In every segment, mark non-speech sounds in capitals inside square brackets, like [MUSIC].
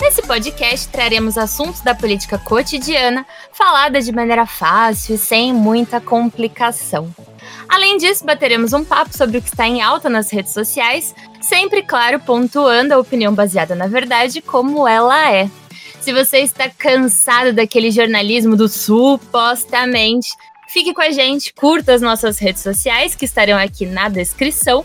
Nesse podcast traremos assuntos da política cotidiana, falada de maneira fácil e sem muita complicação. Além disso, bateremos um papo sobre o que está em alta nas redes sociais, sempre, claro, pontuando a opinião baseada na verdade como ela é. Se você está cansado daquele jornalismo do supostamente, fique com a gente, curta as nossas redes sociais que estarão aqui na descrição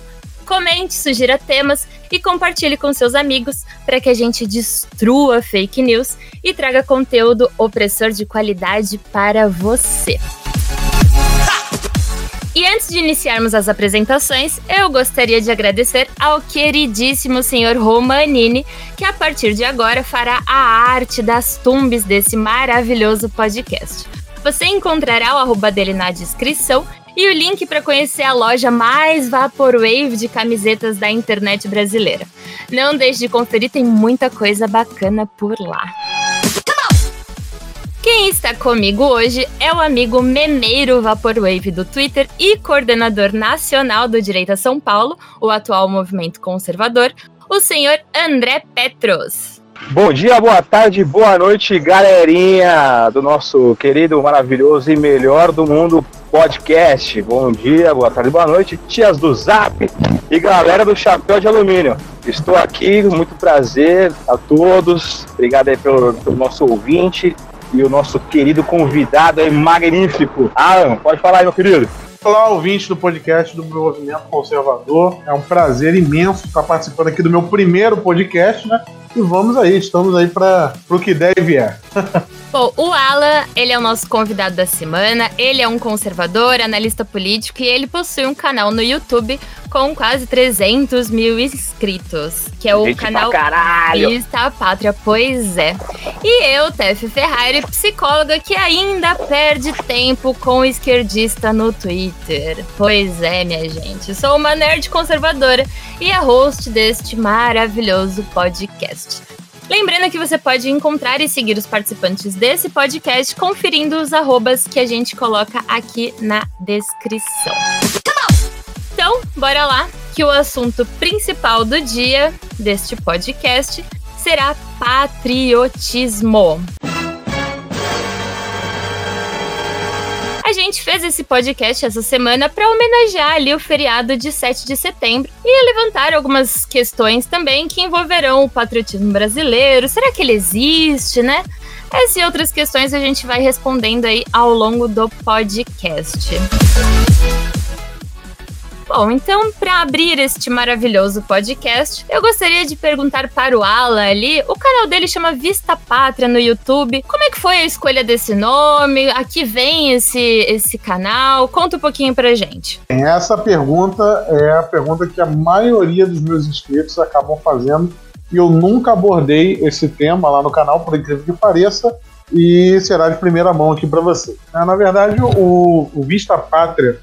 comente, sugira temas e compartilhe com seus amigos para que a gente destrua fake news e traga conteúdo opressor de qualidade para você. E antes de iniciarmos as apresentações, eu gostaria de agradecer ao queridíssimo senhor Romanini, que a partir de agora fará a arte das tumbes desse maravilhoso podcast. Você encontrará o arroba dele na descrição e o link para conhecer a loja mais Vaporwave de camisetas da internet brasileira. Não deixe de conferir, tem muita coisa bacana por lá. Quem está comigo hoje é o amigo Memeiro Vaporwave do Twitter e coordenador nacional do Direita São Paulo, o atual movimento conservador, o senhor André Petros. Bom dia, boa tarde, boa noite, galerinha do nosso querido, maravilhoso e melhor do mundo podcast. Bom dia, boa tarde, boa noite, tias do Zap e galera do Chapéu de Alumínio. Estou aqui, muito prazer a todos. Obrigado aí pelo, pelo nosso ouvinte e o nosso querido convidado aí, magnífico. Alan, pode falar aí, meu querido. Olá, ouvinte do podcast do Movimento Conservador. É um prazer imenso estar participando aqui do meu primeiro podcast, né? E vamos aí, estamos aí para o que der e vier. Bom, o Alan, ele é o nosso convidado da semana. Ele é um conservador, analista político e ele possui um canal no YouTube com quase 300 mil inscritos, que é o Gente canal caralho. Vista Pátria, pois é. E eu, Tef Ferrari, psicóloga que ainda perde tempo com esquerdista no Twitter. Pois é, minha gente, sou uma nerd conservadora e a host deste maravilhoso podcast. Lembrando que você pode encontrar e seguir os participantes desse podcast conferindo os arrobas que a gente coloca aqui na descrição. Então, bora lá, que o assunto principal do dia deste podcast será patriotismo. Gente fez esse podcast essa semana para homenagear ali o feriado de 7 de setembro e levantar algumas questões também que envolverão o patriotismo brasileiro. Será que ele existe, né? Essas e outras questões a gente vai respondendo aí ao longo do podcast. Bom, então, para abrir este maravilhoso podcast, eu gostaria de perguntar para o Alan ali. O canal dele chama Vista Pátria no YouTube. Como é que foi a escolha desse nome? Aqui vem esse, esse canal? Conta um pouquinho pra gente. Essa pergunta é a pergunta que a maioria dos meus inscritos acabam fazendo e eu nunca abordei esse tema lá no canal, por incrível que pareça, e será de primeira mão aqui para você. Na verdade, o, o Vista Pátria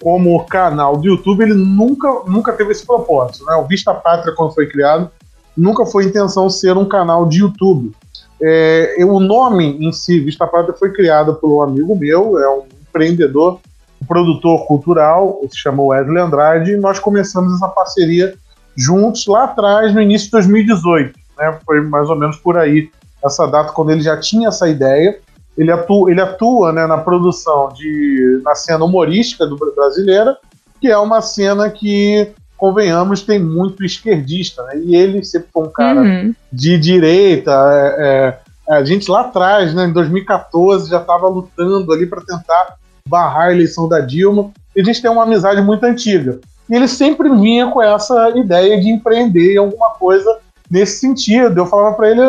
como canal do YouTube, ele nunca, nunca teve esse propósito. Né? O Vista Pátria, quando foi criado, nunca foi intenção ser um canal de YouTube. É, o nome em si, Vista Pátria, foi criado por um amigo meu, é um empreendedor, um produtor cultural, se chama Wesley Andrade, e nós começamos essa parceria juntos lá atrás, no início de 2018. Né? Foi mais ou menos por aí essa data, quando ele já tinha essa ideia ele atua, ele atua né, na produção de na cena humorística do brasileira, que é uma cena que convenhamos tem muito esquerdista, né? E ele sempre foi um cara Uhum. de direita. é, é, a gente lá atrás, né, em 2014, já estava lutando ali para tentar barrar a eleição da Dilma. E a gente tem uma amizade muito antiga. E ele sempre vinha com essa ideia de empreender em alguma coisa nesse sentido. Eu falava para ele,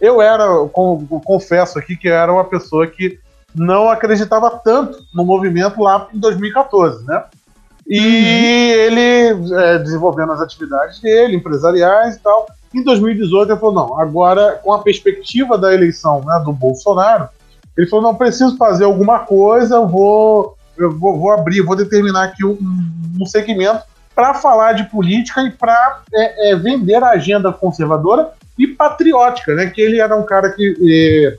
eu era, com- confesso aqui que eu era uma pessoa que não acreditava tanto no movimento lá em 2014, né? E ele é, desenvolvendo as atividades dele, empresariais e tal. Em 2018 ele falou, não, agora com a perspectiva da eleição né, do Bolsonaro, ele falou, não, preciso fazer alguma coisa, eu vou eu vou, vou abrir, vou determinar aqui um, um segmento para falar de política e para é, é, vender a agenda conservadora e patriótica, né? Que ele era um cara que é,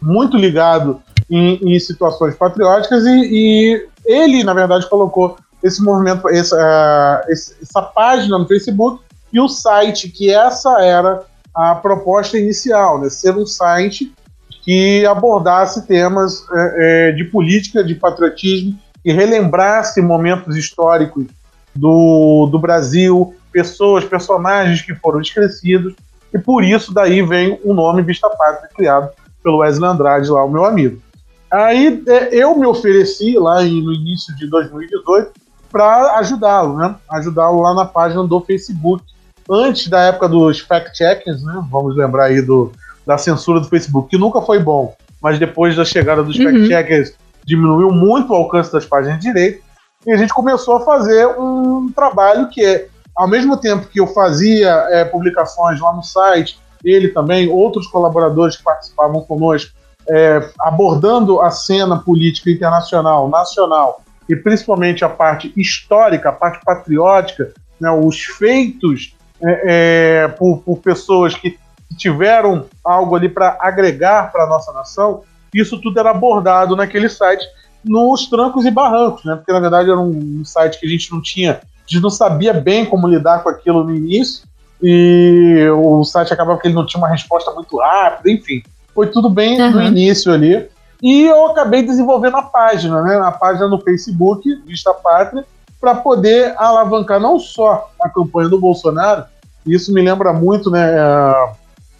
muito ligado em, em situações patrióticas e, e, ele, na verdade, colocou esse movimento, essa, essa página no Facebook e o site, que essa era a proposta inicial, né? Ser um site que abordasse temas é, é, de política, de patriotismo e relembrasse momentos históricos do, do Brasil, pessoas, personagens que foram esquecidos, e por isso daí vem o nome Vista Pátria, criado pelo Wesley Andrade, lá, o meu amigo. Aí é, eu me ofereci lá no início de 2018 para ajudá-lo, né? Ajudá-lo lá na página do Facebook. Antes da época dos fact-checkings, né? Vamos lembrar aí do, da censura do Facebook, que nunca foi bom, mas depois da chegada dos uhum. fact-checkers diminuiu muito o alcance das páginas de direito. E a gente começou a fazer um trabalho que é, ao mesmo tempo que eu fazia é, publicações lá no site, ele também, outros colaboradores que participavam conosco, é, abordando a cena política internacional, nacional, e principalmente a parte histórica, a parte patriótica, né, os feitos é, é por, por, pessoas que tiveram algo ali para agregar para a nossa nação, isso tudo era abordado naquele site nos trancos e barrancos, né? Porque na verdade era um site que a gente não tinha, a gente não sabia bem como lidar com aquilo no início e o site acabava que ele não tinha uma resposta muito rápida, enfim, foi tudo bem uhum. no início ali. E eu acabei desenvolvendo a página, né? A página no Facebook, Vista Pátria, para poder alavancar não só a campanha do Bolsonaro, isso me lembra muito, né?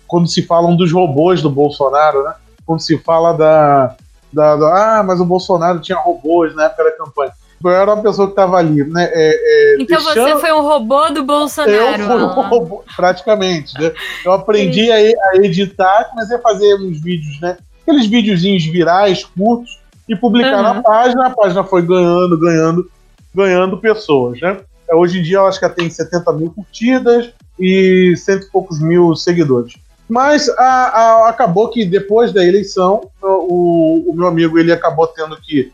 Quando se falam dos robôs do Bolsonaro, né? Quando se fala da, da, da, ah, mas o Bolsonaro tinha robôs na época da campanha. Eu era uma pessoa que estava ali, né? É, é, então deixando... você foi um robô do Bolsonaro. Eu fui um robô, praticamente, né? Eu aprendi a, a, editar, comecei a fazer uns vídeos, né? Aqueles videozinhos virais, curtos, e publicar uhum. na página. A página foi ganhando, ganhando, ganhando pessoas, né? Hoje em dia eu acho que ela tem 70 mil curtidas e cento e poucos mil seguidores. Mas a, a, acabou que depois da eleição, o, o, meu amigo ele acabou tendo que.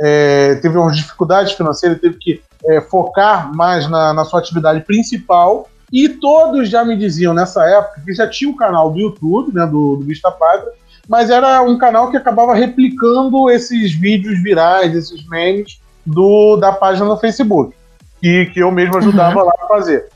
É, teve umas dificuldades financeiras, teve que é, focar mais na, na, sua atividade principal. E todos já me diziam nessa época que já tinha o um canal do YouTube, né, do, do Vista Pátria, mas era um canal que acabava replicando esses vídeos virais, esses memes do, da página no Facebook, que, que eu mesmo ajudava uhum. lá a fazer.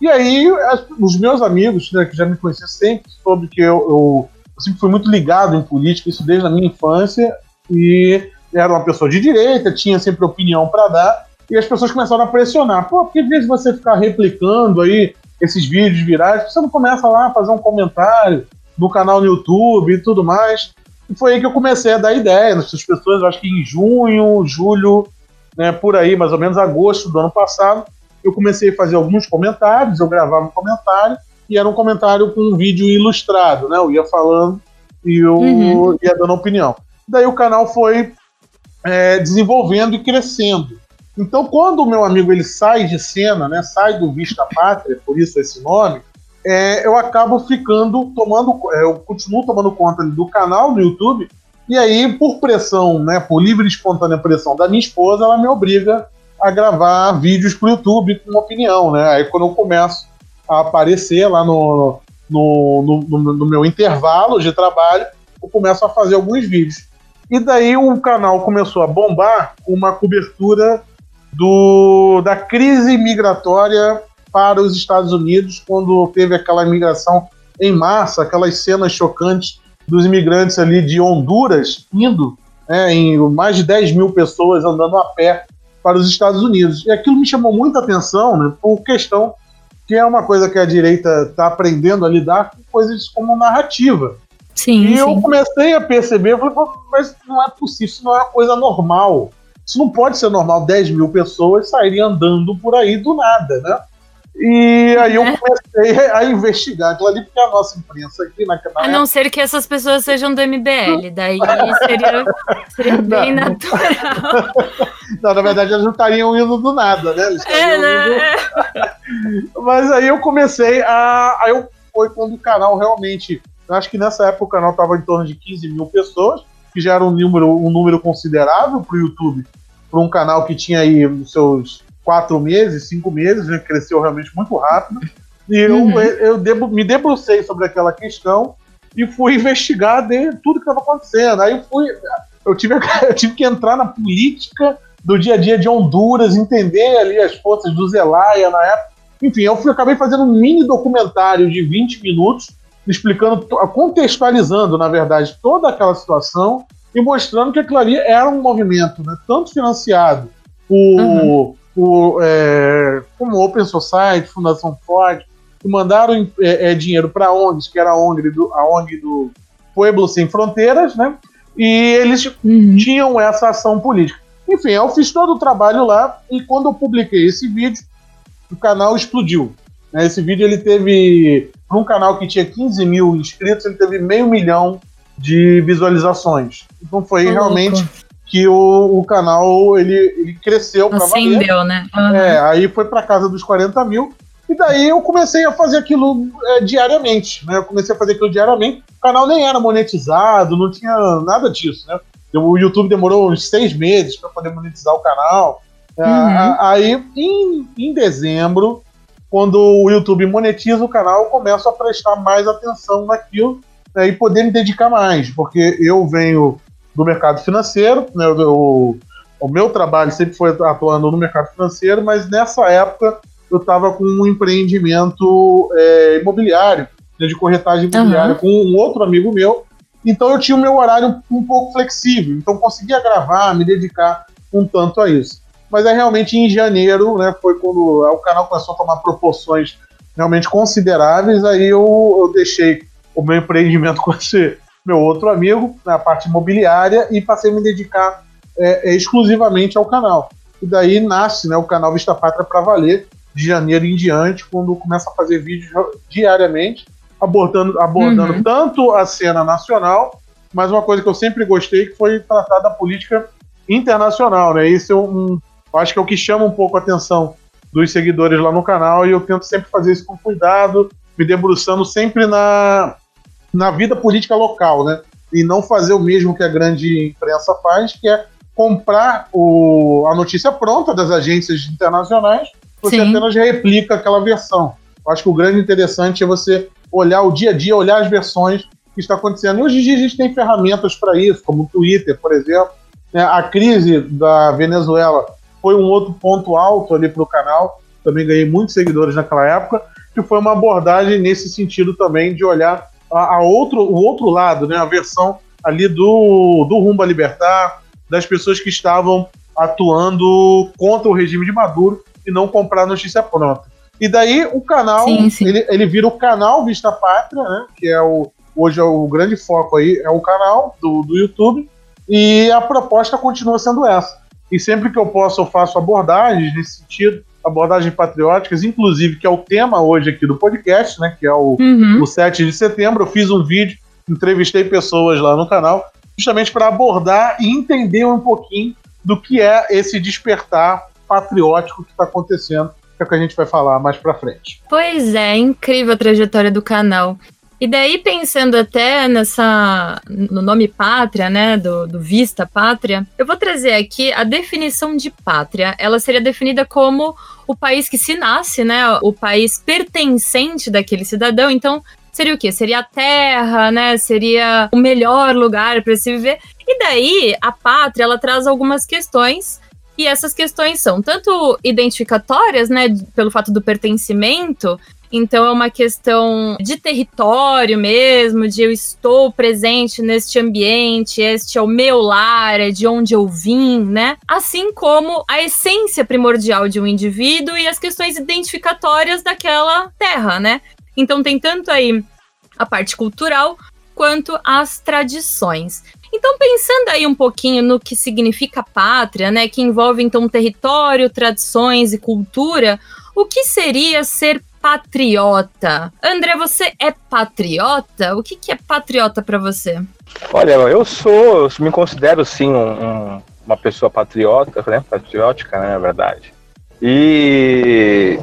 E aí, os meus amigos, né, que já me conheciam, sempre soube que eu, eu, eu, sempre fui muito ligado em política, isso desde a minha infância, e era uma pessoa de direita, tinha sempre opinião para dar, e as pessoas começaram a pressionar. Pô, porque em vez de você ficar replicando aí esses vídeos virais, você não começa lá a fazer um comentário no canal no YouTube e tudo mais. E foi aí que eu comecei a dar ideia nessas pessoas, acho que em junho, julho, né, por aí, mais ou menos agosto do ano passado, eu comecei a fazer alguns comentários, eu gravava um comentário, e era um comentário com um vídeo ilustrado, né? Eu ia falando e eu uhum. ia dando opinião. Daí o canal foi é, desenvolvendo e crescendo. Então, quando o meu amigo ele sai de cena, né, sai do Vista Pátria, por isso esse nome, é, eu acabo ficando tomando, é, eu continuo tomando conta do canal no YouTube, e aí, por pressão, né, por livre e espontânea pressão da minha esposa, ela me obriga a gravar vídeos para o YouTube com opinião, né? Aí quando eu começo a aparecer lá no, no, no, no, meu intervalo de trabalho, eu começo a fazer alguns vídeos. E daí o canal começou a bombar com uma cobertura do, da crise migratória para os Estados Unidos, quando teve aquela imigração em massa, aquelas cenas chocantes dos imigrantes ali de Honduras indo, né, em mais de 10 mil pessoas andando a pé para os Estados Unidos. E aquilo me chamou muita atenção, né, por questão que é uma coisa que a direita está aprendendo a lidar com coisas como narrativa. Sim, e sim. eu comecei a perceber, falei, mas não é possível, isso não é uma coisa normal. Isso não pode ser normal, 10 mil pessoas saírem andando por aí do nada, né? E aí eu comecei a investigar aquilo ali, porque a nossa imprensa aqui na A não ser que essas pessoas sejam do MBL, daí seria, seria bem não, natural. Não, na verdade elas não estariam indo do nada, né? é, né? Indo... Mas aí eu comecei a. Aí eu... foi quando o canal realmente. Acho que nessa época o canal estava em torno de 15 mil pessoas, que já era um número, um número considerável para o YouTube para um canal que tinha aí seus quatro meses, cinco meses, né, cresceu realmente muito rápido. E uhum. eu, eu me debrucei sobre aquela questão e fui investigar de tudo que estava acontecendo. Aí eu fui. Eu tive, [LAUGHS] eu tive que entrar na política do dia a dia de Honduras, entender ali as forças do Zelaya na época. Enfim, eu fui, acabei fazendo um mini documentário de 20 minutos, explicando, contextualizando, na verdade, toda aquela situação e mostrando que aquilo ali era um movimento, né, tanto financiado por, uhum. Por é, como Open Society, Fundação Ford, que mandaram é, é, dinheiro para ONGs, que era a ONG do, a ONG do Pueblo Sem Fronteiras, né? E eles uhum. tinham essa ação política. Enfim, eu fiz todo o trabalho lá e quando eu publiquei esse vídeo, o canal explodiu. Né? Esse vídeo ele teve, para um canal que tinha 15 mil inscritos, ele teve meio milhão de visualizações. Então foi realmente que o, o, canal ele, ele cresceu para valer. né? Uhum. É, aí foi para casa dos 40 mil e daí eu comecei a fazer aquilo é, diariamente, né? Eu comecei a fazer aquilo diariamente. O canal nem era monetizado, não tinha nada disso, né? O YouTube demorou uns seis meses para poder monetizar o canal. É, uhum. Aí, em, em dezembro, quando o YouTube monetiza o canal, eu começo a prestar mais atenção naquilo né, e poder me dedicar mais, porque eu venho do mercado financeiro, né, eu, o meu trabalho sempre foi atuando no mercado financeiro, mas nessa época eu estava com um empreendimento é, imobiliário, né, de corretagem imobiliária, uhum. com um outro amigo meu. Então eu tinha o meu horário um, um pouco flexível, então conseguia gravar, me dedicar um tanto a isso. Mas é realmente em janeiro, né, foi quando o canal começou a tomar proporções realmente consideráveis, aí eu, eu deixei o meu empreendimento [LAUGHS] com esse meu outro amigo, na parte imobiliária, e passei a me dedicar é, é, exclusivamente ao canal. E daí nasce né, o canal Vista Pátria para valer, de janeiro em diante, quando começa a fazer vídeos diariamente, abordando, abordando uhum. tanto a cena nacional, mas uma coisa que eu sempre gostei que foi tratar da política internacional, né? Isso é um, acho que é o que chama um pouco a atenção dos seguidores lá no canal e eu tento sempre fazer isso com cuidado, me debruçando sempre na, na vida política local, né? E não fazer o mesmo que a grande imprensa faz, que é comprar o, a notícia pronta das agências internacionais você Sim. apenas replica aquela versão. Eu acho que o grande interessante é você olhar o dia a dia, olhar as versões que está acontecendo. E hoje em dia a gente tem ferramentas para isso, como o Twitter, por exemplo. É, a crise da Venezuela foi um outro ponto alto ali para o canal. Também ganhei muitos seguidores naquela época, que foi uma abordagem nesse sentido também de olhar a, a outro, o outro lado, né, a versão ali do, do Rumba Libertar, das pessoas que estavam atuando contra o regime de Maduro e não comprar notícia pronta. E daí o canal, sim, sim. Ele, ele vira o canal Vista Pátria, né? Que é o. Hoje é o grande foco aí, é o canal do, do YouTube. E a proposta continua sendo essa. E sempre que eu posso, eu faço abordagens nesse sentido, abordagens patrióticas, inclusive, que é o tema hoje aqui do podcast, né? Que é o, uhum. o 7 de setembro. Eu fiz um vídeo, entrevistei pessoas lá no canal, justamente para abordar e entender um pouquinho do que é esse despertar patriótico que está acontecendo, que é o que a gente vai falar mais para frente. Pois é, incrível a trajetória do canal. E daí, pensando até nessa. no nome pátria, né? Do, do, Vista Pátria, eu vou trazer aqui a definição de pátria. Ela seria definida como o país que se nasce, né? O país pertencente daquele cidadão. Então, seria o quê? Seria a terra, né? Seria o melhor lugar para se viver. E daí, a pátria, ela traz algumas questões e essas questões são tanto identificatórias, né, pelo fato do pertencimento, então é uma questão de território mesmo, de eu estou presente neste ambiente, este é o meu lar, é de onde eu vim, né? Assim como a essência primordial de um indivíduo e as questões identificatórias daquela terra, né? Então tem tanto aí a parte cultural quanto as tradições. Então, pensando aí um pouquinho no que significa pátria, né, que envolve então território, tradições e cultura, o que seria ser patriota? André, você é patriota? O que, que é patriota para você? Olha, eu sou, eu me considero sim um, um, uma pessoa patriota, né, patriótica, né, na verdade. E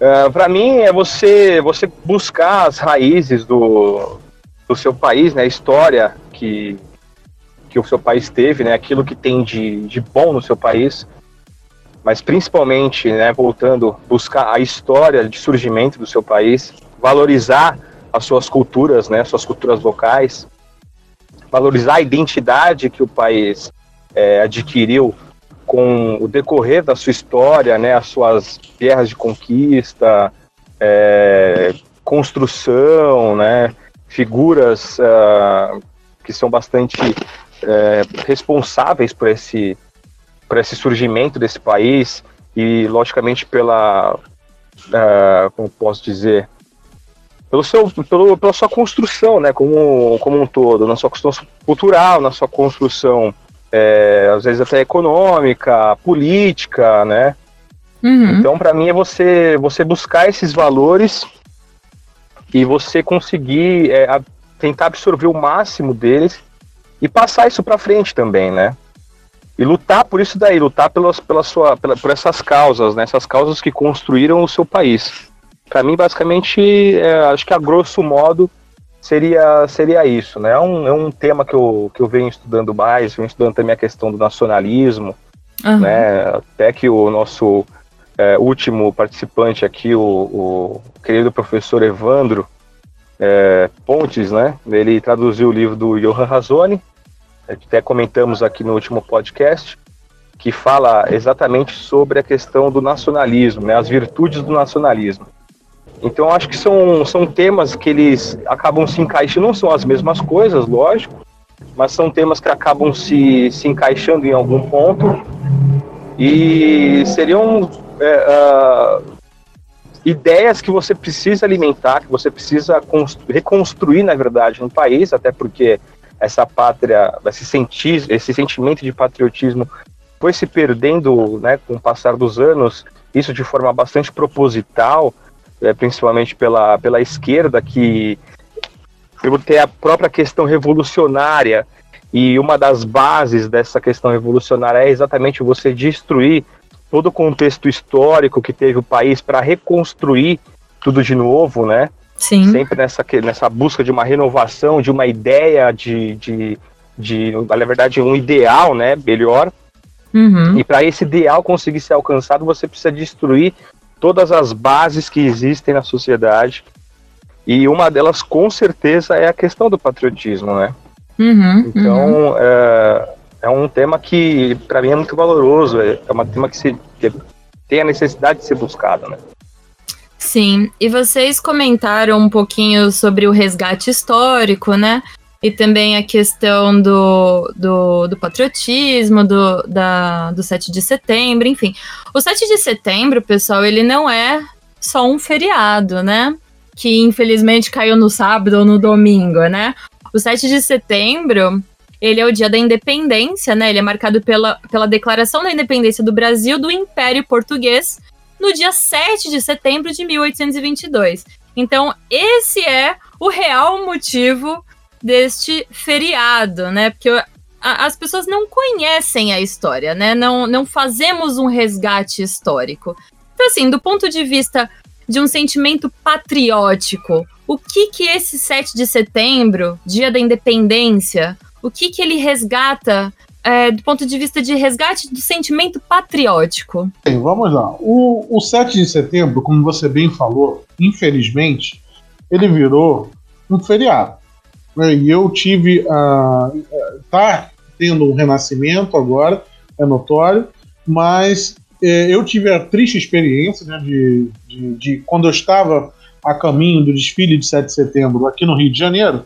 uh, é, para mim é você você buscar as raízes do, do seu país, né, a história que, que o seu país teve, né, aquilo que tem de, de bom no seu país, mas principalmente, né, voltando, buscar a história de surgimento do seu país, valorizar as suas culturas, né, suas culturas locais, valorizar a identidade que o país é, adquiriu com o decorrer da sua história, né, as suas guerras de conquista, é, construção, né, figuras uh, que são bastante é, responsáveis por esse, por esse surgimento desse país e, logicamente, pela, uh, como posso dizer, pelo seu, pelo, pela sua construção, né, como, como um todo, na sua construção cultural, na sua construção, é, às vezes até econômica, política, né. Uhum. Então, para mim, é você, você buscar esses valores e você conseguir é, a, tentar absorver o máximo deles e passar isso para frente também, né? E lutar por isso daí, lutar pelas, pela sua, pela, por essas causas, né? Essas causas que construíram o seu país. Para mim, basicamente, é, acho que a grosso modo seria, seria isso, né? É um, é um tema que eu, que eu venho estudando mais, venho estudando também a questão do nacionalismo, uhum. né? Até que o nosso é, último participante aqui, o, o, querido professor Evandro é, Pontes, né? Ele traduziu o livro do Johan Razzoni, até comentamos aqui no último podcast, que fala exatamente sobre a questão do nacionalismo, né? As virtudes do nacionalismo. Então acho que são, são temas que eles acabam se encaixando, não são as mesmas coisas, lógico, mas são temas que acabam se, se encaixando em algum ponto e seriam é, uh, ideias que você precisa alimentar, que você precisa reconstruir, na verdade, no país, até porque essa pátria, esse, sentir, esse sentimento de patriotismo foi se perdendo né, com o passar dos anos, isso de forma bastante proposital, é, principalmente pela, pela esquerda, que ter a própria questão revolucionária, e uma das bases dessa questão revolucionária é exatamente você destruir todo o contexto histórico que teve o país para reconstruir tudo de novo, né? Sim. Sempre nessa, nessa busca de uma renovação, de uma ideia, de, de, de na verdade, um ideal, né? Melhor. Uhum. E para esse ideal conseguir ser alcançado, você precisa destruir todas as bases que existem na sociedade. E uma delas, com certeza, é a questão do patriotismo, né? Uhum, então, uhum. É, é um tema que, para mim, é muito valoroso. É, é um tema que, se, que tem a necessidade de ser buscado, né? Sim, e vocês comentaram um pouquinho sobre o resgate histórico, né? E também a questão do, do, do patriotismo, do, da, do 7 de setembro, enfim. O 7 de setembro, pessoal, ele não é só um feriado, né? Que infelizmente caiu no sábado ou no domingo, né? O 7 de setembro ele é o dia da independência, né? Ele é marcado pela, pela declaração da independência do Brasil do Império Português no dia 7 de setembro de 1822. Então, esse é o real motivo deste feriado, né? Porque a, as pessoas não conhecem a história, né? Não, não fazemos um resgate histórico. Então, assim, do ponto de vista de um sentimento patriótico, o que que esse 7 de setembro, dia da independência, o que, que ele resgata é, do ponto de vista de resgate do sentimento patriótico? Bem, vamos lá. O, o 7 de setembro, como você bem falou, infelizmente, ele virou um feriado. Né? E eu tive tá tendo um renascimento agora, é notório, mas é, eu tive a triste experiência né, de, de, de, quando eu estava a caminho do desfile de 7 de setembro aqui no Rio de Janeiro,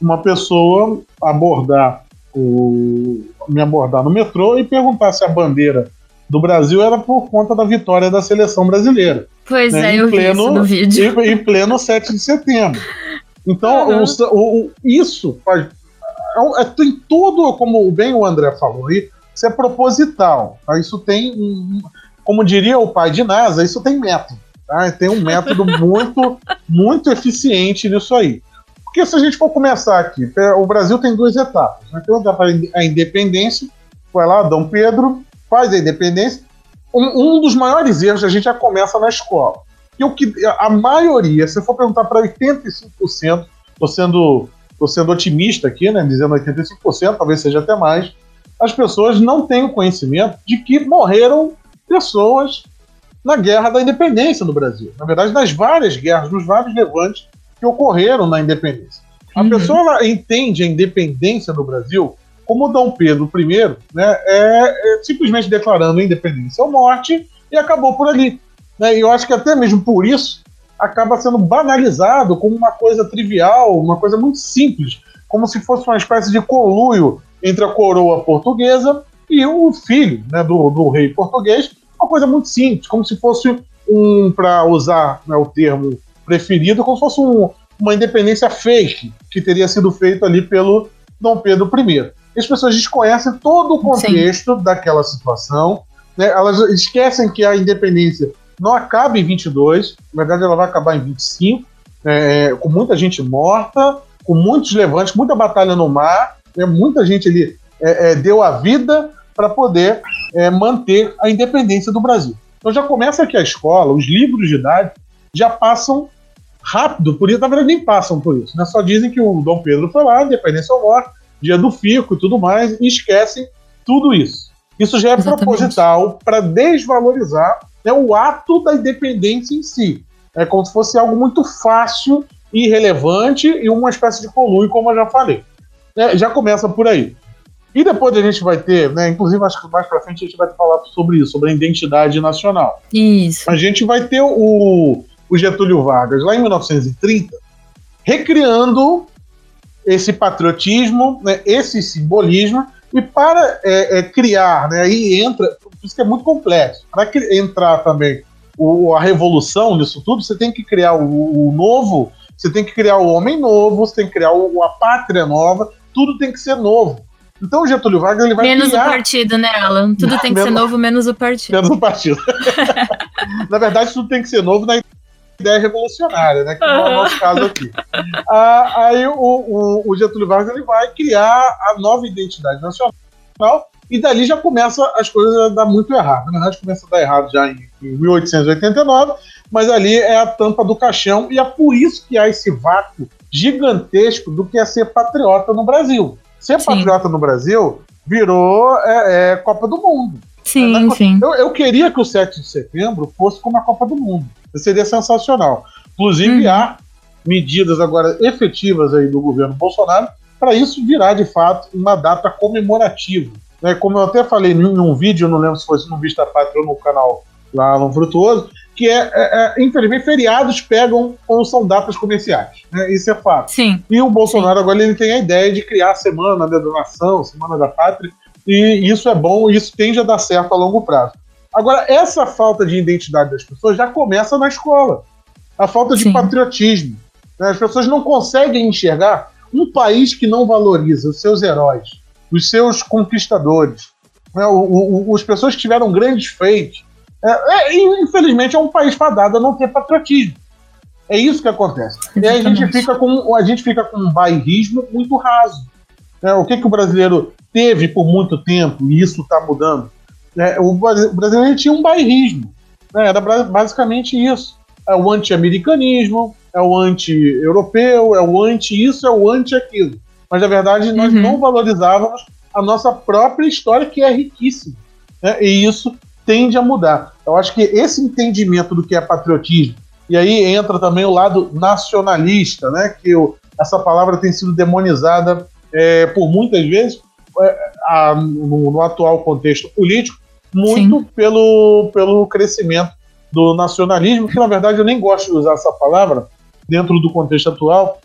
uma pessoa abordar o, me abordar no metrô e perguntar se a bandeira do Brasil era por conta da vitória da seleção brasileira. Pois né? é, eu pleno, vi isso no vídeo. Em, em pleno 7 de setembro. Então, uhum. o, o, isso faz, é, é, tem todo, como bem o André falou aí, isso é proposital. Tá? Isso tem, como diria o pai de NASA, isso tem método. Tá? Tem um método [LAUGHS] muito, muito eficiente nisso aí. Porque se a gente for começar aqui, o Brasil tem duas etapas. Né? Tem uma etapa a independência, vai lá, Dom Pedro, faz a independência. Um, um, dos maiores erros a gente já começa na escola. E o que a maioria, se for perguntar para 85%, estou sendo estou sendo otimista aqui, né, dizendo 85%, talvez seja até mais, as pessoas não têm o conhecimento de que morreram pessoas na guerra da independência no Brasil. Na verdade, nas várias guerras, nos vários levantes que ocorreram na independência. A uhum. pessoa entende a independência no Brasil como Dom Pedro I, né, é, é simplesmente declarando independência ou morte e acabou por ali. Né? E eu acho que até mesmo por isso acaba sendo banalizado como uma coisa trivial, uma coisa muito simples, como se fosse uma espécie de conluio entre a coroa portuguesa e o filho né, do, do rei português, uma coisa muito simples, como se fosse um, para usar né, o termo preferido, como se fosse um, uma independência fake que teria sido feito ali pelo Dom Pedro I. As pessoas desconhecem todo o contexto Sim. daquela situação, né, elas esquecem que a independência não acaba em 22, na verdade ela vai acabar em 25, é, com muita gente morta, com muitos levantes, muita batalha no mar, né, muita gente ali é, é, deu a vida para poder é, manter a independência do Brasil. Então já começa aqui a escola, os livros de idade já passam rápido por isso, na verdade nem passam por isso, né? só dizem que o Dom Pedro foi lá, independência ou morte, dia do fico e tudo mais, e esquecem tudo isso. Isso já é Exatamente. proposital para desvalorizar né, o ato da independência em si. É como se fosse algo muito fácil, irrelevante e uma espécie de conluio, como eu já falei. É, já começa por aí. E depois a gente vai ter, né, inclusive acho que mais para frente a gente vai falar sobre isso, sobre a identidade nacional. Isso. A gente vai ter o, o Getúlio Vargas lá em 1930 recriando esse patriotismo, né, esse simbolismo e para é, é, criar, né, aí entra, por isso que é muito complexo, para entrar também o, a revolução nisso tudo, você tem que criar o, o, novo, você tem que criar o homem novo, você tem que criar o, a pátria nova, tudo tem que ser novo. Então o Getúlio Vargas ele vai Menos criar... o partido, né, Alan? Tudo [LAUGHS] tem que menos... ser novo, menos o partido. Menos o partido. [LAUGHS] na verdade, tudo tem que ser novo na ideia revolucionária, né? Que não é o nosso caso aqui. Ah, aí o, o, o, Getúlio Vargas ele vai criar a nova identidade nacional e dali já começa as coisas a dar muito errado. Na verdade, começa a dar errado já em, em 1889, mas ali é a tampa do caixão e é por isso que há esse vácuo gigantesco do que é ser patriota no Brasil. Ser sim. patriota no Brasil virou é, é, Copa do Mundo. Sim, é, sim. Eu, eu, queria que o 7 de setembro fosse como a Copa do Mundo. Seria sensacional. Inclusive, hum. há medidas agora efetivas aí do governo Bolsonaro para isso virar de fato uma data comemorativa. Né? Como eu até falei num vídeo, não lembro se foi no Vista Pátria ou no canal lá no Frutuoso, que é, é, é, infelizmente, feriados pegam quando são datas comerciais. Né? Isso é fato. Sim. E o Bolsonaro agora ele tem a ideia de criar a Semana da Nação, Semana da Pátria, e isso é bom, isso tende a dar certo a longo prazo. Agora, essa falta de identidade das pessoas já começa na escola. A falta de Sim. patriotismo. Né? As pessoas não conseguem enxergar um país que não valoriza os seus heróis, os seus conquistadores, né? o, o, as pessoas que tiveram grandes feitos, é, é, infelizmente é um país fadado a não ter patriotismo. É isso que acontece. Exatamente. E aí a gente fica com, a gente fica com um bairrismo muito raso. Né? O que, que o brasileiro teve por muito tempo, e isso está mudando? Né? O, o brasileiro tinha um bairrismo. Né? Era basicamente isso. É o anti-americanismo, é o anti-europeu, é o anti-isso, é o anti-aquilo. Mas, na verdade, nós uhum. não valorizávamos a nossa própria história, que é riquíssima. Né? E isso tende a mudar. Eu acho que esse entendimento do que é patriotismo, e aí entra também o lado nacionalista, né, que eu, essa palavra tem sido demonizada é, por muitas vezes é, a, no, no, atual contexto político, muito pelo, pelo crescimento do nacionalismo, que na verdade eu nem gosto de usar essa palavra dentro do contexto atual.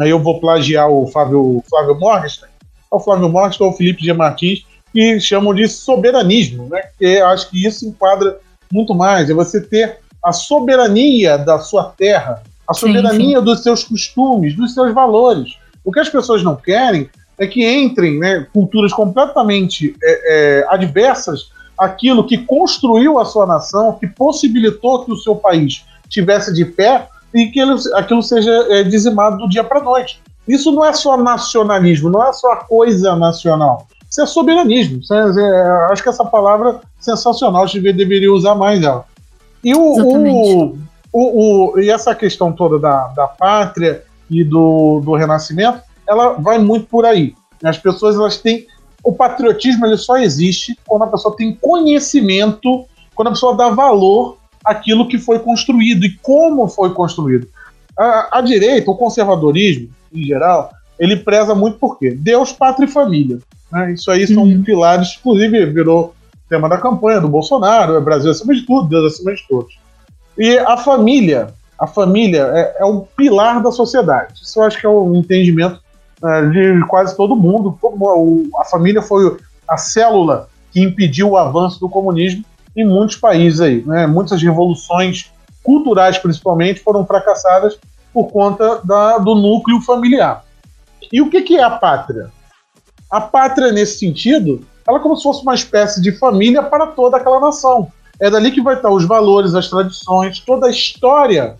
Aí eu vou plagiar o Flávio, Flávio Morgenstern, o Flávio Morgenstern ou o Felipe G. Martins, que chamam de soberanismo, né? Que acho que isso enquadra muito mais. É você ter a soberania da sua terra, a soberania sim, sim. dos seus costumes, dos seus valores. O que as pessoas não querem é que entrem né, culturas completamente é, é, adversas àquilo que construiu a sua nação, que possibilitou que o seu país tivesse de pé e que ele, aquilo seja é, dizimado do dia para a noite. Isso não é só nacionalismo, não é só coisa nacional. Isso é soberanismo. Isso é, é, acho que essa palavra sensacional, a gente deveria usar mais ela. E, o, o, o, o, e essa questão toda da, da pátria e do, do renascimento, ela vai muito por aí. As pessoas elas têm o patriotismo ele só existe quando a pessoa tem conhecimento, quando a pessoa dá valor àquilo que foi construído e como foi construído. A, a direita, o conservadorismo, em geral, ele preza muito por quê? Deus, pátria e família. Né? Isso aí são uhum. pilares, inclusive virou tema da campanha do Bolsonaro, é Brasil acima de tudo, Deus acima de todos. E a família, a família é, é o pilar da sociedade. Isso eu acho que é o entendimento de quase todo mundo. A família foi a célula que impediu o avanço do comunismo em muitos países aí. Né? Muitas revoluções culturais, principalmente, foram fracassadas por conta da, do núcleo familiar. E o que, que é a pátria? A pátria, nesse sentido, ela é como se fosse uma espécie de família para toda aquela nação. É dali que vai estar os valores, as tradições, toda a história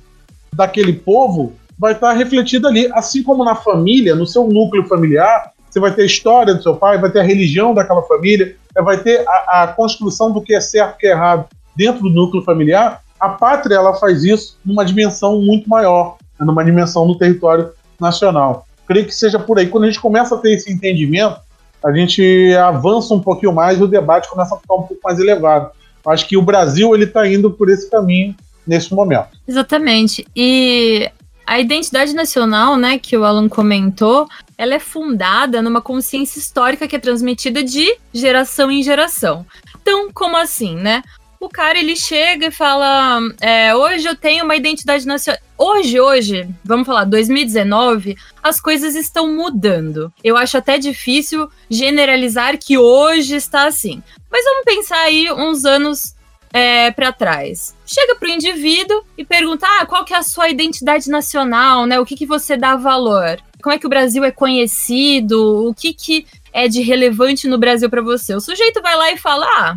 daquele povo vai estar refletida ali. Assim como na família, no seu núcleo familiar, você vai ter a história do seu pai, vai ter a religião daquela família, vai ter a, a construção do que é certo e que é errado dentro do núcleo familiar. A pátria ela faz isso numa dimensão muito maior, numa dimensão do território nacional. Creio que seja por aí. Quando a gente começa a ter esse entendimento, a gente avança um pouquinho mais e o debate começa a ficar um pouco mais elevado. Acho que o Brasil ele está indo por esse caminho nesse momento. Exatamente. E a identidade nacional, né, que o Alan comentou, ela é fundada numa consciência histórica que é transmitida de geração em geração. Então, como assim, né? o cara ele chega e fala: é, hoje eu tenho uma identidade nacional. Hoje, hoje, vamos falar, 2019, as coisas estão mudando. Eu acho até difícil generalizar que hoje está assim. Mas vamos pensar aí uns anos é, para trás. Chega para o indivíduo e pergunta: ah, qual que é a sua identidade nacional, né? O que, que você dá valor? Como é que o Brasil é conhecido? O que, que é de relevante no Brasil para você? O sujeito vai lá e fala: ah,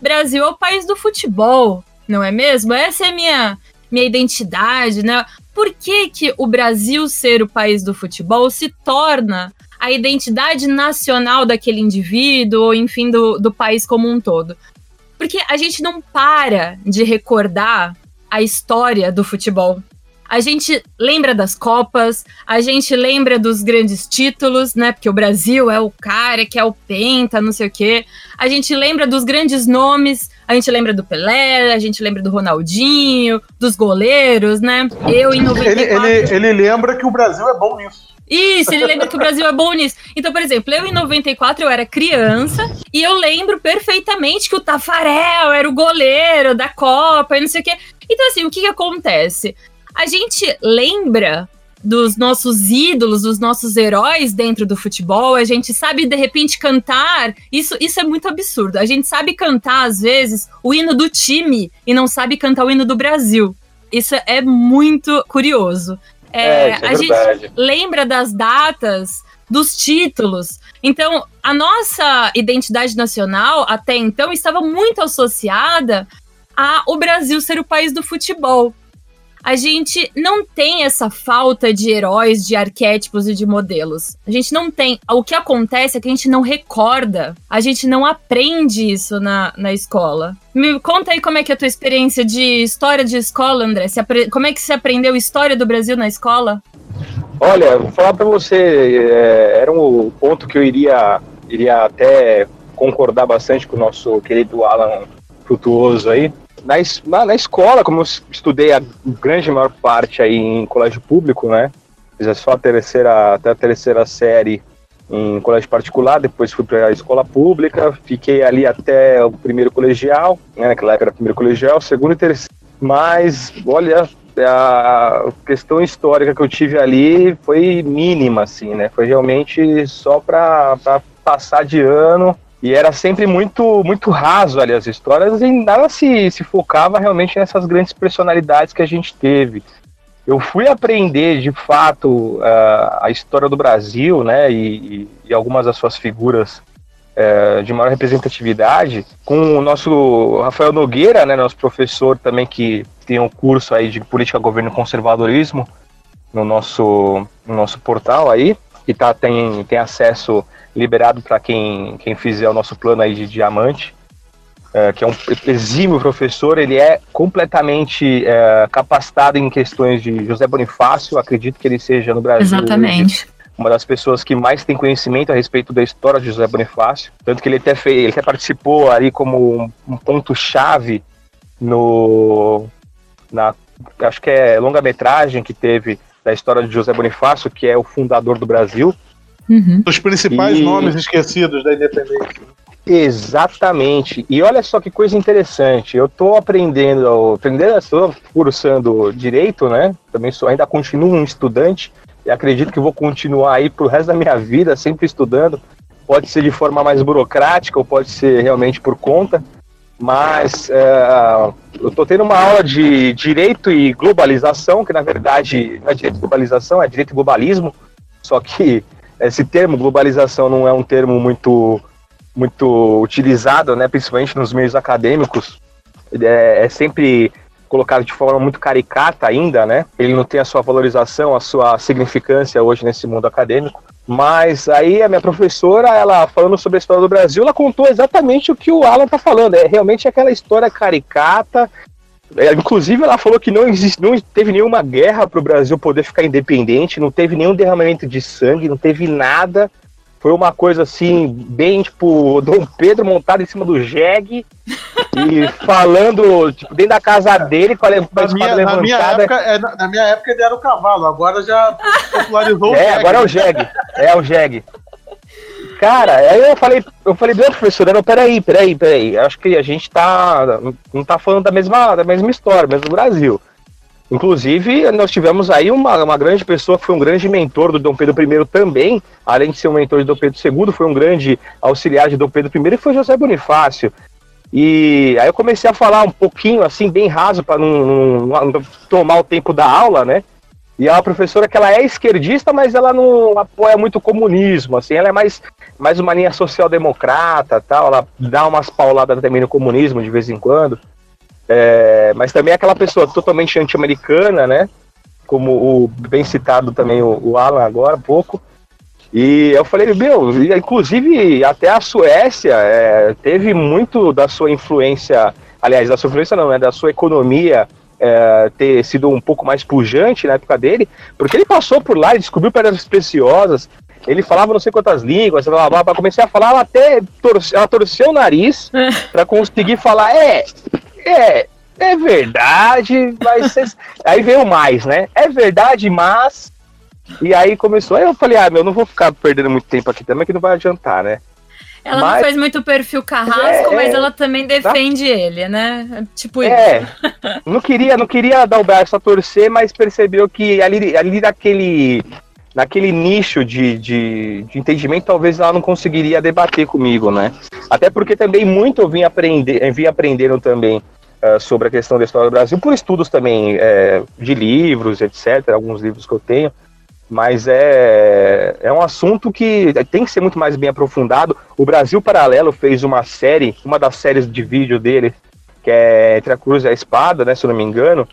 Brasil é o país do futebol, não é mesmo? Essa é minha minha identidade, né? Por que, que o Brasil ser o país do futebol se torna a identidade nacional daquele indivíduo, ou enfim, do, do país como um todo? Porque a gente não para de recordar a história do futebol a gente lembra das Copas, a gente lembra dos grandes títulos, né? Porque o Brasil é o cara que é o Penta, não sei o quê. A gente lembra dos grandes nomes, a gente lembra do Pelé, a gente lembra do Ronaldinho, dos goleiros, né? Eu em 94... Ele, ele, ele lembra que o Brasil é bom nisso. Isso, ele lembra que o Brasil é bom nisso. Então, por exemplo, eu em 94 eu era criança e eu lembro perfeitamente que o Tafarel era o goleiro da Copa e não sei o quê. Então, assim, o que, que acontece? A gente lembra dos nossos ídolos, dos nossos heróis dentro do futebol, a gente sabe de repente cantar. Isso, isso é muito absurdo. A gente sabe cantar, às vezes, o hino do time e não sabe cantar o hino do Brasil. Isso é muito curioso. É, é, é a gente lembra das datas, dos títulos. Então, a nossa identidade nacional, até então, estava muito associada a o Brasil ser o país do futebol a gente não tem essa falta de heróis, de arquétipos e de modelos. A gente não tem. O que acontece é que a gente não recorda, a gente não aprende isso na, na escola. Me conta aí como é que é a tua experiência de história de escola, André. Como é que você aprendeu história do Brasil na escola? Olha, vou falar para você, é, era um ponto que eu iria, iria até concordar bastante com o nosso querido Alan Frutuoso aí, na, na, na, escola, como eu estudei a grande maior parte aí em colégio público, né? Fiz só a terceira, até a terceira série em colégio particular, depois fui para a escola pública, fiquei ali até o primeiro colegial, né, naquela época era primeiro colegial, segundo e terceiro. Mas, olha, a questão histórica que eu tive ali foi mínima, assim, né? Foi realmente só para passar de ano e era sempre muito muito raso ali as histórias e nada se, se focava realmente nessas grandes personalidades que a gente teve. Eu fui aprender de fato uh, a história do Brasil, né, e, e algumas das suas figuras uh, de maior representatividade com o nosso Rafael Nogueira, né, nosso professor também que tem um curso aí de política, governo e conservadorismo no nosso, no nosso portal aí, que tá, tem, tem acesso liberado para quem, quem fizer o nosso plano aí de diamante, é, que é um exímio professor, ele é completamente é, capacitado em questões de José Bonifácio, acredito que ele seja no Brasil. Exatamente. uma das pessoas que mais tem conhecimento a respeito da história de José Bonifácio, tanto que ele até, fez, ele até participou ali como um, ponto-chave no na acho que é longa-metragem que teve da história de José Bonifácio, que é o fundador do Brasil. Uhum. Os principais e... nomes esquecidos da independência. Exatamente. E olha só que coisa interessante. Eu estou aprendendo, aprendendo, estou cursando direito, né? Também sou, ainda continuo um estudante e acredito que vou continuar aí pro resto da minha vida sempre estudando. Pode ser de forma mais burocrática ou pode ser realmente por conta. Mas é, eu estou tendo uma aula de direito e globalização, que na verdade não é direito e globalização, é direito e globalismo. Só que esse termo globalização não é um termo muito muito utilizado, né, principalmente nos meios acadêmicos, é, é, sempre colocado de forma muito caricata ainda, né? Ele não tem a sua valorização, a sua significância hoje nesse mundo acadêmico. Mas aí a minha professora, ela falando sobre a história do Brasil, ela contou exatamente o que o Alan tá falando. É realmente aquela história caricata. É, inclusive, ela falou que não, existe, não teve nenhuma guerra para o Brasil poder ficar independente, não teve nenhum derramamento de sangue, não teve nada. Foi uma coisa assim, bem tipo, [LAUGHS] Dom Pedro montado em cima do jegue e falando, tipo, dentro da casa dele com a, na, minha, na minha época, é, na, na, minha época ele era o cavalo, agora já popularizou é, o jegue. agora é o jegue. É o jegue. Cara, aí eu falei, eu falei, meu professor, não, peraí, peraí, peraí. Acho que a gente tá. Não tá falando da mesma, da mesma história, mesmo do Brasil. Inclusive, nós tivemos aí uma, uma grande pessoa que foi um grande mentor do Dom Pedro I também, além de ser um mentor de Dom Pedro II, foi um grande auxiliar de Dom Pedro I, e foi José Bonifácio. E aí eu comecei a falar um pouquinho, assim, bem raso, para não, não, não, tomar o tempo da aula, né? E a professora que ela é esquerdista, mas ela não apoia muito o comunismo, assim, ela é mais, mais uma linha social-democrata, tal, ela dá umas pauladas também no comunismo de vez em quando. É, mas também é aquela pessoa totalmente anti-americana, né? Como o bem citado também o, o Alan agora há pouco. E eu falei, meu, inclusive até a Suécia é, teve muito da sua influência, aliás, da sua influência não, né, da sua economia é, ter sido um pouco mais pujante na época dele, porque ele passou por lá e descobriu pedras preciosas, ele falava não sei quantas línguas, blá, blá, blá, comecei a falar, ela até torce, ela torceu o nariz para conseguir falar, é, é, é verdade, mas [LAUGHS] aí veio mais, né? É verdade, mas e aí começou, aí eu falei, ah, meu, não vou ficar perdendo muito tempo aqui também, que não vai adiantar, né? Ela mas, não faz muito perfil carrasco, é, mas ela também defende tá? ele, né? Tipo é, isso. [LAUGHS] não queria, não queria dar o braço a torcer, mas percebeu que ali, ali naquele, naquele nicho de, de, de, entendimento, talvez ela não conseguiria debater comigo, né? Até porque também muito eu vim, aprender, vim aprendendo também uh, sobre a questão da história do Brasil, por estudos também uh, de livros, etc., alguns livros que eu tenho mas é, é um assunto que tem que ser muito mais bem aprofundado. O Brasil Paralelo fez uma série, uma das séries de vídeo dele, que é Entre a Cruz e a Espada, né, se eu não me engano,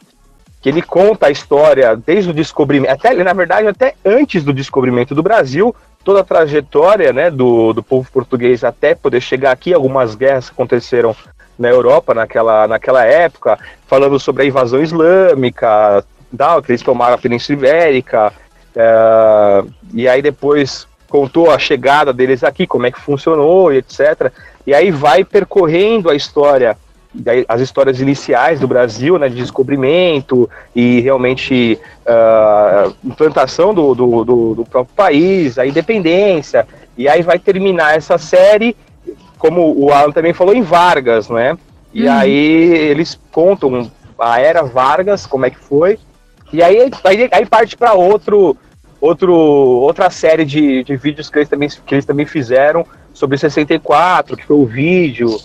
que ele conta a história desde o descobrimento, até na verdade até antes do descobrimento do Brasil, toda a trajetória né, do, do povo português até poder chegar aqui, algumas guerras aconteceram na Europa naquela, naquela época, falando sobre a invasão islâmica, da, que eles tomaram a Península Ibérica, é, e aí depois contou a chegada deles aqui, como é que funcionou e etc. E aí vai percorrendo a história, as histórias iniciais do Brasil, né, de descobrimento e realmente uh, implantação do, do, do, do, próprio país, a independência. E aí vai terminar essa série, como o Alan também falou, em Vargas, né? E uhum. aí eles contam a era Vargas, como é que foi, e aí, aí, aí parte para outro, outro, outra série de, de vídeos que eles, também, que eles também fizeram sobre 64, que foi o vídeo.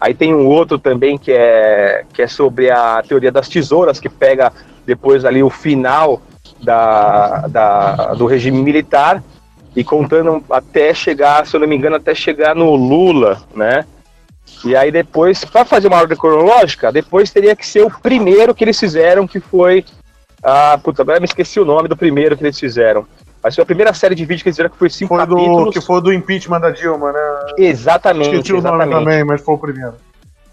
Aí tem um outro também que é, que é sobre a teoria das tesouras, que pega depois ali o final da, da, do regime militar e contando até chegar, se eu não me engano, até chegar no Lula, né? E aí depois, para fazer uma ordem cronológica, depois teria que ser o primeiro que eles fizeram, que foi ah, puta, agora me esqueci o nome do primeiro que eles fizeram. Mas foi a primeira série de vídeo que eles fizeram que foi cinco foi capítulos. Do, que foi do impeachment da Dilma, né? Exatamente. Esqueci exatamente. o nome também, mas foi o primeiro.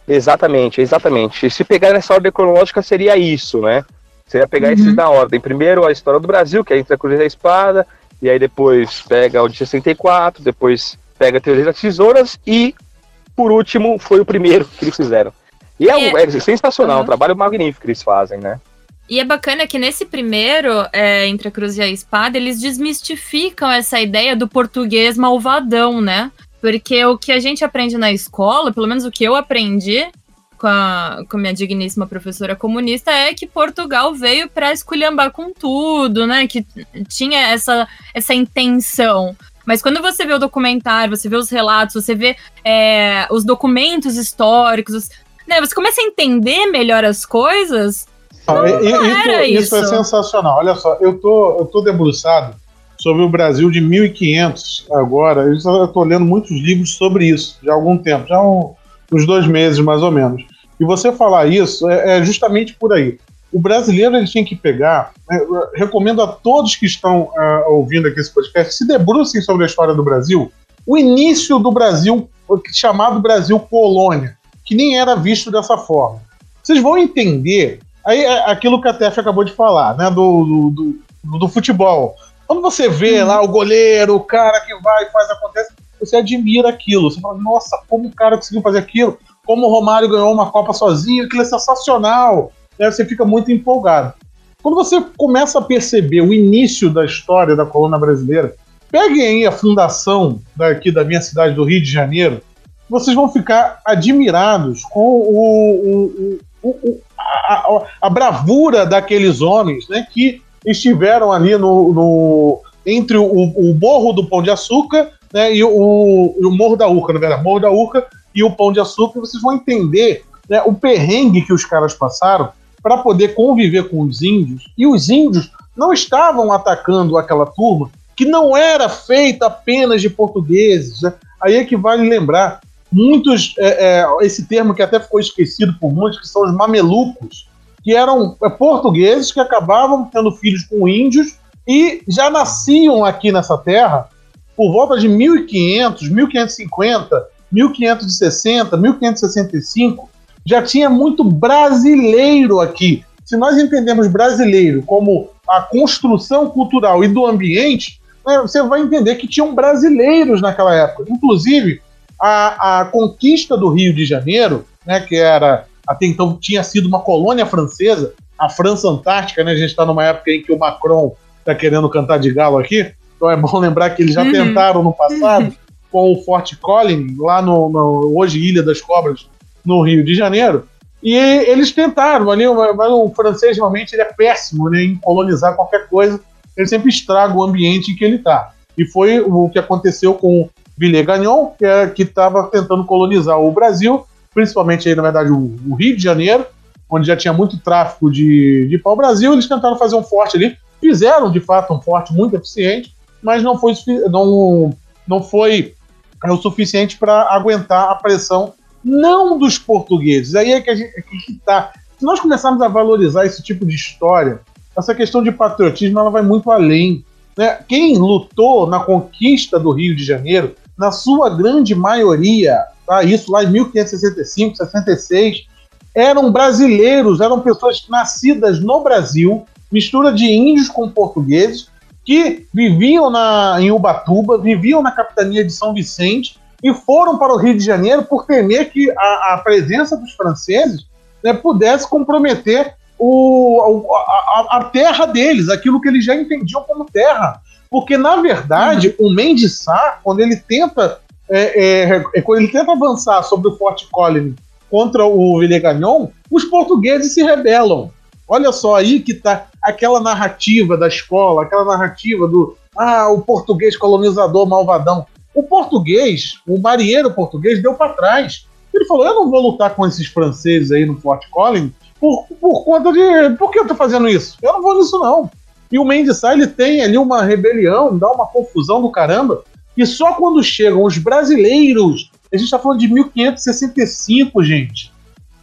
Exatamente, exatamente. Se pegar nessa ordem cronológica, seria isso, né? Seria pegar uhum. esses na ordem. Primeiro, a história do Brasil, que é entre a Cruz e a Espada. E aí depois pega o de 64, depois pega a teoria das tesouras e, por último, foi o primeiro que eles fizeram. E é, é, é sensacional, uhum. um trabalho magnífico que eles fazem, né? E é bacana que nesse primeiro, é, Entre a Cruz e a Espada, eles desmistificam essa ideia do português malvadão, né? Porque o que a gente aprende na escola, pelo menos o que eu aprendi com a, com a minha digníssima professora comunista, é que Portugal veio para esculhambar com tudo, né? Que tinha essa, essa intenção. Mas quando você vê o documentário, você vê os relatos, você vê é, os documentos históricos, né, você começa a entender melhor as coisas. Ah, não, não isso, isso, isso, é sensacional. Olha só, eu tô, eu tô debruçado sobre o Brasil de 1500 agora. Eu estou lendo muitos livros sobre isso já há algum tempo, já há um, uns dois meses mais ou menos. E você falar isso é, é justamente por aí. O brasileiro ele tinha que pegar. Né, recomendo a todos que estão uh, ouvindo aqui esse podcast se debrucem sobre a história do Brasil. O início do Brasil, chamado Brasil colônia, que nem era visto dessa forma. Vocês vão entender aí é aquilo que a Tef acabou de falar, né, do, do, do, do futebol. Quando você vê lá o goleiro, o cara que vai e faz acontece, você admira aquilo. Você fala, nossa, como o cara conseguiu fazer aquilo? Como o Romário ganhou uma Copa sozinho, aquilo é sensacional. Né? Você fica muito empolgado. Quando você começa a perceber o início da história da coluna brasileira, peguem aí a fundação daqui da minha cidade do Rio de Janeiro, vocês vão ficar admirados com o, o, o, a, a, bravura daqueles homens né, que estiveram ali no, no entre o, Morro do Pão de Açúcar né, e o Morro da Urca, na verdade, Morro da Urca e o Pão de Açúcar, vocês vão entender né, o perrengue que os caras passaram para poder conviver com os índios. E os índios não estavam atacando aquela turma que não era feita apenas de portugueses. Né? Aí é que vale lembrar, muitos, é, é, esse termo que até ficou esquecido por muitos, que são os mamelucos, que eram é, portugueses que acabavam tendo filhos com índios e já nasciam aqui nessa terra por volta de 1500, 1550, 1560, 1565, já tinha muito brasileiro aqui. Se nós entendemos brasileiro como a construção cultural e do ambiente, né, você vai entender que tinham brasileiros naquela época. Inclusive, a, a conquista do Rio de Janeiro, né, que era até então tinha sido uma colônia francesa, a França Antártica, né, a gente está numa época em que o Macron está querendo cantar de galo aqui, então é bom lembrar que eles já uhum. tentaram no passado. Com o Fort Collins, lá no, no, hoje Ilha das Cobras, no Rio de Janeiro. E eles tentaram ali, mas o francês realmente ele é péssimo né, em colonizar qualquer coisa, ele sempre estraga o ambiente em que ele está. E foi o que aconteceu com Villegagnon, que é, estava tentando colonizar o Brasil, principalmente aí, na verdade, o, o, Rio de Janeiro, onde já tinha muito tráfico de, de pau-brasil, eles tentaram fazer um forte ali, fizeram de fato um forte muito eficiente, mas não foi, não, não foi é, o suficiente para aguentar a pressão não dos portugueses. Aí é que a gente é que tá. Se nós começarmos a valorizar esse tipo de história, essa questão de patriotismo ela vai muito além. Né? Quem lutou na conquista do Rio de Janeiro, na sua grande maioria, tá? isso lá em 1565, 66, eram brasileiros, eram pessoas nascidas no Brasil, mistura de índios com portugueses, que viviam na, em Ubatuba, viviam na capitania de São Vicente e foram para o Rio de Janeiro por temer que a, a presença dos franceses né, pudesse comprometer o, a, a, terra deles, aquilo que eles já entendiam como terra. Porque, na verdade, uhum. o Mendes Sá, quando ele tenta é, é, é, quando ele tenta avançar sobre o Forte Colony contra o Villegagnon, os portugueses se rebelam. Olha só aí que tá aquela narrativa da escola, aquela narrativa do ah, o português colonizador malvadão. O português, o marinheiro português, deu para trás. Ele falou: Eu não vou lutar com esses franceses aí no Fort Collins por, por conta de. Por que eu tô fazendo isso? Eu não vou nisso, não. E o Mendes Sá, ele tem ali uma rebelião, dá uma confusão do caramba. E só quando chegam os brasileiros, a gente está falando de 1565, gente.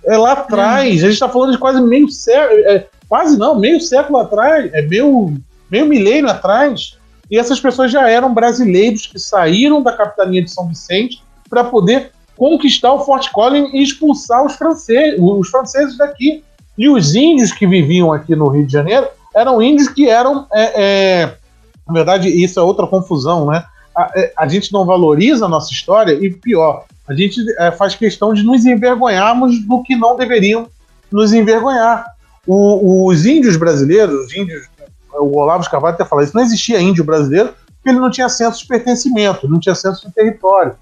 É lá atrás, hum. a gente está falando de quase meio século. É, quase não, meio século atrás, é meio, meio milênio atrás. E essas pessoas já eram brasileiros que saíram da capitania de São Vicente para poder conquistar o Fort Collins e expulsar os franceses, os franceses daqui. E os índios que viviam aqui no Rio de Janeiro eram índios que eram é, é, Na verdade, isso é outra confusão, né? A, é, a gente não valoriza a nossa história e, pior, a gente é, faz questão de nos envergonharmos do que não deveriam nos envergonhar. O, os índios brasileiros, os índios, o Olavo de Carvalho até fala isso, não existia índio brasileiro porque ele não tinha senso de pertencimento, não tinha senso de território.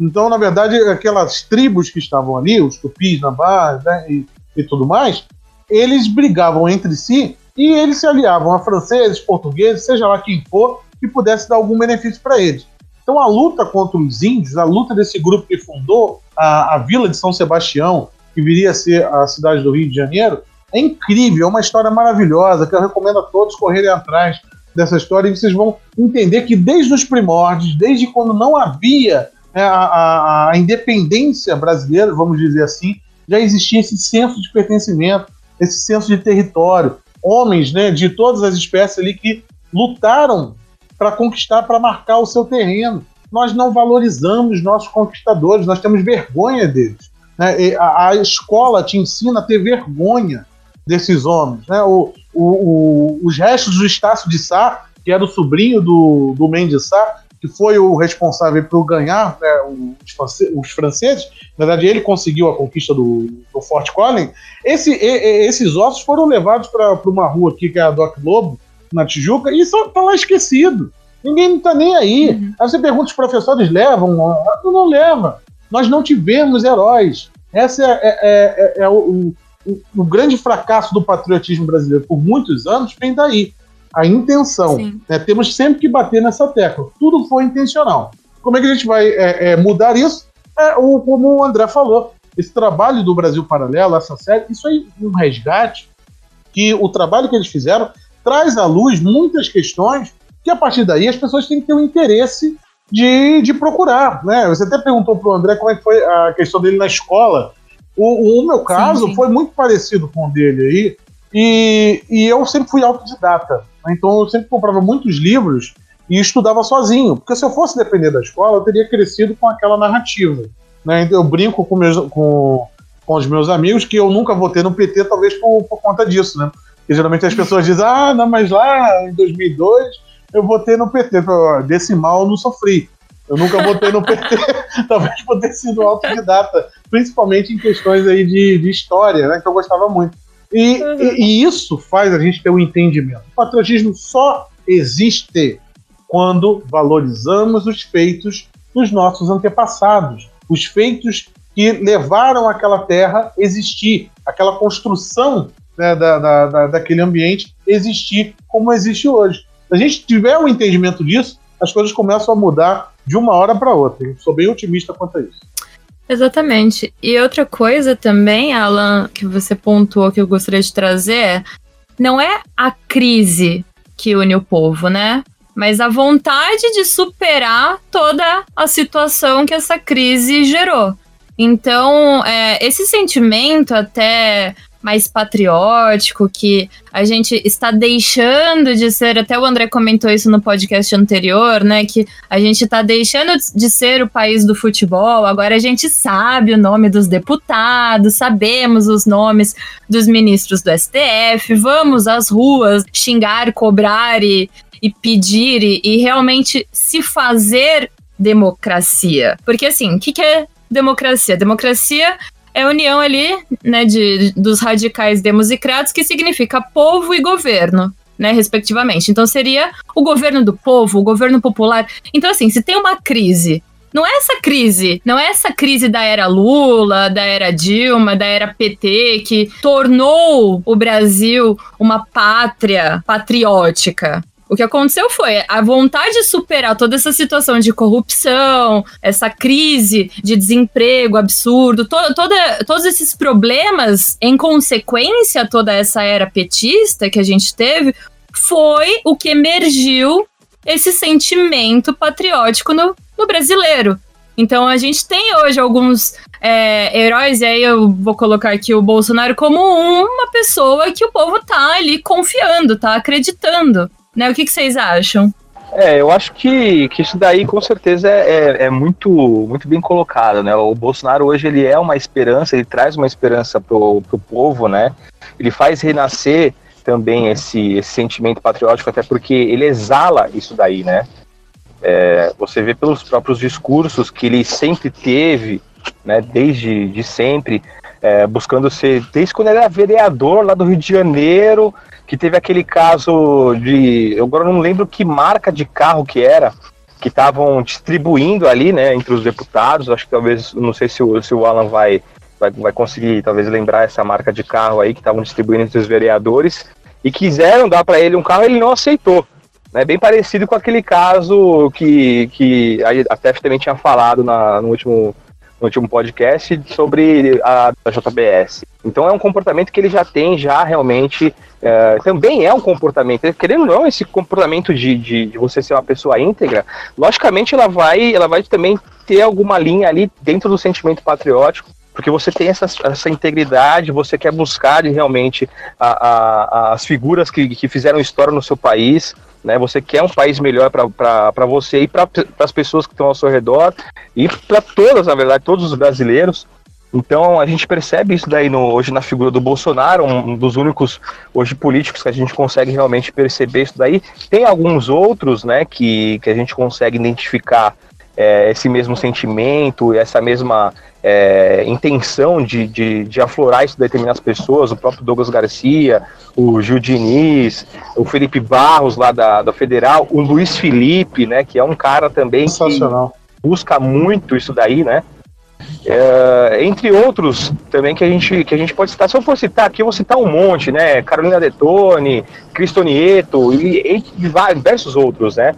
Então, na verdade, aquelas tribos que estavam ali, os tupis, nabás né, e, e tudo mais, eles brigavam entre si e eles se aliavam a franceses, portugueses, seja lá quem for, que pudesse dar algum benefício para eles. Então a luta contra os índios, a luta desse grupo que fundou a, a Vila de São Sebastião, que viria a ser a cidade do Rio de Janeiro, é incrível, é uma história maravilhosa que eu recomendo a todos correrem atrás dessa história e vocês vão entender que desde os primórdios, desde quando não havia né, a, a, a independência brasileira, vamos dizer assim, já existia esse senso de pertencimento, esse senso de território. Homens né, de todas as espécies ali que lutaram para conquistar, para marcar o seu terreno. Nós não valorizamos nossos conquistadores, nós temos vergonha deles. Né? A, a, escola te ensina a ter vergonha desses homens. Né? O, o, o, os restos do Estácio de Sá, que era o sobrinho do, do Mendes Sá, que foi o responsável por ganhar né, os, os, franceses, na verdade ele conseguiu a conquista do, do Fort Collin, esse, e, esses ossos foram levados para uma rua aqui, que é a Doc Lobo, na Tijuca, e só tá lá esquecido. Ninguém está nem aí. Uhum. Aí você pergunta, os professores levam? Não, não leva. Nós não tivemos heróis. Essa é, é, é, é o, o, o, grande fracasso do patriotismo brasileiro por muitos anos vem daí. A intenção. Né? Temos sempre que bater nessa tecla. Tudo foi intencional. Como é que a gente vai é, é, mudar isso? É, o, como o André falou, esse trabalho do Brasil Paralelo, essa série, isso aí é um resgate que o trabalho que eles fizeram traz à luz muitas questões que a partir daí as pessoas têm que ter o um interesse de, de procurar. Né? Você até perguntou para o André como é que foi a questão dele na escola. O, o meu caso sim, sim. foi muito parecido com o dele aí, e, e eu sempre fui autodidata. Né? Então eu sempre comprava muitos livros e estudava sozinho, porque se eu fosse depender da escola, eu teria crescido com aquela narrativa. Né? Então, eu brinco com, meus, com, com os meus amigos que eu nunca votei no PT, talvez por, por conta disso, né? Porque geralmente as pessoas dizem, ah, não, mas lá em 2002 eu votei no PT. Desse mal eu não sofri. Eu nunca votei no PT, [LAUGHS] talvez por ter sido autodidata, principalmente em questões aí de, de história, né, que eu gostava muito. E, uhum. e, e, isso faz a gente ter um entendimento. O patriotismo só existe quando valorizamos os feitos dos nossos antepassados, os feitos que levaram aquela terra a existir, aquela construção né, da, da, da, daquele ambiente existir como existe hoje. Se a gente tiver o um entendimento disso, as coisas começam a mudar de uma hora para outra. Eu sou bem otimista quanto a isso. Exatamente. E outra coisa também, Alan, que você pontuou que eu gostaria de trazer não é a crise que une o povo, né? Mas a vontade de superar toda a situação que essa crise gerou. Então, é, esse sentimento até mais patriótico, que a gente está deixando de ser, até o André comentou isso no podcast anterior, né, que a gente está deixando de ser o país do futebol, agora a gente sabe o nome dos deputados, sabemos os nomes dos ministros do STF, vamos às ruas xingar, cobrar e, e pedir e, e realmente se fazer democracia. Porque assim, o que, que é democracia? Democracia é a união ali, né, de, dos radicais democratas, que significa povo e governo. Né, respectivamente. Então seria o governo do povo, o governo popular. Então, assim, se tem uma crise não é essa crise, não é essa crise da era Lula, da era Dilma, da era PT que tornou o Brasil uma pátria patriótica. O que aconteceu foi a vontade de superar toda essa situação de corrupção, essa crise de desemprego absurdo, to toda, todos esses problemas em consequência toda essa era petista que a gente teve, foi o que emergiu esse sentimento patriótico no, no brasileiro. Então a gente tem hoje alguns é, heróis, e aí eu vou colocar aqui o Bolsonaro como uma pessoa que o povo tá ali confiando, tá acreditando. Né? O que, que vocês acham? É, eu acho que, que isso daí com certeza é, é, é, muito, muito bem colocado, né? O Bolsonaro hoje ele é uma esperança, ele traz uma esperança pro, pro povo, né? Ele faz renascer também esse, esse sentimento patriótico, até porque ele exala isso daí, né? É, você vê pelos próprios discursos que ele sempre teve, né, desde de sempre, é, buscando ser, desde quando ele era vereador lá do Rio de Janeiro, que teve aquele caso de, eu agora não lembro que marca de carro que era, que estavam distribuindo ali, né, entre os deputados, acho que talvez, não sei se o, se o Alan vai, vai, vai conseguir talvez lembrar essa marca de carro aí que estavam distribuindo entre os vereadores, e quiseram dar para ele um carro, ele não aceitou. Né, bem parecido com aquele caso que, que a TEF também tinha falado na, no, último, no último podcast sobre a, a JBS. Então é um comportamento que ele já tem, já realmente. É, também é um comportamento, querendo ou não, esse comportamento de, de, de, você ser uma pessoa íntegra, logicamente ela vai, ela vai também ter alguma linha ali dentro do sentimento patriótico porque você tem essa, essa integridade, você quer buscar realmente a, a, as figuras que, que fizeram história no seu país, né? Você quer um país melhor para você e para as pessoas que estão ao seu redor e para todas, na verdade, todos os brasileiros. Então a gente percebe isso daí no, hoje na figura do Bolsonaro, um dos únicos hoje políticos que a gente consegue realmente perceber isso daí. Tem alguns outros, né, que, que a gente consegue identificar é, esse mesmo sentimento, essa mesma é, intenção de, de, de, aflorar isso de determinadas pessoas, o próprio Douglas Garcia, o Gil Diniz, o Felipe Barros lá da, da Federal, o Luiz Felipe, né, que é um cara também que busca muito isso daí, né, é, entre outros também que a, gente, que a gente pode citar, se eu for citar aqui, eu vou citar um monte, né, Carolina Detone, Cristonieto e, e diversos outros, né.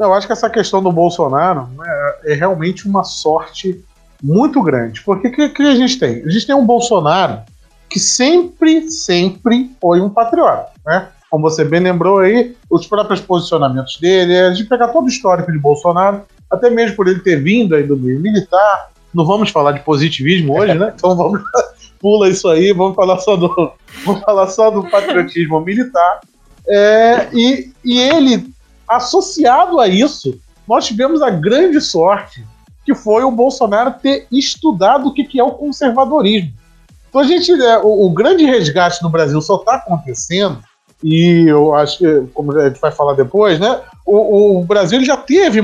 Eu acho que essa questão do Bolsonaro é, é realmente uma sorte muito grande. Porque o que, que a gente tem? A gente tem um Bolsonaro que sempre, sempre foi um patriota, né? Como você bem lembrou aí, os próprios posicionamentos dele, a gente pegar todo o histórico de Bolsonaro, até mesmo por ele ter vindo aí do meio militar, não vamos falar de positivismo hoje, né? Então vamos [LAUGHS] pula isso aí, vamos falar só do, vamos falar só do patriotismo militar. É, e, e ele, associado a isso, nós tivemos a grande sorte que foi o Bolsonaro ter estudado o que, é o conservadorismo. Então a gente, é, o, o grande resgate no Brasil só está acontecendo e eu acho que, como a gente vai falar depois, né? O, o Brasil já teve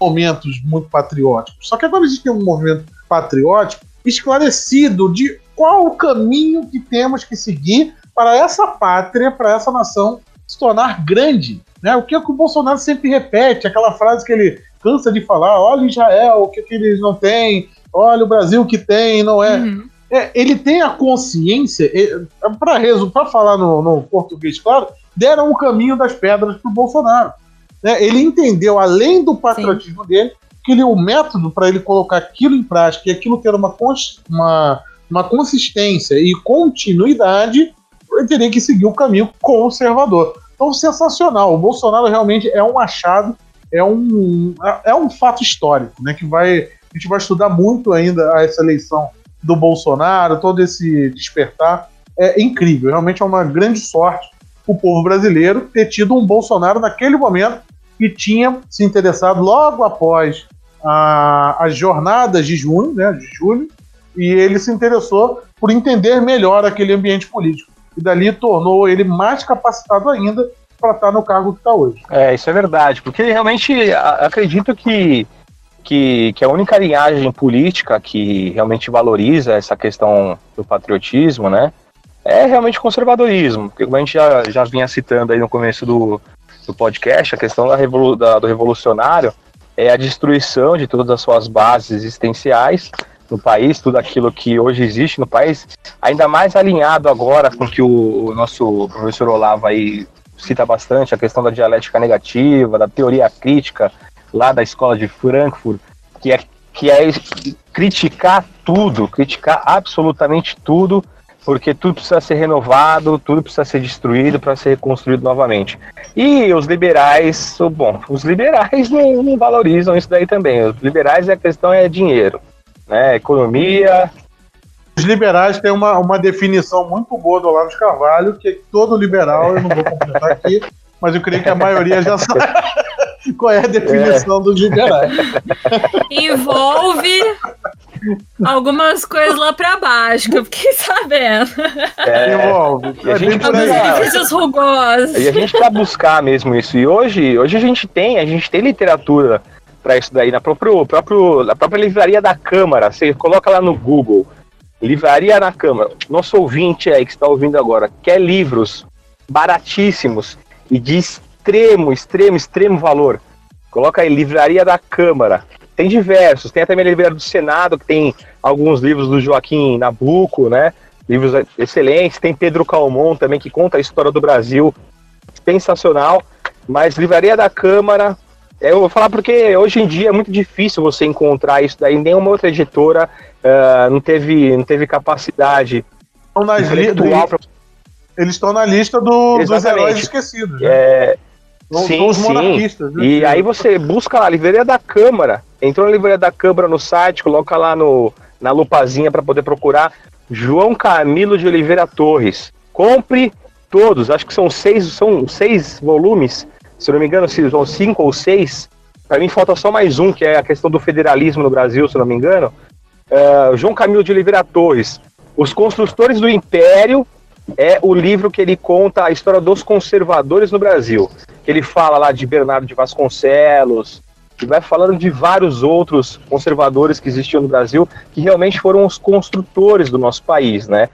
momentos muito patrióticos. Só que agora a gente tem um movimento patriótico esclarecido de qual o caminho que temos que seguir para essa pátria, para essa nação se tornar grande. Né? O que, é que o Bolsonaro sempre repete, aquela frase que ele cansa de falar, olha Israel, o que, que eles não têm, olha o Brasil que tem, não é. Uhum. é ele tem a consciência, para falar no, no, português, claro, deram o caminho das pedras para o Bolsonaro. Né? Ele entendeu, além do patriotismo Sim. dele, que ele, o método para ele colocar aquilo em prática e aquilo ter uma, uma, uma consistência e continuidade, ele teria que seguir o caminho conservador. Então, sensacional. O Bolsonaro realmente é um achado é um, é um fato histórico, né? Que vai, a gente vai estudar muito ainda essa eleição do Bolsonaro, todo esse despertar. É incrível, realmente é uma grande sorte o povo brasileiro ter tido um Bolsonaro naquele momento que tinha se interessado logo após a, as jornadas de junho, né, de julho, e ele se interessou por entender melhor aquele ambiente político. E dali tornou ele mais capacitado ainda para estar tá no cargo que está hoje. É, isso é verdade, porque realmente acredito que, que, que a única linhagem política que realmente valoriza essa questão do patriotismo, né, é realmente conservadorismo, porque como a gente já, já vinha citando aí no começo do, do podcast, a questão da, revolu da, do revolucionário é a destruição de todas as suas bases existenciais no país, tudo aquilo que hoje existe no país, ainda mais alinhado agora com que o, o nosso professor Olavo aí cita bastante a questão da dialética negativa, da teoria crítica lá da escola de Frankfurt, que é, que é criticar tudo, criticar absolutamente tudo, porque tudo precisa ser renovado, tudo precisa ser destruído para ser reconstruído novamente. E os liberais, bom, os liberais não, não valorizam isso daí também. Os liberais a questão é dinheiro, né? Economia, os liberais têm uma, uma definição muito boa do Olavo de Carvalho, que todo liberal, eu não vou completar aqui, mas eu creio que a maioria já sabe [LAUGHS] qual é a definição é. dos liberais. Envolve algumas coisas lá pra baixo, que eu fiquei sabendo. É, [LAUGHS] Envolve. e a É gente por Alguns rugosos. E a gente precisa buscar mesmo isso. E hoje, hoje a gente tem, a gente tem literatura para isso daí na próprio, próprio, na própria livraria da Câmara. Você coloca lá no Google, livraria na Câmara. Nosso ouvinte aí que está ouvindo agora quer livros baratíssimos e de extremo, extremo, extremo valor. Coloca aí livraria da Câmara. Tem diversos. Tem até a livraria do Senado que tem alguns livros do Joaquim Nabuco, né? Livros excelentes. Tem Pedro Calmon também que conta a história do Brasil sensacional, mas Livraria da Câmara, eu vou falar porque hoje em dia é muito difícil você encontrar isso daí, nenhuma outra editora ah, não, teve, não teve capacidade Estão nas intelectual pra, Eles estão na lista do- dos heróis esquecidos. Né? é, São- sim, são os monarquistas. né? E aí você busca lá, Livraria da Câmara, entrou na Livraria da Câmara no site, coloca lá no, na lupazinha para poder procurar João Camilo de Oliveira Torres. Compre todos, acho que são seis, são seis volumes, se não me engano, se são cinco ou seis. Para mim falta só mais um, que é a questão do federalismo no Brasil, se não me engano. É, João Camilo de Oliveira Torres. Os Construtores do Império é o livro que ele conta a história dos conservadores no Brasil. Que ele fala lá de Bernardo de Vasconcelos, e vai falando de vários outros conservadores que existiam no Brasil, que realmente foram os construtores do nosso país, né?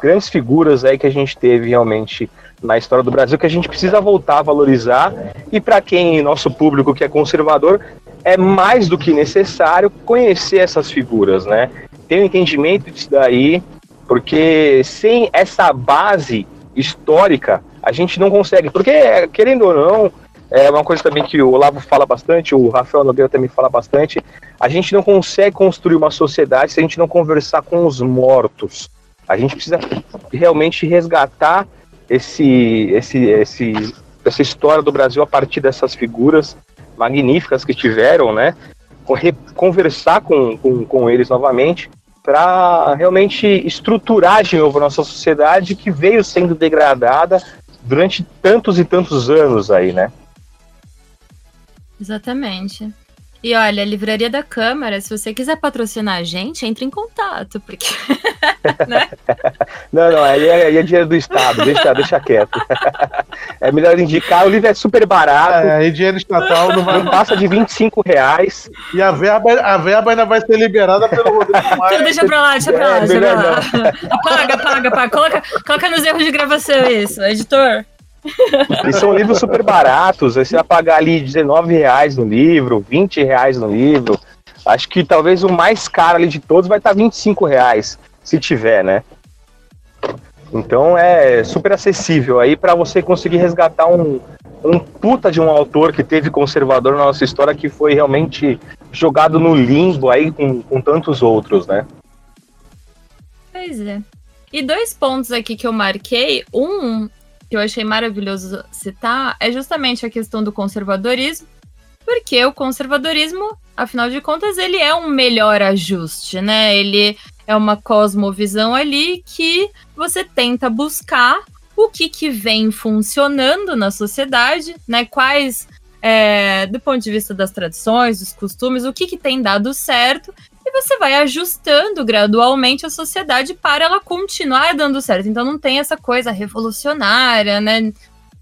Grandes figuras aí que a gente teve realmente na história do Brasil que a gente precisa voltar a valorizar. E para quem, nosso público que é conservador, é mais do que necessário conhecer essas figuras, né? Ter um entendimento disso daí, porque sem essa base histórica, a gente não consegue. Porque, querendo ou não, é uma coisa também que o Olavo fala bastante, o Rafael Nogueira também fala bastante, a gente não consegue construir uma sociedade se a gente não conversar com os mortos. A gente precisa realmente resgatar esse, esse, esse, essa história do Brasil a partir dessas figuras magníficas que tiveram, né? Conversar com, com, com eles novamente para realmente estruturar de novo a nossa sociedade que veio sendo degradada durante tantos e tantos anos aí, né? Exatamente. E olha, a Livraria da Câmara, se você quiser patrocinar a gente, entre em contato, porque [LAUGHS] Não, não, aí é, aí é dinheiro do Estado, deixa, deixa quieto. É melhor indicar, o livro é super barato, É, aí dinheiro estatal não vai. não passa de 25 reais. E a verba, a verba ainda vai ser liberada pelo Rodrigo Então deixa pra lá, deixa pra lá, É, deixa pra melhor lá. Apaga, apaga, apaga. Coloca, coloca nos erros de gravação isso, editor. E são livros super baratos, você vai pagar ali 19 reais no livro, 20 reais no livro. Acho que talvez o mais caro ali de todos vai estar 25 reais, se tiver, né? Então é super acessível aí para você conseguir resgatar um, um puta de um autor que teve conservador na nossa história que foi realmente jogado no limbo aí com, com tantos outros, né? Pois é. E dois pontos aqui que eu marquei. Um que eu achei maravilhoso citar é justamente a questão do conservadorismo, porque o conservadorismo, afinal de contas, ele é um melhor ajuste, né? Ele é uma cosmovisão ali que você tenta buscar o que, que vem funcionando na sociedade, né? Quais, é, do ponto de vista das tradições, dos costumes, o que, que tem dado certo você vai ajustando gradualmente a sociedade para ela continuar dando certo. Então não tem essa coisa revolucionária, né?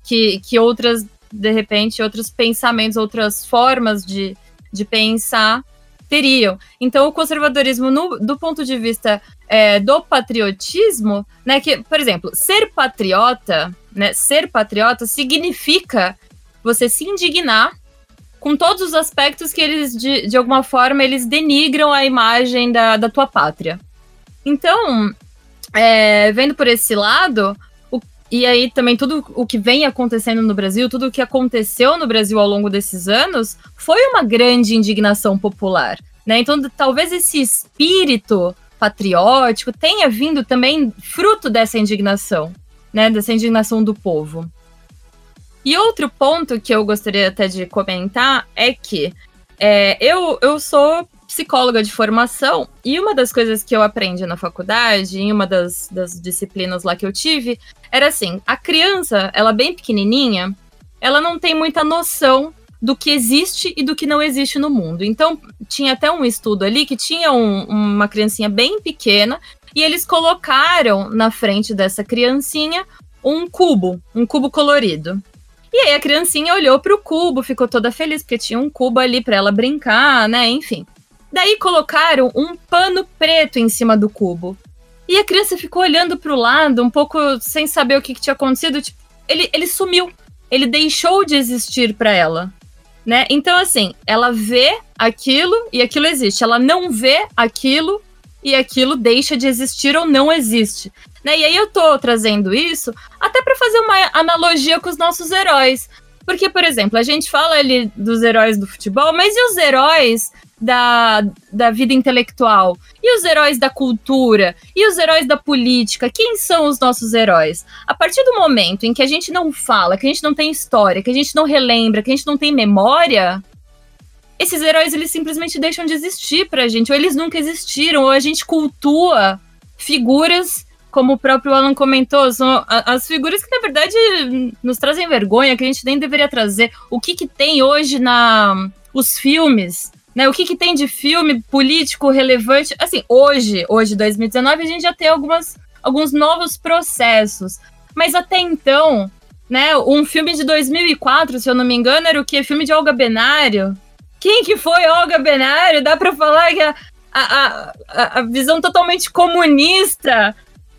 Que, que outras, de repente, outros pensamentos, outras formas de, de pensar teriam. Então o conservadorismo, no- do ponto de vista é, do patriotismo, né? Que, por exemplo, ser patriota, né? Ser patriota significa você se indignar com todos os aspectos que eles, de, de alguma forma, eles denigram a imagem da, da tua pátria. Então, é, vendo por esse lado, o- e aí também tudo o que vem acontecendo no Brasil, tudo o que aconteceu no Brasil ao longo desses anos, foi uma grande indignação popular. Né? Então, talvez esse espírito patriótico tenha vindo também fruto dessa indignação, né? Dessa indignação do povo. E outro ponto que eu gostaria até de comentar é que é, eu, eu sou psicóloga de formação e uma das coisas que eu aprendi na faculdade, em uma das, das disciplinas lá que eu tive, era assim: a criança, ela bem pequenininha, ela não tem muita noção do que existe e do que não existe no mundo. Então, tinha até um estudo ali que tinha um, uma criancinha bem pequena e eles colocaram na frente dessa criancinha um cubo, um cubo colorido. E aí a criancinha olhou para o cubo, ficou toda feliz porque tinha um cubo ali para ela brincar, né? Enfim. Daí colocaram um pano preto em cima do cubo. E a criança ficou olhando para o lado, um pouco sem saber o que, que tinha acontecido. Tipo, ele, ele sumiu. Ele deixou de existir para ela né? Então, assim, ela vê aquilo e aquilo existe. Ela não vê aquilo e aquilo deixa de existir ou não existe. Né? E aí eu tô trazendo isso até para fazer uma analogia com os nossos heróis. Porque, por exemplo, a gente fala ali dos heróis do futebol, mas e os heróis da, da vida intelectual? E os heróis da cultura? E os heróis da política? Quem são os nossos heróis? A partir do momento em que a gente não fala, que a gente não tem história, que a gente não relembra, que a gente não tem memória, esses heróis eles simplesmente deixam de existir pra gente, ou eles nunca existiram, ou a gente cultua figuras como o próprio Alan comentou, são as figuras que, na verdade, nos trazem vergonha, que a gente nem deveria trazer. O que, que tem hoje na os filmes, né? O que, que tem de filme político relevante? Assim, hoje, hoje, 2019, a gente já tem algumas, alguns novos processos. Mas até então, né? Um filme de 2004, se eu não me engano, era o quê? Filme de Olga Benário. Quem que foi Olga Benário? Dá para falar que a, a, a, a visão totalmente comunista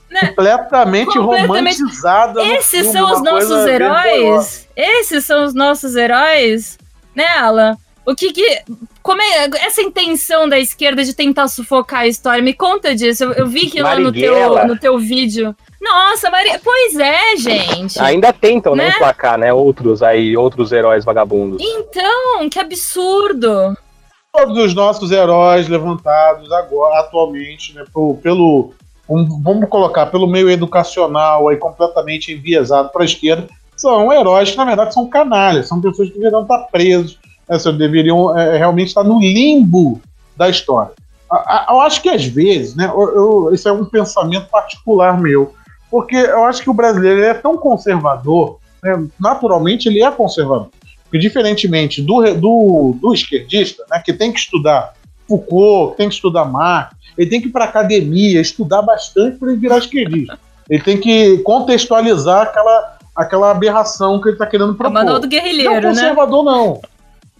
né? completamente, completamente romantizada. Esses são os nossos heróis? Esses são os nossos heróis? Né, Alan? O que que. Como é essa intenção da esquerda de tentar sufocar a história? Me conta disso. Eu, eu vi que lá no teu, no teu vídeo. Nossa, Maria. Pois é, gente. Ainda tentam, né? né, emplacar, né? Outros aí, outros heróis vagabundos. Então, que absurdo. Todos os nossos heróis levantados agora, atualmente, né, pro, pelo vamos colocar, pelo meio educacional aí completamente enviesado para a esquerda, são heróis que na verdade são canalhas, são pessoas que deveriam estar presos, né, deveriam é, realmente estar no limbo da história. Eu acho que às vezes, né, eu, eu, esse é um pensamento particular meu, porque eu acho que o brasileiro é tão conservador, né, naturalmente ele é conservador, porque diferentemente do, do, do esquerdista, né, que tem que estudar Foucault, que tem que estudar Marx, ele tem que ir para academia, estudar bastante para ele virar esquerdista. Ele tem que contextualizar aquela, aquela aberração que ele está querendo propor. É o manual do guerrilheiro, não, conservador, né? não.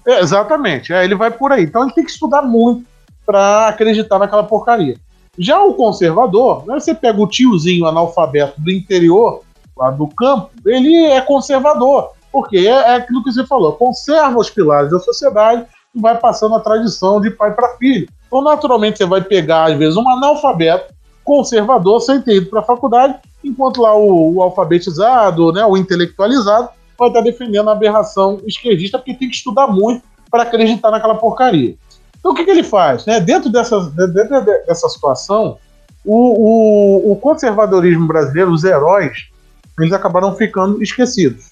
É, exatamente. É, ele vai por aí. Então ele tem que estudar muito para acreditar naquela porcaria. Já o conservador, né, você pega o tiozinho analfabeto do interior, lá do campo, ele é conservador. Porque é, é aquilo que você falou, conserva os pilares da sociedade e vai passando a tradição de pai para filho. Então, naturalmente, você vai pegar, às vezes, um analfabeto conservador sem ter ido para a faculdade, enquanto lá o, o, alfabetizado, né, o intelectualizado, vai estar defendendo a aberração esquerdista, porque tem que estudar muito para acreditar naquela porcaria. Então, o que, que ele faz? Né? Dentro, dessa, dentro dessa situação, o, o, o conservadorismo brasileiro, os heróis, eles acabaram ficando esquecidos.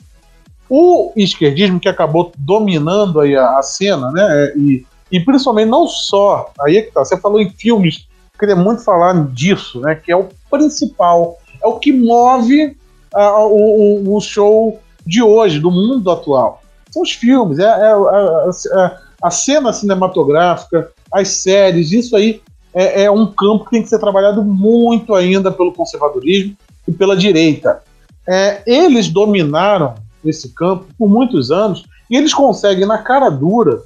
O esquerdismo, que acabou dominando aí a, a cena, né, e e principalmente não só, aí é que tá, você falou em filmes, queria muito falar disso, né? Que é o principal, é o que move uh, o, o, show de hoje, do mundo atual. São os filmes, é, é, é, é, a cena cinematográfica, as séries, isso aí é, é, um campo que tem que ser trabalhado muito ainda pelo conservadorismo e pela direita. É, eles dominaram esse campo por muitos anos e eles conseguem, na cara dura,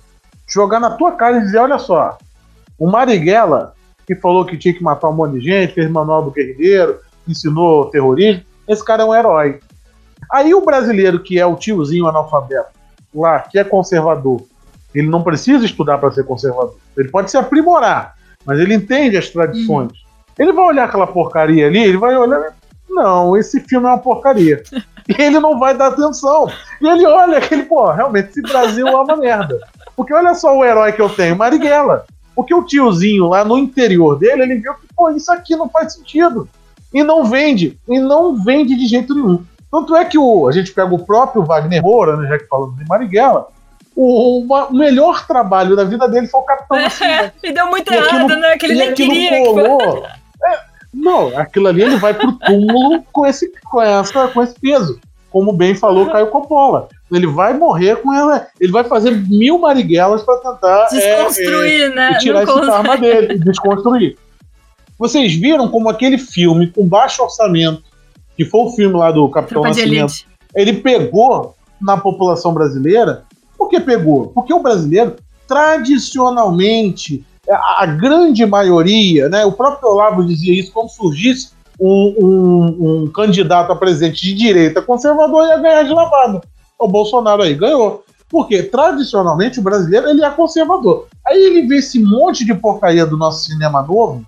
jogar na tua cara e dizer: olha só, o Marighella, que falou que tinha que matar um monte de gente, fez manual do guerrilheiro, ensinou terrorismo, esse cara é um herói. Aí o brasileiro, que é o tiozinho analfabeto, lá, que é conservador, ele não precisa estudar para ser conservador. Ele pode se aprimorar, mas ele entende as tradições. Uhum. Ele vai olhar aquela porcaria ali, ele vai olhar. Não, esse filme é uma porcaria. [LAUGHS] e ele não vai dar atenção. E ele olha aquele, pô, realmente, esse Brasil é uma merda. Porque olha só o herói que eu tenho, Marighella. Porque o tiozinho lá no interior dele, ele viu que, pô, isso aqui não faz sentido. E não vende. E não vende de jeito nenhum. Tanto é que o, a gente pega o próprio Wagner Moura, né, já que falamos de Marighella, o, o, melhor trabalho da vida dele foi o Capitão Nascimento. [LAUGHS] e deu muito e errado, aquilo, né? Que ele nem queria. Colou, que... é, não, aquilo ali ele vai pro túmulo com esse, com, essa, com esse peso. Como bem falou Caio Coppola. Ele vai morrer com ela. Ele vai fazer mil mariguelas para tentar desconstruir, é, é, né? tirar esse karma dele, desconstruir. Vocês viram como aquele filme com baixo orçamento, que foi o filme lá do Capitão Tropa Nascimento, ele pegou na população brasileira. Por que pegou? Porque o brasileiro, tradicionalmente, a, a grande maioria, né, o próprio Olavo dizia isso, quando surgisse um, um, um, candidato a presidente de direita conservador ia ganhar de lavada. O Bolsonaro aí ganhou. Porque, tradicionalmente, o brasileiro ele é conservador. Aí ele vê esse monte de porcaria do nosso cinema novo,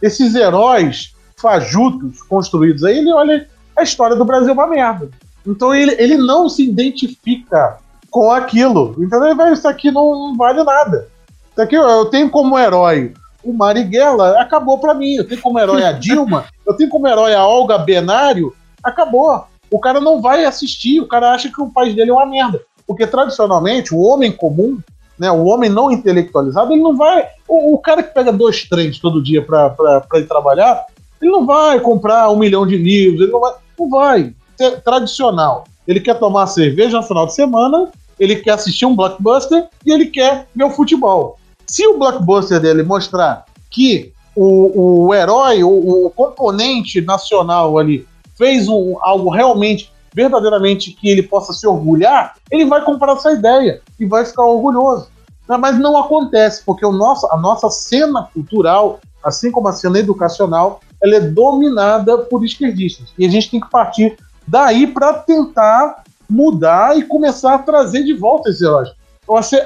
esses heróis fajutos construídos aí, ele olha a história do Brasil é uma merda. Então ele, ele não se identifica com aquilo. Então ele vai, isso aqui não, não vale nada. Isso aqui eu tenho como herói o Marighella, acabou para mim. Eu tenho como herói a Dilma, [LAUGHS] eu tenho como herói a Olga Benário, acabou. O cara não vai assistir, o cara acha que o país dele é uma merda. Porque tradicionalmente o homem comum, né, o homem não intelectualizado, ele não vai. O, o cara que pega dois trens todo dia para ir trabalhar, ele não vai comprar um milhão de livros, ele não vai. Não vai. É tradicional. Ele quer tomar cerveja no final de semana, ele quer assistir um blockbuster e ele quer ver o futebol. Se o blockbuster dele mostrar que o, o herói, o, o componente nacional ali, fez um, algo realmente, verdadeiramente que ele possa se orgulhar, ele vai comprar essa ideia e vai ficar orgulhoso. Mas não acontece, porque o nosso, a nossa cena cultural, assim como a cena educacional, ela é dominada por esquerdistas. E a gente tem que partir daí para tentar mudar e começar a trazer de volta esses heróis. Eu achei,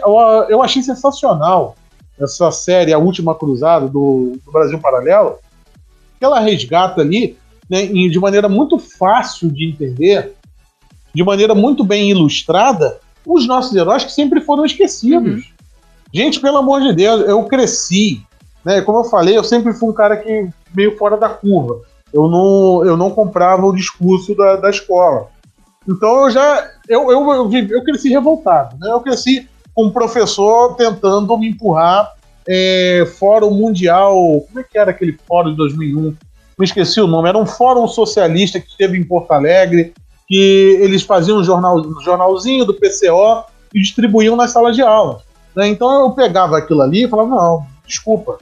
eu achei sensacional essa série, A Última Cruzada, do, do Brasil Paralelo, que ela resgata ali, né, de maneira muito fácil de entender, de maneira muito bem ilustrada, os nossos heróis que sempre foram esquecidos. Uhum. Gente, pelo amor de Deus, eu cresci, né? Como eu falei, eu sempre fui um cara que meio fora da curva. Eu não, eu não comprava o discurso da, da escola. Então eu já eu, eu, eu, eu cresci revoltado, né? Eu cresci um professor tentando me empurrar é, Fórum Mundial. Como é que era aquele fórum de 2001? Me esqueci o nome. Era um fórum socialista que esteve em Porto Alegre, que eles faziam um, jornal, um jornalzinho do PCO e distribuíam nas salas de aula. Né? Então eu pegava aquilo ali e falava: não, desculpa,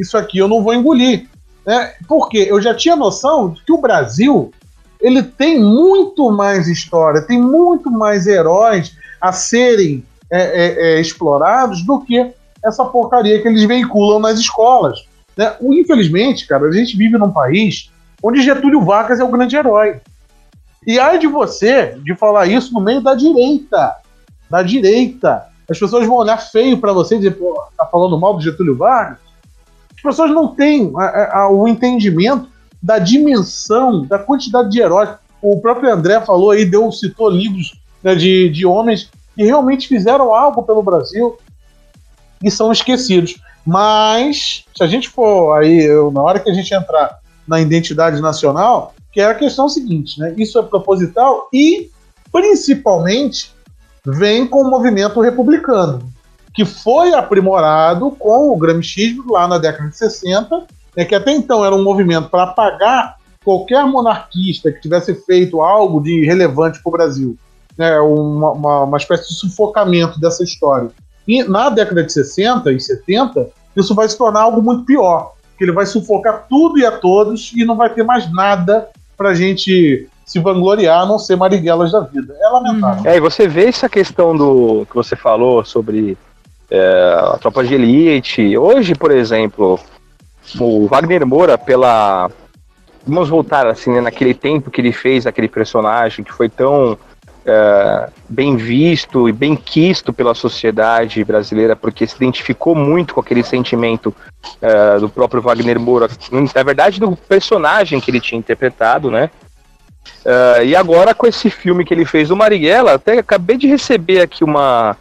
isso aqui eu não vou engolir. Né? Porque eu já tinha noção de que o Brasil ele tem muito mais história, tem muito mais heróis a serem é, é, é, explorados do que essa porcaria que eles veiculam nas escolas. Né? Infelizmente, cara, a gente vive num país onde Getúlio Vargas é o grande herói. E ai de você de falar isso no meio da direita. Da direita. As pessoas vão olhar feio para você e dizer, pô, tá falando mal do Getúlio Vargas? As pessoas não têm a, a, o entendimento da dimensão, da quantidade de heróis. O próprio André falou aí, deu, citou livros né, de, de homens que realmente fizeram algo pelo Brasil e são esquecidos. Mas, se a gente for aí, eu, na hora que a gente entrar na identidade nacional, que é a questão seguinte, né? Isso é proposital e, principalmente, vem com o movimento republicano, que foi aprimorado com o gramscismo lá na década de 60, né, que até então era um movimento para apagar qualquer monarquista que tivesse feito algo de relevante para o Brasil né, uma, uma, uma espécie de sufocamento dessa história. E na década de 60 e 70, isso vai se tornar algo muito pior, que ele vai sufocar tudo e a todos e não vai ter mais nada para gente se vangloriar, a não ser Marighella da vida. É lamentável. É, e você vê essa questão do que você falou sobre é, a tropa de elite. Hoje, por exemplo, o Wagner Moura, pela. Vamos voltar assim, né, naquele tempo que ele fez aquele personagem que foi tão é, bem visto e bem quisto pela sociedade brasileira, porque se identificou muito com aquele sentimento é, do próprio Wagner Moura, na verdade do personagem que ele tinha interpretado, né? É, e agora com esse filme que ele fez do Marighella, até acabei de receber aqui uma,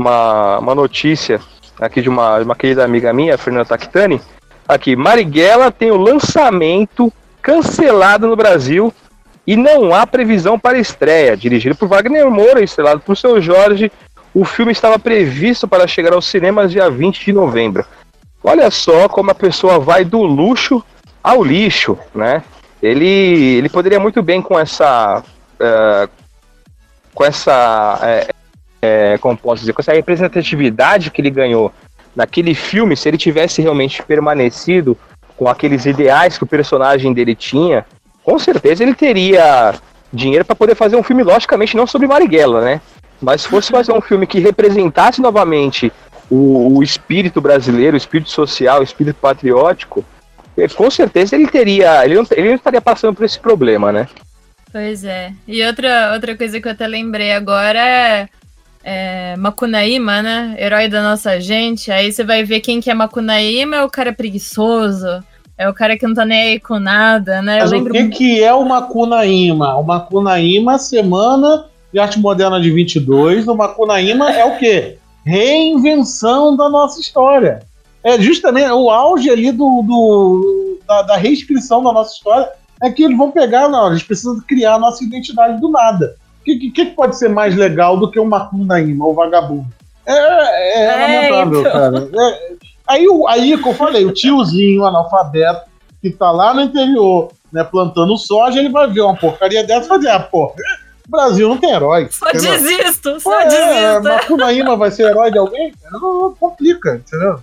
uma, uma notícia aqui de uma, uma querida amiga minha, Fernanda Tactani, aqui, Marighella tem o lançamento cancelado no Brasil e não há previsão para estreia. Dirigido por Wagner Moura e estrelado por seu Jorge, o filme estava previsto para chegar aos cinemas dia 20 de novembro. Olha só como a pessoa vai do luxo ao lixo, né? Ele, ele poderia muito bem com essa uh, com essa, é, é, como posso dizer, com essa representatividade que ele ganhou naquele filme, se ele tivesse realmente permanecido com aqueles ideais que o personagem dele tinha, com certeza ele teria dinheiro para poder fazer um filme, logicamente, não sobre Marighella, né? Mas se fosse fazer um filme que representasse novamente o, o espírito brasileiro, o espírito social, o espírito patriótico, eh, com certeza ele teria. Ele não, ele não estaria passando por esse problema, né? Pois é. E outra, outra coisa que eu até lembrei agora é, é Macunaíma, né? Herói da nossa gente. Aí você vai ver quem que é Macunaíma, é o cara preguiçoso, é o cara que não tá nem aí com nada, né? Mas lembro... o que, que é o Macunaíma? O Macunaíma, Semana de Arte Moderna de 22, o Macunaíma é o quê? Reinvenção da nossa história. É justamente o auge ali do, do da, da, reescrição da nossa história é que eles vão pegar, não, eles precisam criar a nossa identidade do nada. O que, que, pode ser mais legal do que o Macunaíma, o vagabundo? É, é, é lamentável, então. cara. É, Aí, aí, como eu falei, o tiozinho analfabeto que tá lá no interior, né, plantando soja, ele vai ver uma porcaria dessa e vai dizer, ah, pô, o Brasil não tem herói. Só entendeu? desisto, só é, desisto. Macunaíma vai ser herói de alguém? Não, não complica, entendeu?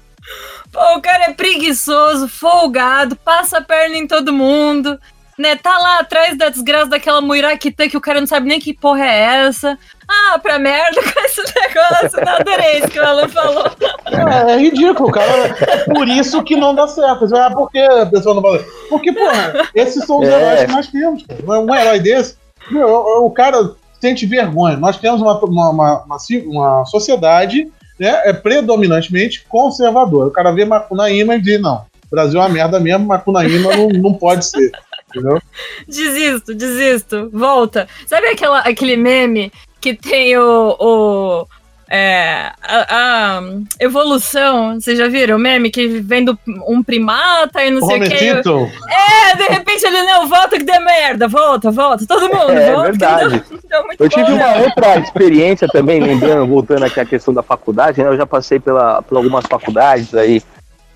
Pô, o cara é preguiçoso, folgado, passa a perna em todo mundo, né? Tá lá atrás da desgraça daquela muiraquitã que o cara não sabe nem que porra é essa. Ah, pra merda com esse [LAUGHS] negócio. Não adorei isso que o Alan falou. É, é ridículo, cara. Por isso que não dá certo. Ah, por que a pessoa não fala? Porque, porra, esses são os é. heróis que nós temos. Um herói desse, o cara sente vergonha. Nós temos uma, uma, uma, uma sociedade né, é predominantemente conservadora. O cara vê Macunaíma e diz, não, Brasil é uma merda mesmo, Macunaíma não, não pode ser. Entendeu? Desisto, desisto. Volta. Sabe aquela, aquele meme que tem o. o é, a, a, evolução, vocês já viram o meme que vem do um primata e não sei o que. É, de repente ele não, volta que dê merda, volta, volta, todo mundo, é, volta. É verdade. [LAUGHS] eu tive uma outra experiência também, lembrando, voltando aqui à questão da faculdade, né? Eu já passei pela, por algumas faculdades aí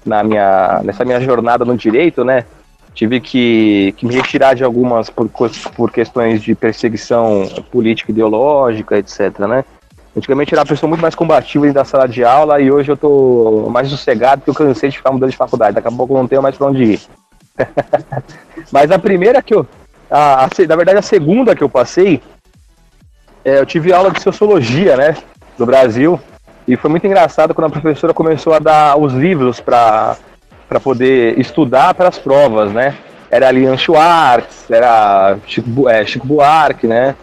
na minha, nessa minha jornada no direito, né? Tive que, que me retirar de algumas por, por questões de perseguição política ideológica, etc, né? Antigamente era uma pessoa muito mais combativa da sala de aula e hoje eu tô mais sossegado porque eu cansei de ficar mudando de faculdade. Daqui a pouco eu não tenho mais pra onde ir. [LAUGHS] Mas a primeira que eu. A, a, na verdade, a segunda que eu passei, é, eu tive aula de sociologia, né? Do Brasil. E foi muito engraçado quando a professora começou a dar os livros para para poder estudar para as provas, né? Era Lian Schwartz, era Chico, é, Chico Buarque, né?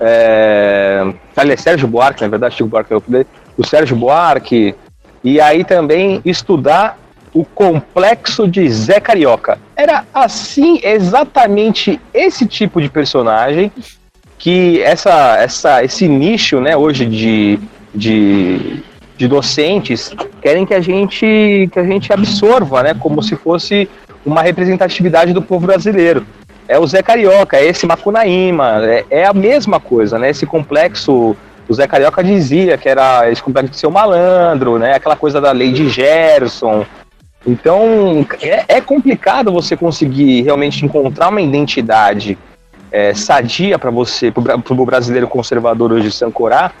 É, Sérgio Buarque, na verdade, Chico Buarque, o Sérgio Buarque, e aí também estudar o complexo de Zé Carioca. Era assim, exatamente esse tipo de personagem que essa, essa, esse nicho, né, hoje de, de de docentes querem que a gente que a gente absorva, né, como se fosse uma representatividade do povo brasileiro. É o Zé Carioca, é esse Macunaíma, é, é a mesma coisa, né? Esse complexo, o Zé Carioca dizia que era esse complexo de ser um malandro, né? Aquela coisa da lei de Gerson. Então, é, é complicado você conseguir realmente encontrar uma identidade é, sadia para você, para o brasileiro conservador hoje se ancorar,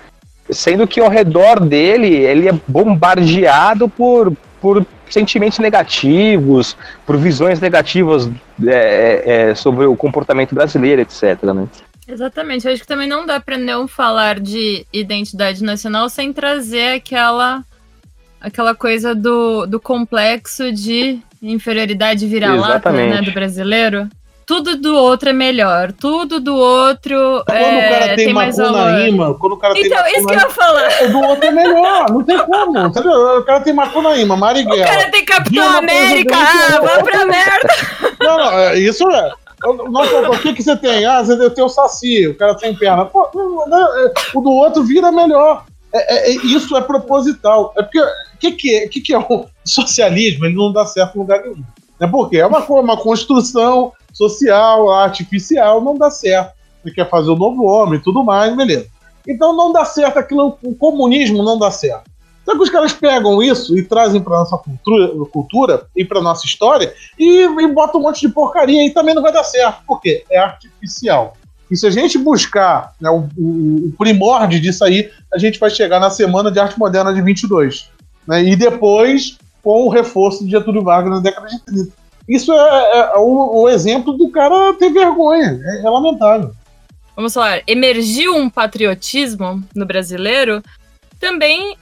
sendo que ao redor dele ele é bombardeado por, por sentimentos negativos, por visões negativas é, é, é sobre o comportamento brasileiro, etc. Né? Exatamente, eu acho que também não dá para não falar de identidade nacional sem trazer aquela aquela coisa do, do complexo de inferioridade vira-lata né, do brasileiro tudo do outro é melhor, tudo do outro quando é, o cara tem, tem mais macunaíma, quando o cara tem Então, isso que eu ia falar. É, do outro é melhor, não tem como, entendeu? O cara tem macunaíma, Marighella. O cara tem Capitão América, ah, vai pra merda. Não, não, é, isso é... Nossa, o que, que você tem? Ah, você tem o Saci, o cara tem perna. Pô, o do outro vira melhor. É, é, isso é proposital. É porque o que, que, que, que é o socialismo? Ele não dá certo em lugar nenhum. É porque é uma, uma construção social, artificial, não dá certo. Você quer fazer o novo homem tudo mais, beleza. Então não dá certo aquilo, o comunismo não dá certo. Só que os caras pegam isso e trazem para nossa cultura, cultura e para nossa história e, e botam um monte de porcaria e também não vai dar certo. Por quê? É artificial. E se a gente buscar né, o, o, o, primórdio disso aí, a gente vai chegar na Semana de Arte Moderna de 22. Né, e depois com o reforço de Getúlio Vargas na década de 30. Isso é, é, é o, o, exemplo do cara ter vergonha. É, é lamentável. Vamos falar, emergiu um patriotismo no brasileiro também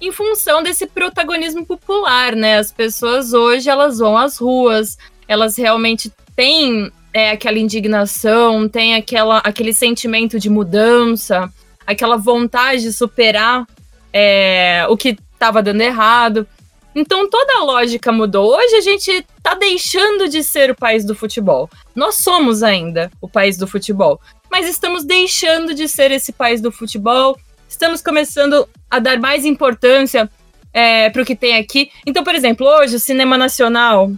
em função desse protagonismo popular, né? As pessoas hoje elas vão às ruas, elas realmente têm é, aquela indignação, têm aquela, aquele sentimento de mudança, aquela vontade de superar é, o que estava dando errado. Então toda a lógica mudou. Hoje a gente tá deixando de ser o país do futebol. Nós somos ainda o país do futebol, mas estamos deixando de ser esse país do futebol. Estamos começando a dar mais importância é, para o que tem aqui. Então, por exemplo, hoje o cinema nacional,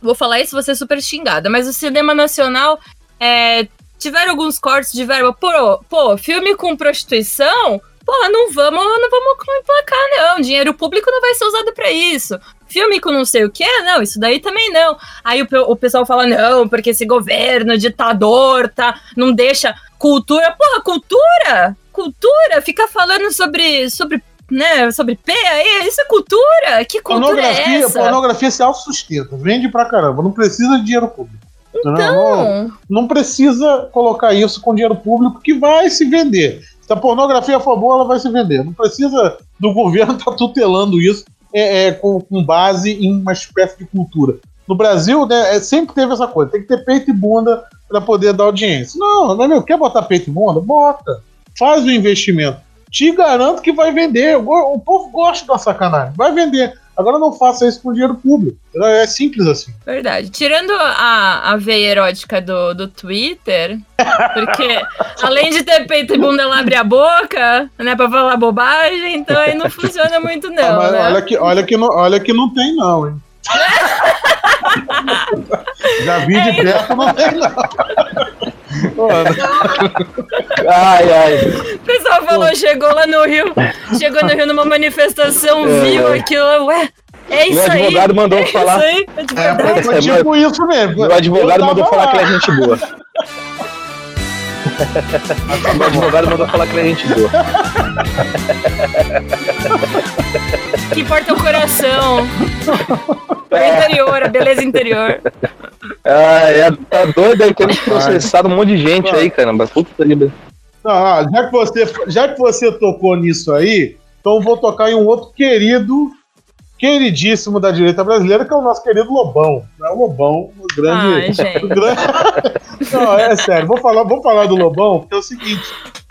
vou falar isso, ser super xingada, mas o cinema nacional é, tiveram alguns cortes de verba. Pô, pô, filme com prostituição porra, não vamos, não vamos emplacar, não. Dinheiro público não vai ser usado para isso. Filme com não sei o que, não, isso daí também não. Aí o, o pessoal fala, não, porque esse governo ditador tá, não deixa cultura. Porra, cultura? Cultura? Fica falando sobre, sobre né, sobre P aí, isso é cultura? Que cultura é pornografia, é essa? Pornografia se autossustenta, vende pra caramba, não precisa de dinheiro público. Então... Não, não, precisa colocar isso com dinheiro público que vai se vender. Se a pornografia for boa, ela vai se vender. Não precisa do governo estar [LAUGHS] tá tutelando isso é, é, com, com, base em uma espécie de cultura. No Brasil, né, é, sempre teve essa coisa: tem que ter peito e bunda para poder dar audiência. Não, meu, quer botar peito e bunda? Bota. Faz o investimento. Te garanto que vai vender. O, povo gosta da sacanagem. Vai vender. Agora não faça isso com dinheiro público. É simples assim. Verdade. Tirando a, a veia erótica do, do Twitter, porque [LAUGHS] além de ter peito e bunda, ela abre a boca, né, pra falar bobagem, então aí não funciona muito, não. Ah, né? olha, que, olha, que não, olha que não tem, não, hein? [LAUGHS] Já vi de é perto, não tem, não. [LAUGHS] ai, ai. O pessoal falou, Pô. chegou lá no Rio, chegou no Rio numa manifestação, é, viu é. aquilo, ué. É isso aí. O advogado aí. mandou é falar. Isso aí, é, foi tipo isso mesmo. O [LAUGHS] advogado mandou falar que ele é gente boa. o advogado mandou falar que ele é gente boa. Que importa o coração. O interior, a beleza interior. Ah, é, tá doido aí, temos processado um monte de gente aí, caramba. Puta ah, já que você Já que você tocou nisso aí, então vou tocar em um outro querido, queridíssimo da direita brasileira, que é o nosso querido Lobão. Né? O Lobão, o grande. Ai, o grande... [LAUGHS] Não, é sério, vou falar, vou falar do Lobão, porque é o seguinte: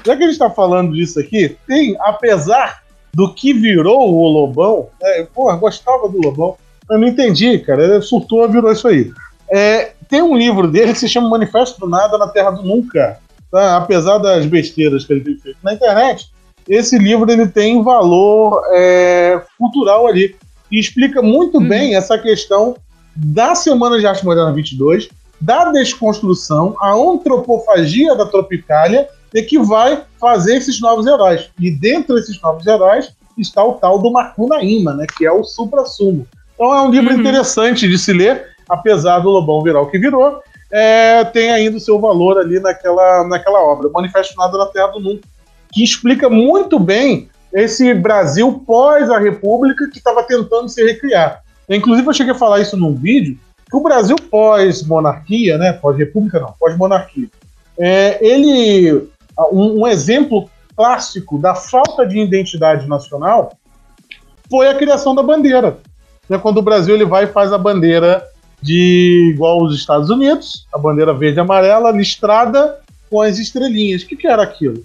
já que a gente tá falando disso aqui, tem, apesar do que virou o Lobão, é, porra, gostava do Lobão, eu não entendi, cara. Ele surtou, virou isso aí. É, tem um livro dele que se chama Manifesto do Nada na Terra do Nunca. Tá? Apesar das besteiras que ele tem feito na internet, esse livro ele tem valor é, cultural ali. E explica muito hum. bem essa questão da Semana de Arte Moderna 22, da desconstrução, a antropofagia da Tropicália e que vai fazer esses novos heróis. E dentro desses novos heróis está o tal do Macunaíma, né, que é o supra-sumo. Então é um livro uhum. interessante de se ler, apesar do Lobão virar o que virou, é, tem ainda o seu valor ali naquela, naquela obra, Manifesto Nada na Terra do Mundo, que explica muito bem esse Brasil pós a República que estava tentando se recriar. Inclusive, eu cheguei a falar isso num vídeo, que o Brasil pós-monarquia, né, pós-república não, pós-monarquia, é, ele, um, um exemplo clássico da falta de identidade nacional foi a criação da bandeira né, quando o Brasil ele vai e faz a bandeira de igual os Estados Unidos, a bandeira verde e amarela, listrada com as estrelinhas. O que, que era aquilo?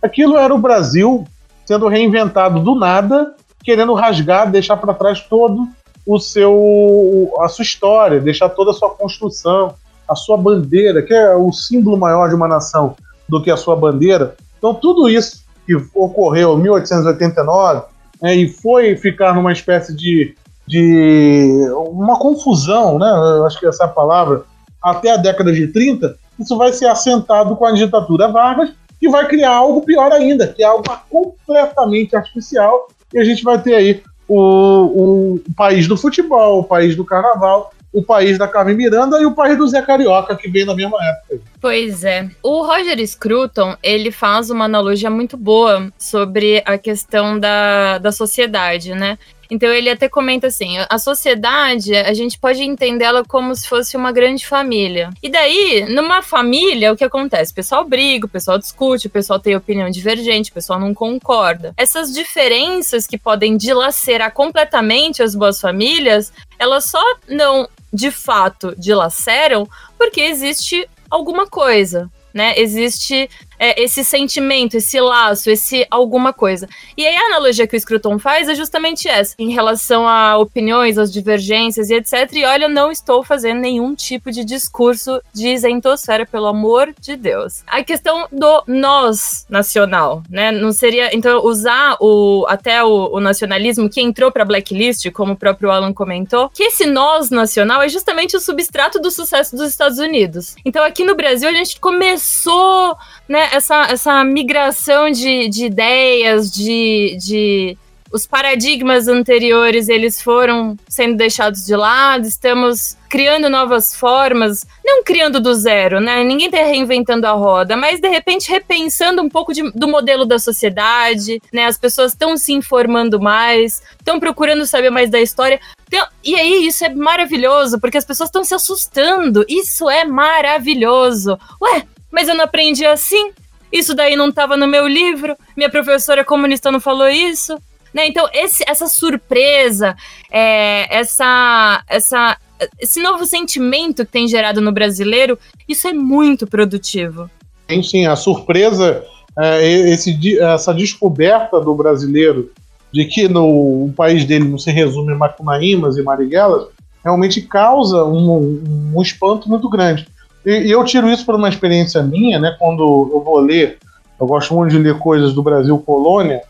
Aquilo era o Brasil sendo reinventado do nada, querendo rasgar, deixar para trás todo o seu a sua história, deixar toda a sua construção, a sua bandeira, que é o símbolo maior de uma nação do que a sua bandeira. Então tudo isso que ocorreu em 1889 né, e foi ficar numa espécie de de uma confusão, né? Acho que essa é a palavra, até a década de 30, isso vai ser assentado com a ditadura Vargas e vai criar algo pior ainda, que é algo completamente artificial, e a gente vai ter aí o, o país do futebol, o país do carnaval, o país da Carmen Miranda e o país do Zé Carioca, que veio na mesma época. Pois é. O Roger Scruton, ele faz uma analogia muito boa sobre a questão da, da sociedade, né? Então ele até comenta assim: a sociedade, a gente pode entendê-la como se fosse uma grande família. E daí, numa família, o que acontece? O pessoal briga, o pessoal discute, o pessoal tem opinião divergente, o pessoal não concorda. Essas diferenças que podem dilacerar completamente as boas famílias, elas só não de fato dilaceram porque existe alguma coisa, né? Existe é, esse sentimento, esse laço, esse alguma coisa. E aí a analogia que o Scruton faz é justamente essa, em relação a opiniões, às divergências e etc. E olha, não estou fazendo nenhum tipo de discurso de isentosfera, pelo amor de Deus. A questão do nós nacional, né? Não seria, então, usar o até o, o nacionalismo que entrou para blacklist, como o próprio Alan comentou, que esse nós nacional é justamente o substrato do sucesso dos Estados Unidos. Então, aqui no Brasil, a gente começou né, essa, essa migração de, de ideias, de, de os paradigmas anteriores eles foram sendo deixados de lado, estamos criando novas formas, não criando do zero, né? Ninguém está reinventando a roda, mas de repente repensando um pouco de, do modelo da sociedade, né? As pessoas estão se informando mais, estão procurando saber mais da história. Então, e aí isso é maravilhoso, porque as pessoas estão se assustando. Isso é maravilhoso. Ué, mas eu não aprendi assim. Isso daí não estava no meu livro. Minha professora comunista não falou isso. Né? Então, esse, essa surpresa, é, essa, essa, esse novo sentimento que tem gerado no brasileiro, isso é muito produtivo. Sim, sim, a surpresa, é, esse, essa descoberta do brasileiro de que no o país dele não se resume em macunaímas e marighellers, realmente causa um, um espanto muito grande. E, e, eu tiro isso por uma experiência minha, né? Quando eu vou ler, eu gosto muito de ler coisas do Brasil colônia,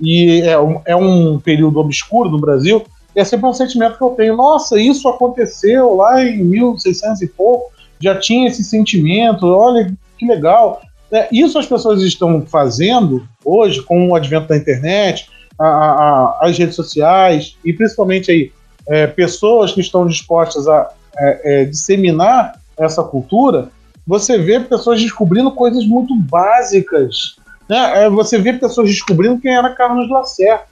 e é um, é um período obscuro no Brasil, e é sempre um sentimento que eu tenho. Nossa, isso aconteceu lá em 1600 e pouco, já tinha esse sentimento, olha que legal. É, isso as pessoas estão fazendo hoje com o advento da internet, a, a, as redes sociais e principalmente aí é, pessoas que estão dispostas a é, é disseminar essa cultura, você vê pessoas descobrindo coisas muito básicas. Né? É, você vê pessoas descobrindo quem era Carlos Lacerda,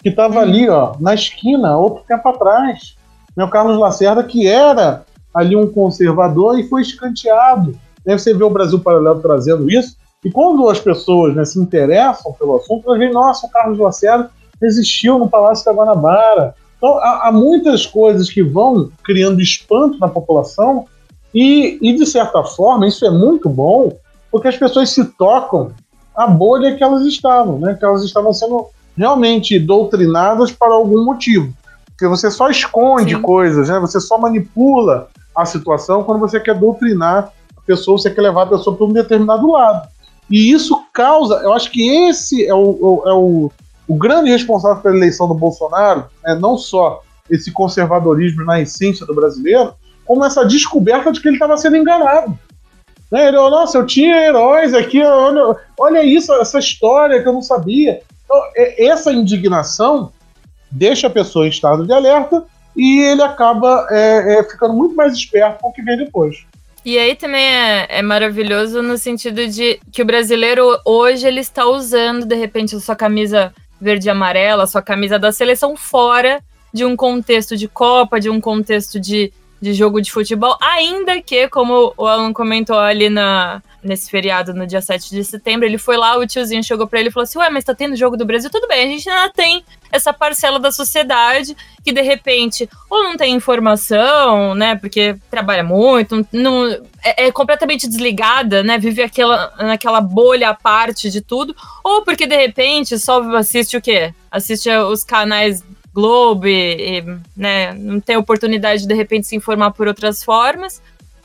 que estava hum. ali ó, na esquina, outro tempo atrás. Né? O Carlos Lacerda, que era ali um conservador e foi escanteado. Né? Você vê o Brasil Paralelo trazendo isso. E quando as pessoas né, se interessam pelo assunto, elas veem, nossa, o Carlos Lacerda existiu no Palácio da Guanabara. Então, há, há muitas coisas que vão criando espanto na população e, e, de certa forma, isso é muito bom, porque as pessoas se tocam a bolha que elas estavam, né? Que elas estavam sendo realmente doutrinadas para algum motivo. Porque você só esconde Sim. coisas, né? Você só manipula a situação quando você quer doutrinar a pessoa, você quer levar a pessoa para um determinado lado. E isso causa, eu acho que esse é o, é o, o grande responsável pela eleição do Bolsonaro, né? não só esse conservadorismo na essência do brasileiro, como essa descoberta de que ele estava sendo enganado. Né? Ele, nossa, eu tinha heróis aqui, olha, olha isso, essa história que eu não sabia. Então, é, essa indignação deixa a pessoa em estado de alerta e ele acaba é, é, ficando muito mais esperto com o que vem depois. E aí também é, é, maravilhoso no sentido de que o brasileiro hoje ele está usando de repente a sua camisa verde e amarela, a sua camisa da seleção fora de um contexto de Copa, de um contexto de de jogo de futebol, ainda que, como o Alan comentou ali na, nesse feriado, no dia 7 de setembro, ele foi lá, o tiozinho chegou para ele e falou assim: Ué, mas tá tendo jogo do Brasil? Tudo bem, a gente ainda tem essa parcela da sociedade que de repente ou não tem informação, né, porque trabalha muito, não, é, é completamente desligada, né, vive aquela, naquela bolha à parte de tudo, ou porque de repente só assiste o quê? Assiste os canais Globo e, né, não tem oportunidade de de repente se informar por outras formas,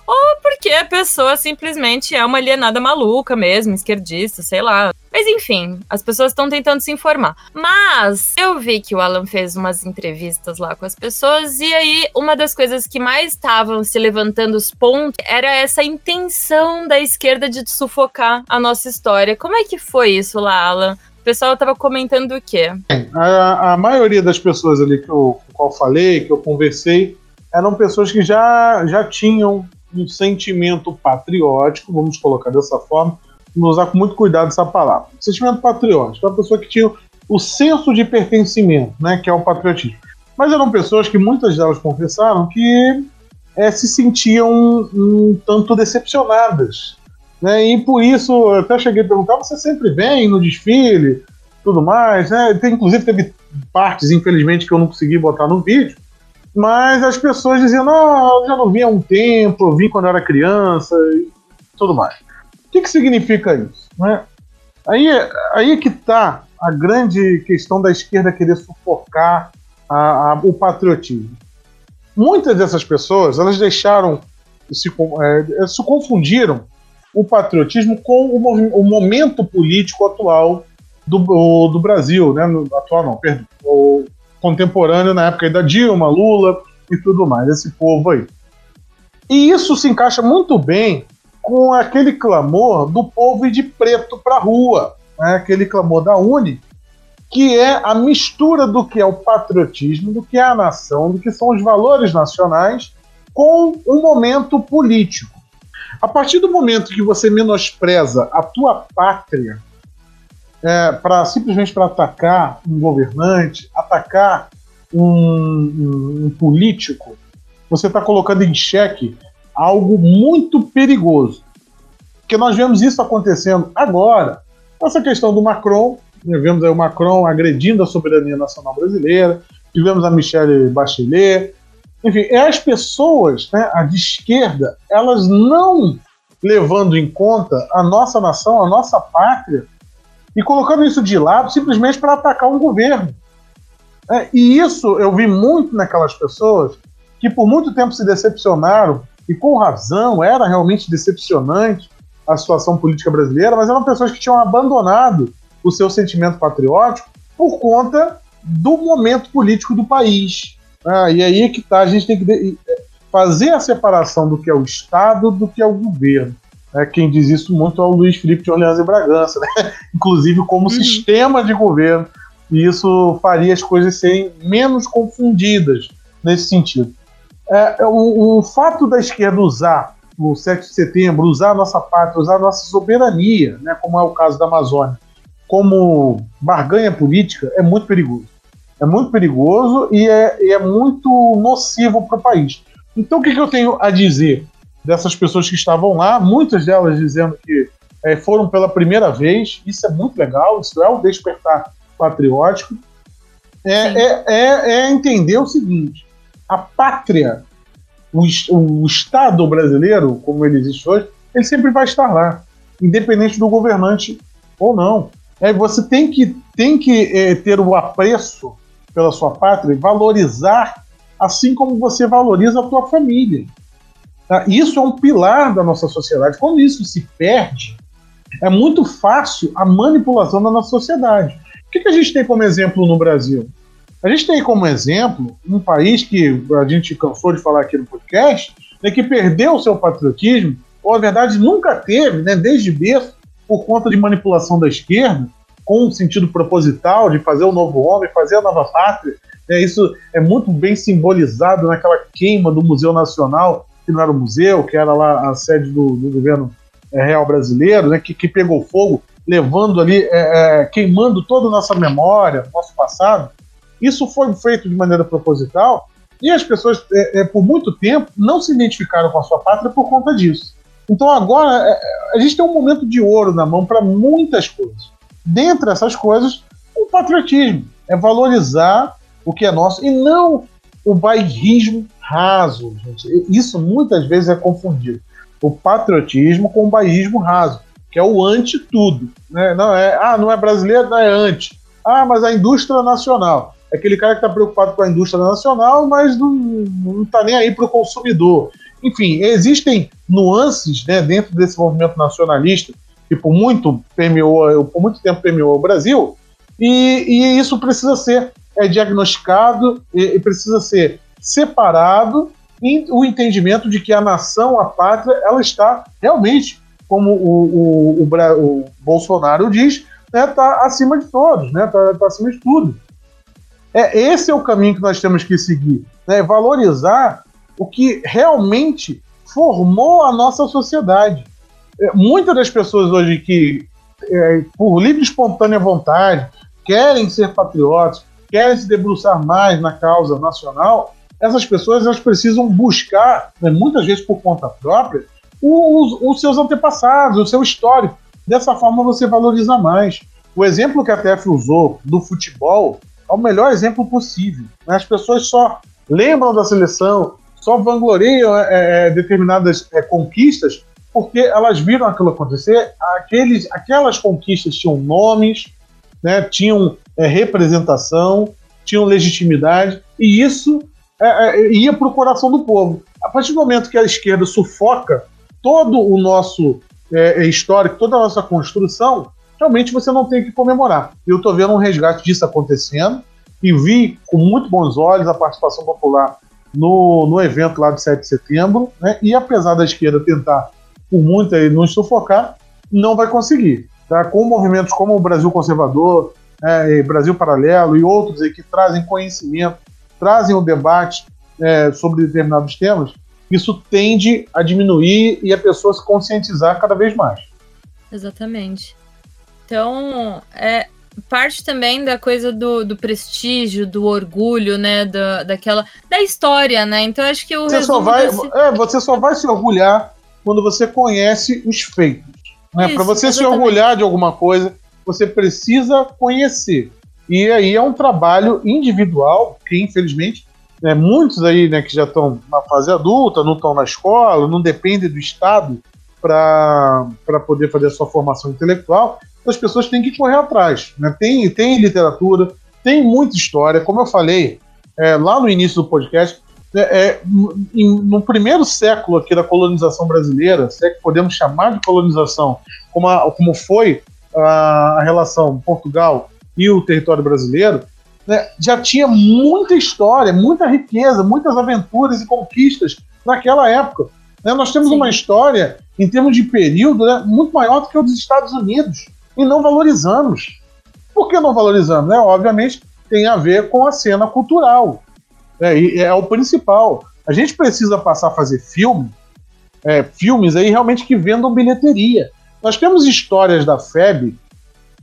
ou porque a pessoa simplesmente é uma alienada maluca mesmo, esquerdista, sei lá. Mas enfim, as pessoas estão tentando se informar. Mas eu vi que o Alan fez umas entrevistas lá com as pessoas, e aí uma das coisas que mais estavam se levantando os pontos era essa intenção da esquerda de sufocar a nossa história. Como é que foi isso lá, Alan? Pessoal estava comentando o quê? A, a, maioria das pessoas ali que eu, falei, que eu conversei, eram pessoas que já, já tinham um sentimento patriótico, vamos colocar dessa forma, vamos usar com muito cuidado essa palavra. Sentimento patriótico, uma pessoa que tinha o senso de pertencimento, né, que é o patriotismo. Mas eram pessoas que muitas delas confessaram que é, se sentiam um tanto decepcionadas. Né, e por isso, eu até cheguei a perguntar: você sempre vem no desfile, tudo mais? Né? Tem, inclusive, teve partes, infelizmente, que eu não consegui botar no vídeo, mas as pessoas diziam: não, eu já não vi há um tempo, eu vi quando eu era criança e tudo mais. O que, que significa isso? Né? Aí, aí é que está a grande questão da esquerda querer sufocar a, a, o patriotismo. Muitas dessas pessoas elas deixaram se, é, se confundiram o patriotismo com o, o momento político atual do, do Brasil, né? No, atual não, perdão, o contemporâneo na época da Dilma, Lula e tudo mais, esse povo aí. E isso se encaixa muito bem com aquele clamor do povo de preto para rua, né? aquele clamor da Uni, que é a mistura do que é o patriotismo, do que é a nação, do que são os valores nacionais, com um momento político. A partir do momento que você menospreza a tua pátria é, para simplesmente para atacar um governante, atacar um, um, um político, você está colocando em xeque algo muito perigoso. Porque nós vemos isso acontecendo agora. Essa questão do Macron, né, vemos aí o Macron agredindo a soberania nacional brasileira, tivemos a Michelle Bachelet. Enfim, é as pessoas, né, a de esquerda, elas não levando em conta a nossa nação, a nossa pátria, e colocando isso de lado simplesmente para atacar um governo. É, e isso eu vi muito naquelas pessoas que por muito tempo se decepcionaram, e com razão, era realmente decepcionante a situação política brasileira, mas eram pessoas que tinham abandonado o seu sentimento patriótico por conta do momento político do país. Ah, e aí é que tá, a gente tem que fazer a separação do que é o Estado do que é o governo. É, quem diz isso muito é o Luiz Felipe de Orleans e Bragança, né? [LAUGHS] inclusive como uhum. sistema de governo. E isso faria as coisas serem menos confundidas nesse sentido. É, é o, o, fato da esquerda usar o 7 de setembro, usar a nossa pátria, usar a nossa soberania, né, como é o caso da Amazônia, como barganha política, é muito perigoso. É muito perigoso e é, e é muito nocivo para o país. Então, o que, que eu tenho a dizer dessas pessoas que estavam lá, muitas delas dizendo que é, foram pela primeira vez. Isso é muito legal, isso é o despertar patriótico. É, é, é, é, entender o seguinte: a pátria, o, o Estado brasileiro, como ele existe hoje, ele sempre vai estar lá, independente do governante ou não. É, você tem que, tem que é, ter o apreço pela sua pátria, valorizar, assim como você valoriza a tua família. Tá? Isso é um pilar da nossa sociedade. Quando isso se perde, é muito fácil a manipulação da nossa sociedade. O que, a gente tem como exemplo no Brasil? A gente tem como exemplo um país que a gente cansou de falar aqui no podcast, né, que perdeu o seu patriotismo, ou na verdade nunca teve, né, desde berço, por conta de manipulação da esquerda, com um sentido proposital de fazer o novo homem, fazer a nova pátria. É, isso é muito bem simbolizado naquela queima do Museu Nacional que não era o museu, que era lá a sede do, do governo é, real brasileiro, né, que, que pegou fogo, levando ali, é, é, queimando toda a nossa memória, nosso passado. Isso foi feito de maneira proposital e as pessoas, é, por muito tempo, não se identificaram com a sua pátria por conta disso. Então agora a gente tem um momento de ouro na mão para muitas coisas. Dentre essas coisas, o patriotismo é valorizar o que é nosso e não o bairrismo raso, gente. Isso muitas vezes é confundido. O patriotismo com o bairrismo raso, que é o anti-tudo. Né? Não é, ah, não é brasileiro, não é anti. Ah, mas a indústria nacional. É aquele cara que está preocupado com a indústria nacional, mas não está nem aí para o consumidor. Enfim, existem nuances né, dentro desse movimento nacionalista que por muito permeou, por muito tempo permeou o Brasil, e, e isso precisa ser é diagnosticado e, e precisa ser separado em o entendimento de que a nação, a pátria, ela está realmente, como o, o, o, o Bolsonaro diz, está né, tá acima de todos, está né, tá, tá acima de tudo. É, esse é o caminho que nós temos que seguir, né, valorizar o que realmente formou a nossa sociedade. É, muitas das pessoas hoje que, é, por livre e espontânea vontade, querem ser patriotas, querem se debruçar mais na causa nacional, essas pessoas elas precisam buscar, né, muitas vezes por conta própria, os, os seus antepassados, o seu histórico. Dessa forma você valoriza mais. O exemplo que a TF usou do futebol é o melhor exemplo possível. Né? As pessoas só lembram da seleção, só vangloriam é, é, determinadas é, conquistas porque elas viram aquilo acontecer. Aqueles, aquelas conquistas tinham nomes, né, tinham é, representação, tinham legitimidade, e isso é, é, ia para o coração do povo. A partir do momento que a esquerda sufoca todo o nosso histórico, toda a nossa construção, realmente você não tem que comemorar. Eu estou vendo um resgate disso acontecendo e vi com muito bons olhos a participação popular no, no evento lá de 7 de setembro, né? e apesar da esquerda tentar por muito aí nos sufocar, não vai conseguir. Tá? Com movimentos como o Brasil Conservador, é, Brasil Paralelo e outros aí que trazem conhecimento, trazem o debate é, sobre determinados temas, isso tende a diminuir e a pessoa se conscientizar cada vez mais. Exatamente. Então, é, parte também da coisa do, do prestígio, do orgulho, né? Da, daquela. Da história, né? Então acho que o. Você só vai. Desse... É, você só vai se orgulhar quando você conhece os feitos. Né? Para você exatamente. se orgulhar de alguma coisa, você precisa conhecer. E aí é um trabalho individual, que infelizmente, né, muitos aí né, que já estão na fase adulta, não estão na escola, não dependem do Estado para poder fazer a sua formação intelectual, as pessoas têm que correr atrás. Né? Tem, tem literatura, tem muita história. Como eu falei é, lá no início do podcast, é, é, em, no primeiro século aqui da colonização brasileira, se é que podemos chamar de colonização, como, a, como foi a, a, relação Portugal e o território brasileiro, né, já tinha muita história, muita riqueza, muitas aventuras e conquistas naquela época. Né? Nós temos Sim. uma história, em termos de período, né, muito maior do que o dos Estados Unidos e não valorizamos. Por que não valorizamos? Né? Obviamente tem a ver com a cena cultural. É, e é o principal. A gente precisa passar a fazer filme, é, filmes aí realmente que vendam bilheteria. Nós temos histórias da FEB,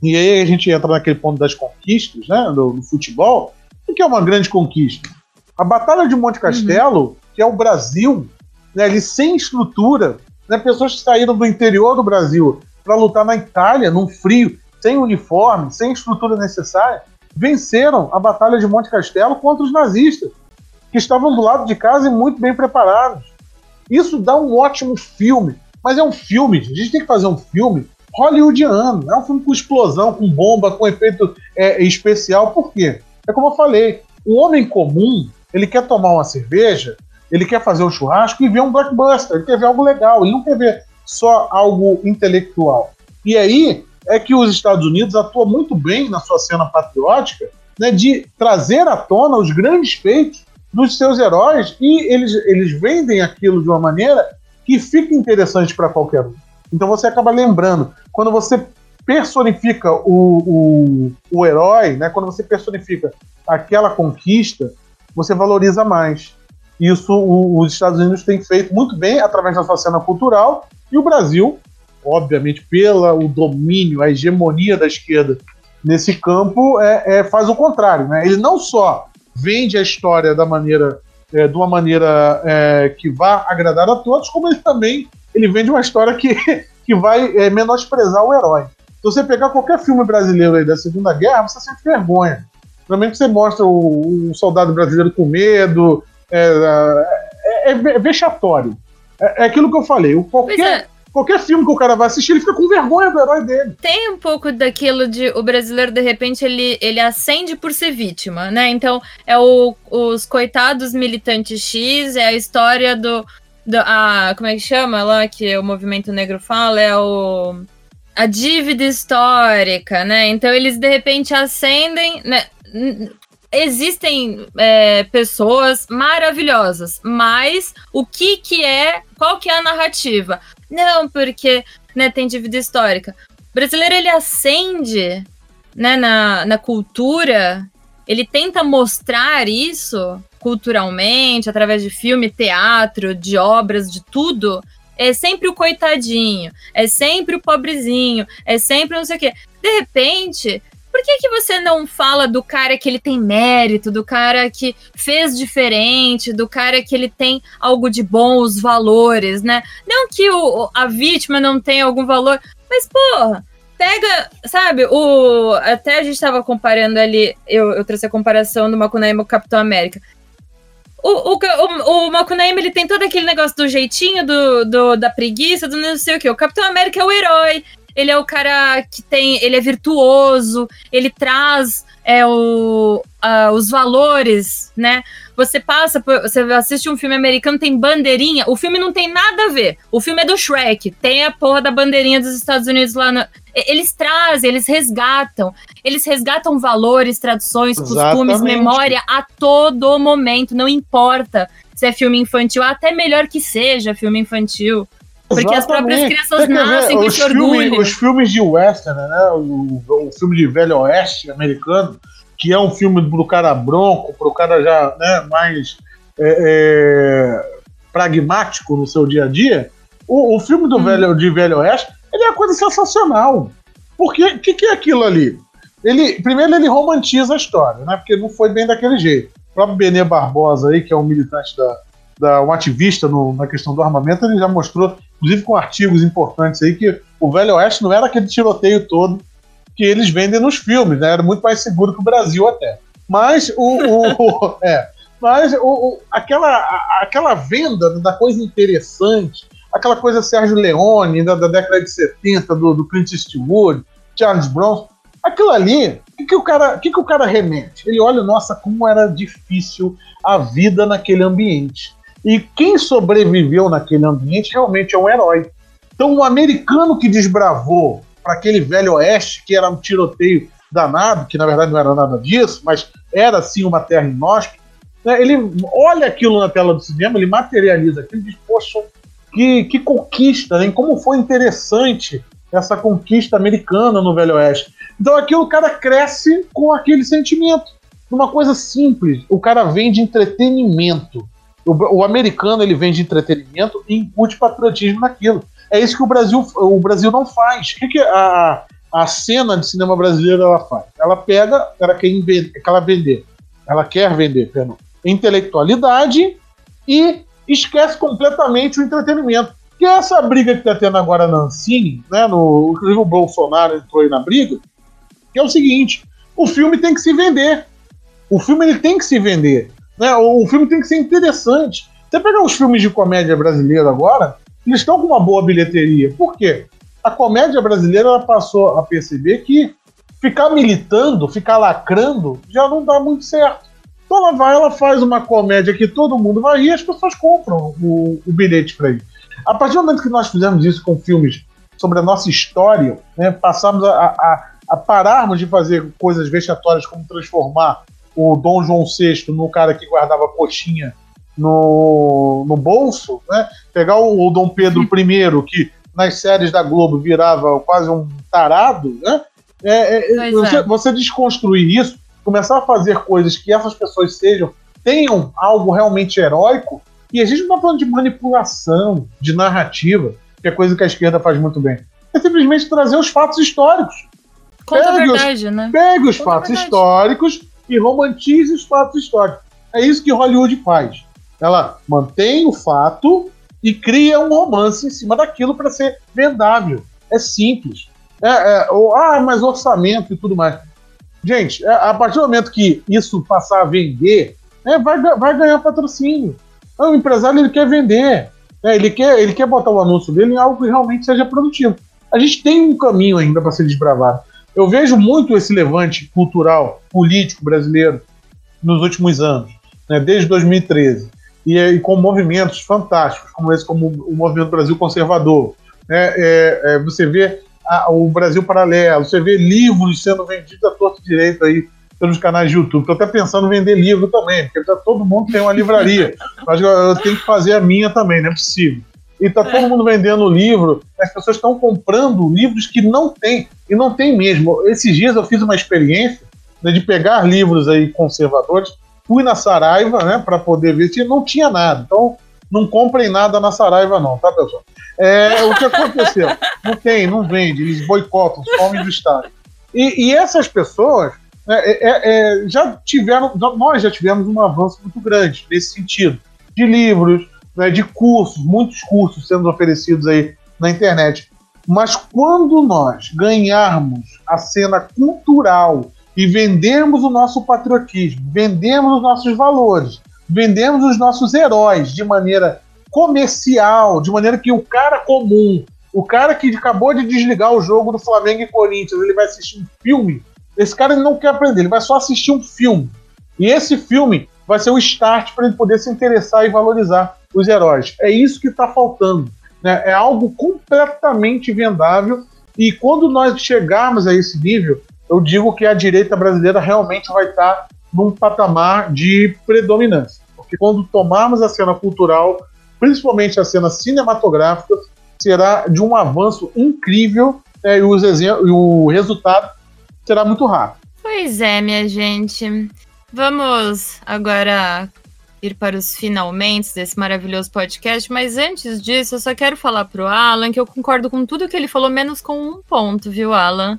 e aí a gente entra naquele ponto das conquistas, né, do, do futebol, o que é uma grande conquista? A Batalha de Monte Castelo, uhum. que é o Brasil, né, ali sem estrutura, né, pessoas que saíram do interior do Brasil para lutar na Itália, num frio, sem uniforme, sem estrutura necessária, venceram a Batalha de Monte Castelo contra os nazistas, que estavam do lado de casa e muito bem preparados. Isso dá um ótimo filme, mas é um filme, a gente tem que fazer um filme hollywoodiano, é um filme com explosão, com bomba, com efeito é, especial, por quê? É como eu falei, o homem comum, ele quer tomar uma cerveja, ele quer fazer um churrasco e ver um blockbuster, ele quer ver algo legal, ele não quer ver só algo intelectual. E aí é que os Estados Unidos atuam muito bem na sua cena patriótica né, de trazer à tona os grandes feitos dos seus heróis e eles, eles vendem aquilo de uma maneira que fica interessante para qualquer um. Então você acaba lembrando, quando você personifica o, o, o herói, né, quando você personifica aquela conquista, você valoriza mais. Isso o, os Estados Unidos têm feito muito bem através da sua cena cultural e o Brasil, obviamente, pela o domínio, a hegemonia da esquerda nesse campo, é, é faz o contrário. Né? Ele não só vende a história da maneira, é, de uma maneira é, que vá agradar a todos, como ele também ele vende uma história que, [LAUGHS] que vai é, menosprezar o herói. Se você pegar qualquer filme brasileiro aí da Segunda Guerra, você sente vergonha. Normalmente você mostra o, o soldado brasileiro com medo, é, é, é vexatório. É, é aquilo que eu falei. O qualquer, é. Qualquer filme que o cara vai assistir, ele fica com vergonha do herói dele. Tem um pouco daquilo de o brasileiro, de repente, ele, ele acende por ser vítima, né? Então, é o, os coitados militantes X, é a história do. do a, como é que chama lá que o movimento negro fala? É o. A dívida histórica, né? Então eles de repente acendem, né? existem é, pessoas maravilhosas, mas o que que é, qual que é a narrativa? Não, porque né, tem dívida histórica. O brasileiro, ele acende né, na, na cultura, ele tenta mostrar isso culturalmente, através de filme, teatro, de obras, de tudo, é sempre o coitadinho, é sempre o pobrezinho, é sempre não sei o quê. De repente, que, que você não fala do cara que ele tem mérito, do cara que fez diferente, do cara que ele tem algo de bom, os valores, né? Não que o, a vítima não tenha algum valor, mas, porra, pega, sabe, o. Até a gente tava comparando ali, eu, eu trouxe a comparação do Macunaíma com o Capitão América. O, o, o, o ele tem todo aquele negócio do jeitinho, do, do, da preguiça, do não sei o que. O Capitão América é o herói, ele é o cara que tem. Ele é virtuoso, ele traz é, o, uh, os valores, né? Você passa, por, você assiste um filme americano, tem bandeirinha. O filme não tem nada a ver. O filme é do Shrek, tem a porra da bandeirinha dos Estados Unidos lá. Eles trazem, eles resgatam. Eles resgatam valores, tradições, costumes, Exatamente. memória a todo momento. Não importa se é filme infantil, até melhor que seja filme infantil. Porque as próprias crianças nascem com esse orgulho. Os filmes de western, né? O, o, filme de velho oeste americano, que é um filme pro cara bronco, pro cara já né, mais é, é, pragmático no seu dia a dia. O, o filme do hum. velho, de velho oeste, ele é uma coisa sensacional. Porque o que, que é aquilo ali? Ele, primeiro, ele romantiza a história, né? Porque não foi bem daquele jeito. O próprio Benê Barbosa aí, que é um militante da, da, um ativista no, na questão do armamento, ele já mostrou inclusive com artigos importantes aí, que o Velho Oeste não era aquele tiroteio todo que eles vendem nos filmes, né? Era muito mais seguro que o Brasil até. Mas o, o [LAUGHS] é, mas o, o, aquela, aquela venda da coisa interessante, aquela coisa Sérgio Leone da, da década de 70, do, do Clint Eastwood, Charles Bronson, aquilo ali, o que, que, o cara, que, que o cara remete? Ele olha, nossa, como era difícil a vida naquele ambiente. E quem sobreviveu naquele ambiente realmente é um herói. Então, o americano que desbravou para aquele velho oeste, que era um tiroteio danado, que na verdade não era nada disso, mas era sim uma terra inóspita, né, ele olha aquilo na tela do cinema, ele materializa aquilo e diz: Poxa, que, que conquista, hein? como foi interessante essa conquista americana no Velho Oeste. Então aqui o cara cresce com aquele sentimento. Uma coisa simples, o cara vem de entretenimento. O, o, americano ele vende entretenimento e incute patriotismo naquilo. É isso que o Brasil, o Brasil não faz. O que, que a, a cena de cinema brasileira ela faz? Ela pega, ela quer, ela vender, ela quer vender, perdão, intelectualidade e esquece completamente o entretenimento. Que é essa briga que está tendo agora na Ancine, né, no, inclusive o Bolsonaro entrou aí na briga, que é o seguinte: o filme tem que se vender. O filme ele tem que se vender. Né? O filme tem que ser interessante. Você pegar os filmes de comédia brasileira agora, eles estão com uma boa bilheteria. Por quê? A comédia brasileira passou a perceber que ficar militando, ficar lacrando, já não dá muito certo. Então ela vai, ela faz uma comédia que todo mundo vai rir e as pessoas compram o, o bilhete para ir. A partir do momento que nós fizemos isso com filmes sobre a nossa história, né, passamos a, a, a pararmos de fazer coisas vexatórias como transformar o Dom João VI no cara que guardava coxinha no, no bolso, né? Pegar o, o Dom Pedro I, que nas séries da Globo virava quase um tarado, né? É, é, você, é. você desconstruir isso, começar a fazer coisas que essas pessoas sejam, tenham algo realmente heróico, e a gente não está falando de manipulação, de narrativa, que é coisa que a esquerda faz muito bem. É simplesmente trazer os fatos históricos. Conta pegue a verdade, os, né? Pegue os Conta fatos históricos e romantize os fatos históricos. É isso que Hollywood faz. Ela mantém o fato e cria um romance em cima daquilo para ser vendável. É simples. É, é, ah, mas orçamento e tudo mais. Gente, é, a partir do momento que isso passar a vender, é, vai, vai ganhar patrocínio. Então, o empresário ele quer vender. É, ele, quer, ele quer botar o anúncio dele em algo que realmente seja produtivo. A gente tem um caminho ainda para ser desbravado. Eu vejo muito esse levante cultural, político brasileiro nos últimos anos, né, desde 2013, e, e, com movimentos fantásticos, como esse, como o Movimento Brasil Conservador. Né, é, é, você vê a, o Brasil Paralelo, você vê livros sendo vendidos a torto direito aí pelos canais de YouTube. Estou até pensando em vender livro também, porque todo mundo tem uma livraria. [LAUGHS] Mas eu, eu tenho que fazer a minha também, não é possível e tá todo mundo vendendo livro, as pessoas estão comprando livros que não tem, e não tem mesmo. Esses dias eu fiz uma experiência né, de pegar livros aí conservadores, fui na Saraiva, né, para poder ver se não tinha nada. Então, não comprem nada na Saraiva, não, tá, pessoal? É, o que aconteceu? [LAUGHS] Não tem, não vende, eles boicotam, somem do Estado. E, e essas pessoas né, é, é, é, já tiveram, nós já tivemos um avanço muito grande nesse sentido, de livros, né, de cursos, muitos cursos sendo oferecidos aí na internet. Mas quando nós ganharmos a cena cultural e vendermos o nosso patriotismo, vendemos os nossos valores, vendemos os nossos heróis de maneira comercial, de maneira que o cara comum, o cara que acabou de desligar o jogo do Flamengo e Corinthians, ele vai assistir um filme. Esse cara não quer aprender, ele vai só assistir um filme. E esse filme vai ser o start para ele poder se interessar e valorizar os heróis. É isso que está faltando. Né? É algo completamente vendável. E quando nós chegarmos a esse nível, eu digo que a direita brasileira realmente vai estar tá num patamar de predominância. Porque quando tomarmos a cena cultural, principalmente a cena cinematográfica, será de um avanço incrível né, e, e o resultado será muito rápido. Pois é, minha gente. Vamos agora ir para os finalmente desse maravilhoso podcast, mas antes disso, eu só quero falar pro Alan que eu concordo com tudo que ele falou, menos com um ponto, viu, Alan?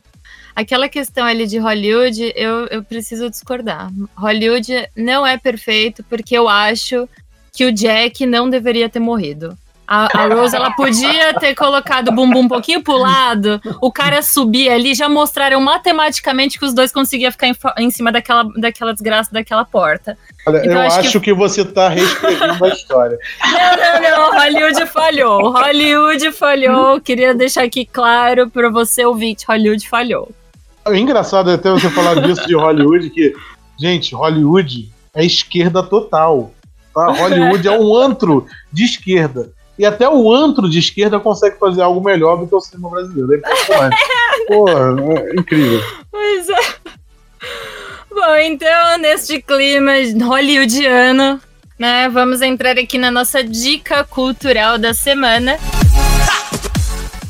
Aquela questão ali de Hollywood, eu, eu preciso discordar. Hollywood não é perfeito porque eu acho que o Jack não deveria ter morrido. A, a, Rose, ela podia ter colocado o bumbum um pouquinho pro lado, o cara subir ali, já mostraram matematicamente que os dois conseguiam ficar em, em cima daquela, daquela desgraça daquela porta. Olha, então, eu acho, acho que... que... você tá reescrevendo a história. Não, não, não, Hollywood falhou. Hollywood falhou. Queria deixar aqui claro para você ouvinte, Hollywood falhou. É engraçado até você falar disso de Hollywood, que, gente, Hollywood é esquerda total. Tá? Hollywood é um antro de esquerda. E até o antro de esquerda consegue fazer algo melhor do que o cinema brasileiro. É. [LAUGHS] Pô, é incrível. Pois é. Bom, então, neste clima hollywoodiano, né, vamos entrar aqui na nossa dica cultural da semana.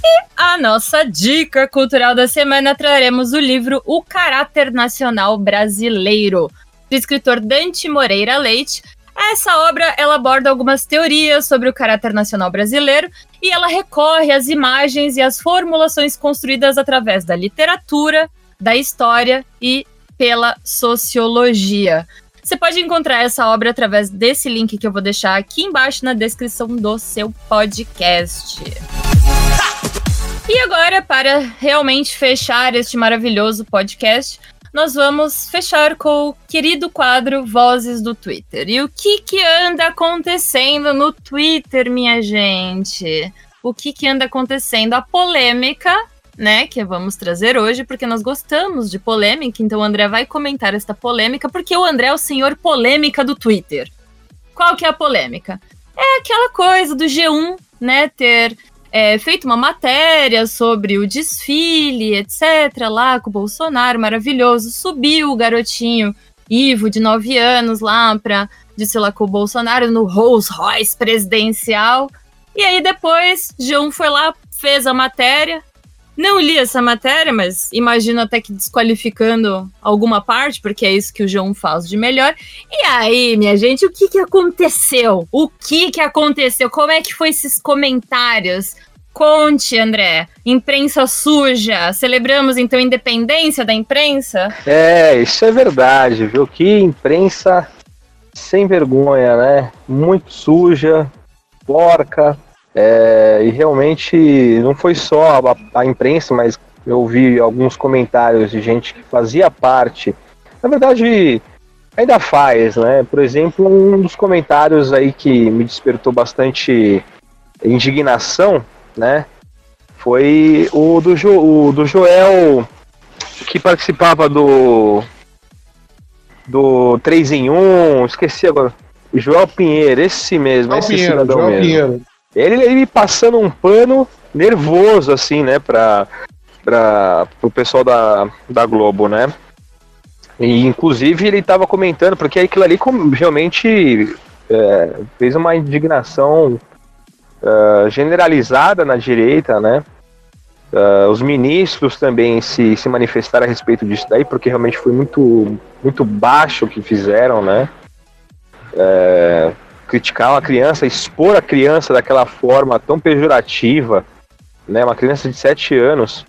E a nossa dica cultural da semana traremos o livro O Caráter Nacional Brasileiro, do escritor Dante Moreira Leite, essa obra ela aborda algumas teorias sobre o caráter nacional brasileiro e ela recorre às imagens e às formulações construídas através da literatura, da história e pela sociologia. Você pode encontrar essa obra através desse link que eu vou deixar aqui embaixo na descrição do seu podcast. E agora, para realmente fechar este maravilhoso podcast, nós vamos fechar com o querido quadro Vozes do Twitter. E o que que anda acontecendo no Twitter, minha gente? O que que anda acontecendo? A polêmica, né, que vamos trazer hoje, porque nós gostamos de polêmica, então o André vai comentar esta polêmica, porque o André é o senhor polêmica do Twitter. Qual que é a polêmica? É aquela coisa do G1, né, ter é, feito uma matéria sobre o desfile, etc., lá com o Bolsonaro, maravilhoso. Subiu o garotinho Ivo, de 9 anos, lá para desfilar com o Bolsonaro no Rolls Royce presidencial. E aí depois, João foi lá, fez a matéria, não li essa matéria, mas imagino até que desqualificando alguma parte, porque é isso que o João faz de melhor. E aí, minha gente, o que, que aconteceu? O que, que aconteceu? Como é que foi esses comentários? Conte, André. Imprensa suja. Celebramos então a independência da imprensa? É, isso é verdade, viu? Que imprensa sem vergonha, né? Muito suja, porca, é, e realmente não foi só a, a, imprensa, mas eu vi alguns comentários de gente que fazia parte. Na verdade, ainda faz, né? Por exemplo, um dos comentários aí que me despertou bastante indignação, né? Foi o do, jo, o do Joel que participava do do 3 em 1, esqueci agora. Joel Pinheiro, esse mesmo, Joel esse Pinheiro, cidadão Joel mesmo. Pinheiro. Ele, passando um pano nervoso, assim, né, pra, pra, pro pessoal da, da Globo, né? E, inclusive, ele estava comentando, porque aquilo ali realmente é, fez uma indignação uh, generalizada na direita, né? Uh, os ministros também se, se manifestaram a respeito disso daí, porque realmente foi muito, muito baixo o que fizeram, né? é, criticar uma criança, expor a criança daquela forma tão pejorativa, né? Uma criança de 7 anos,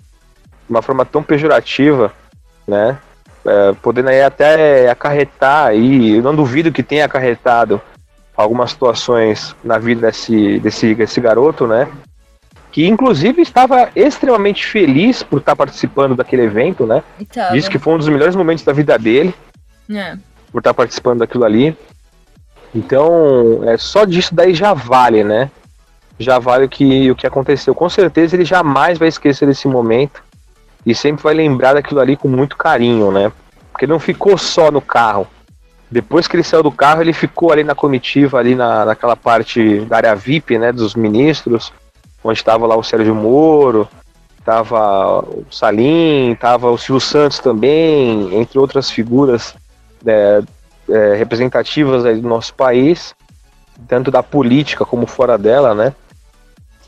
de uma forma tão pejorativa, né? É, podendo aí até acarretar, e eu não duvido que tenha acarretado algumas situações na vida desse, desse, desse garoto, né? Que inclusive estava extremamente feliz por estar participando daquele evento, né? Tava. Diz que foi um dos melhores momentos da vida dele, É. por estar participando daquilo ali. Então, é, só disso daí já vale, né? Já vale o que, o que aconteceu. Com certeza ele jamais vai esquecer desse momento e sempre vai lembrar daquilo ali com muito carinho, né? Porque ele não ficou só no carro. Depois que ele saiu do carro, ele ficou ali na comitiva, ali na, naquela parte da área VIP, né? Dos ministros, onde estava lá o Sérgio Moro, tava o Salim, tava o Silvio Santos também, entre outras figuras né, é, representativas aí do nosso país, tanto da política como fora dela, né?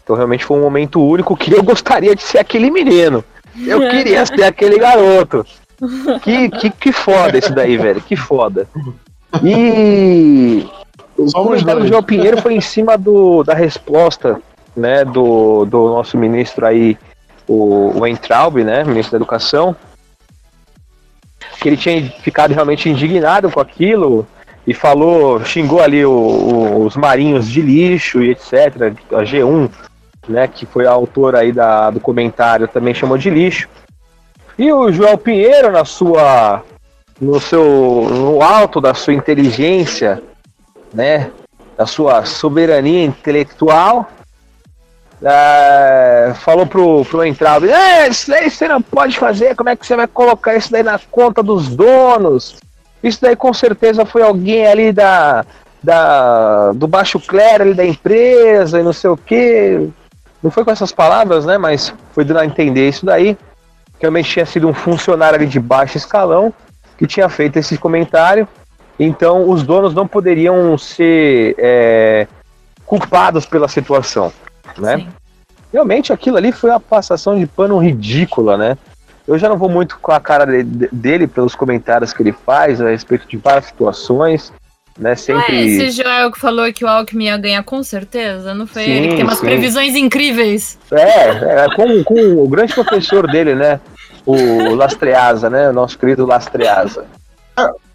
Então realmente foi um momento único que eu gostaria de ser aquele menino. Eu queria ser aquele garoto. Que, que, que foda esse daí, velho. Que foda. E o comentário do. João Pinheiro foi em cima do, da resposta né, do, do nosso ministro aí, o, o Entraub, né, ministro da Educação, que ele tinha ficado realmente indignado com aquilo e falou, xingou ali o- o- os marinhos de lixo e etc, a G1, né, que foi a autora aí da, do comentário, também chamou de lixo. E o Joel Pinheiro, na sua, no seu, no alto da sua inteligência, né, da sua soberania intelectual, é, falou pro, pro Entraub, é, isso daí você não pode fazer, como é que você vai colocar isso daí na conta dos donos? Isso daí com certeza foi alguém ali da, da do baixo clero ali da empresa e não sei o que. Não foi com essas palavras, né? Mas foi dando a entender isso daí. Realmente tinha sido um funcionário ali de baixo escalão que tinha feito esse comentário. Então os donos não poderiam ser é, culpados pela situação, né? Sim. Realmente aquilo ali foi uma passação de pano ridícula, né? Eu já não vou muito com a cara de- de- dele pelos comentários que ele faz a respeito de várias situações, né? Não é Sempre. esse Joel que falou que o Alckmin ia ganhar com certeza? Não foi Sim, ele que tem umas sim. previsões incríveis? É, é com, com o grande professor dele, né? O Lastreasa, né? O nosso querido Lastreasa.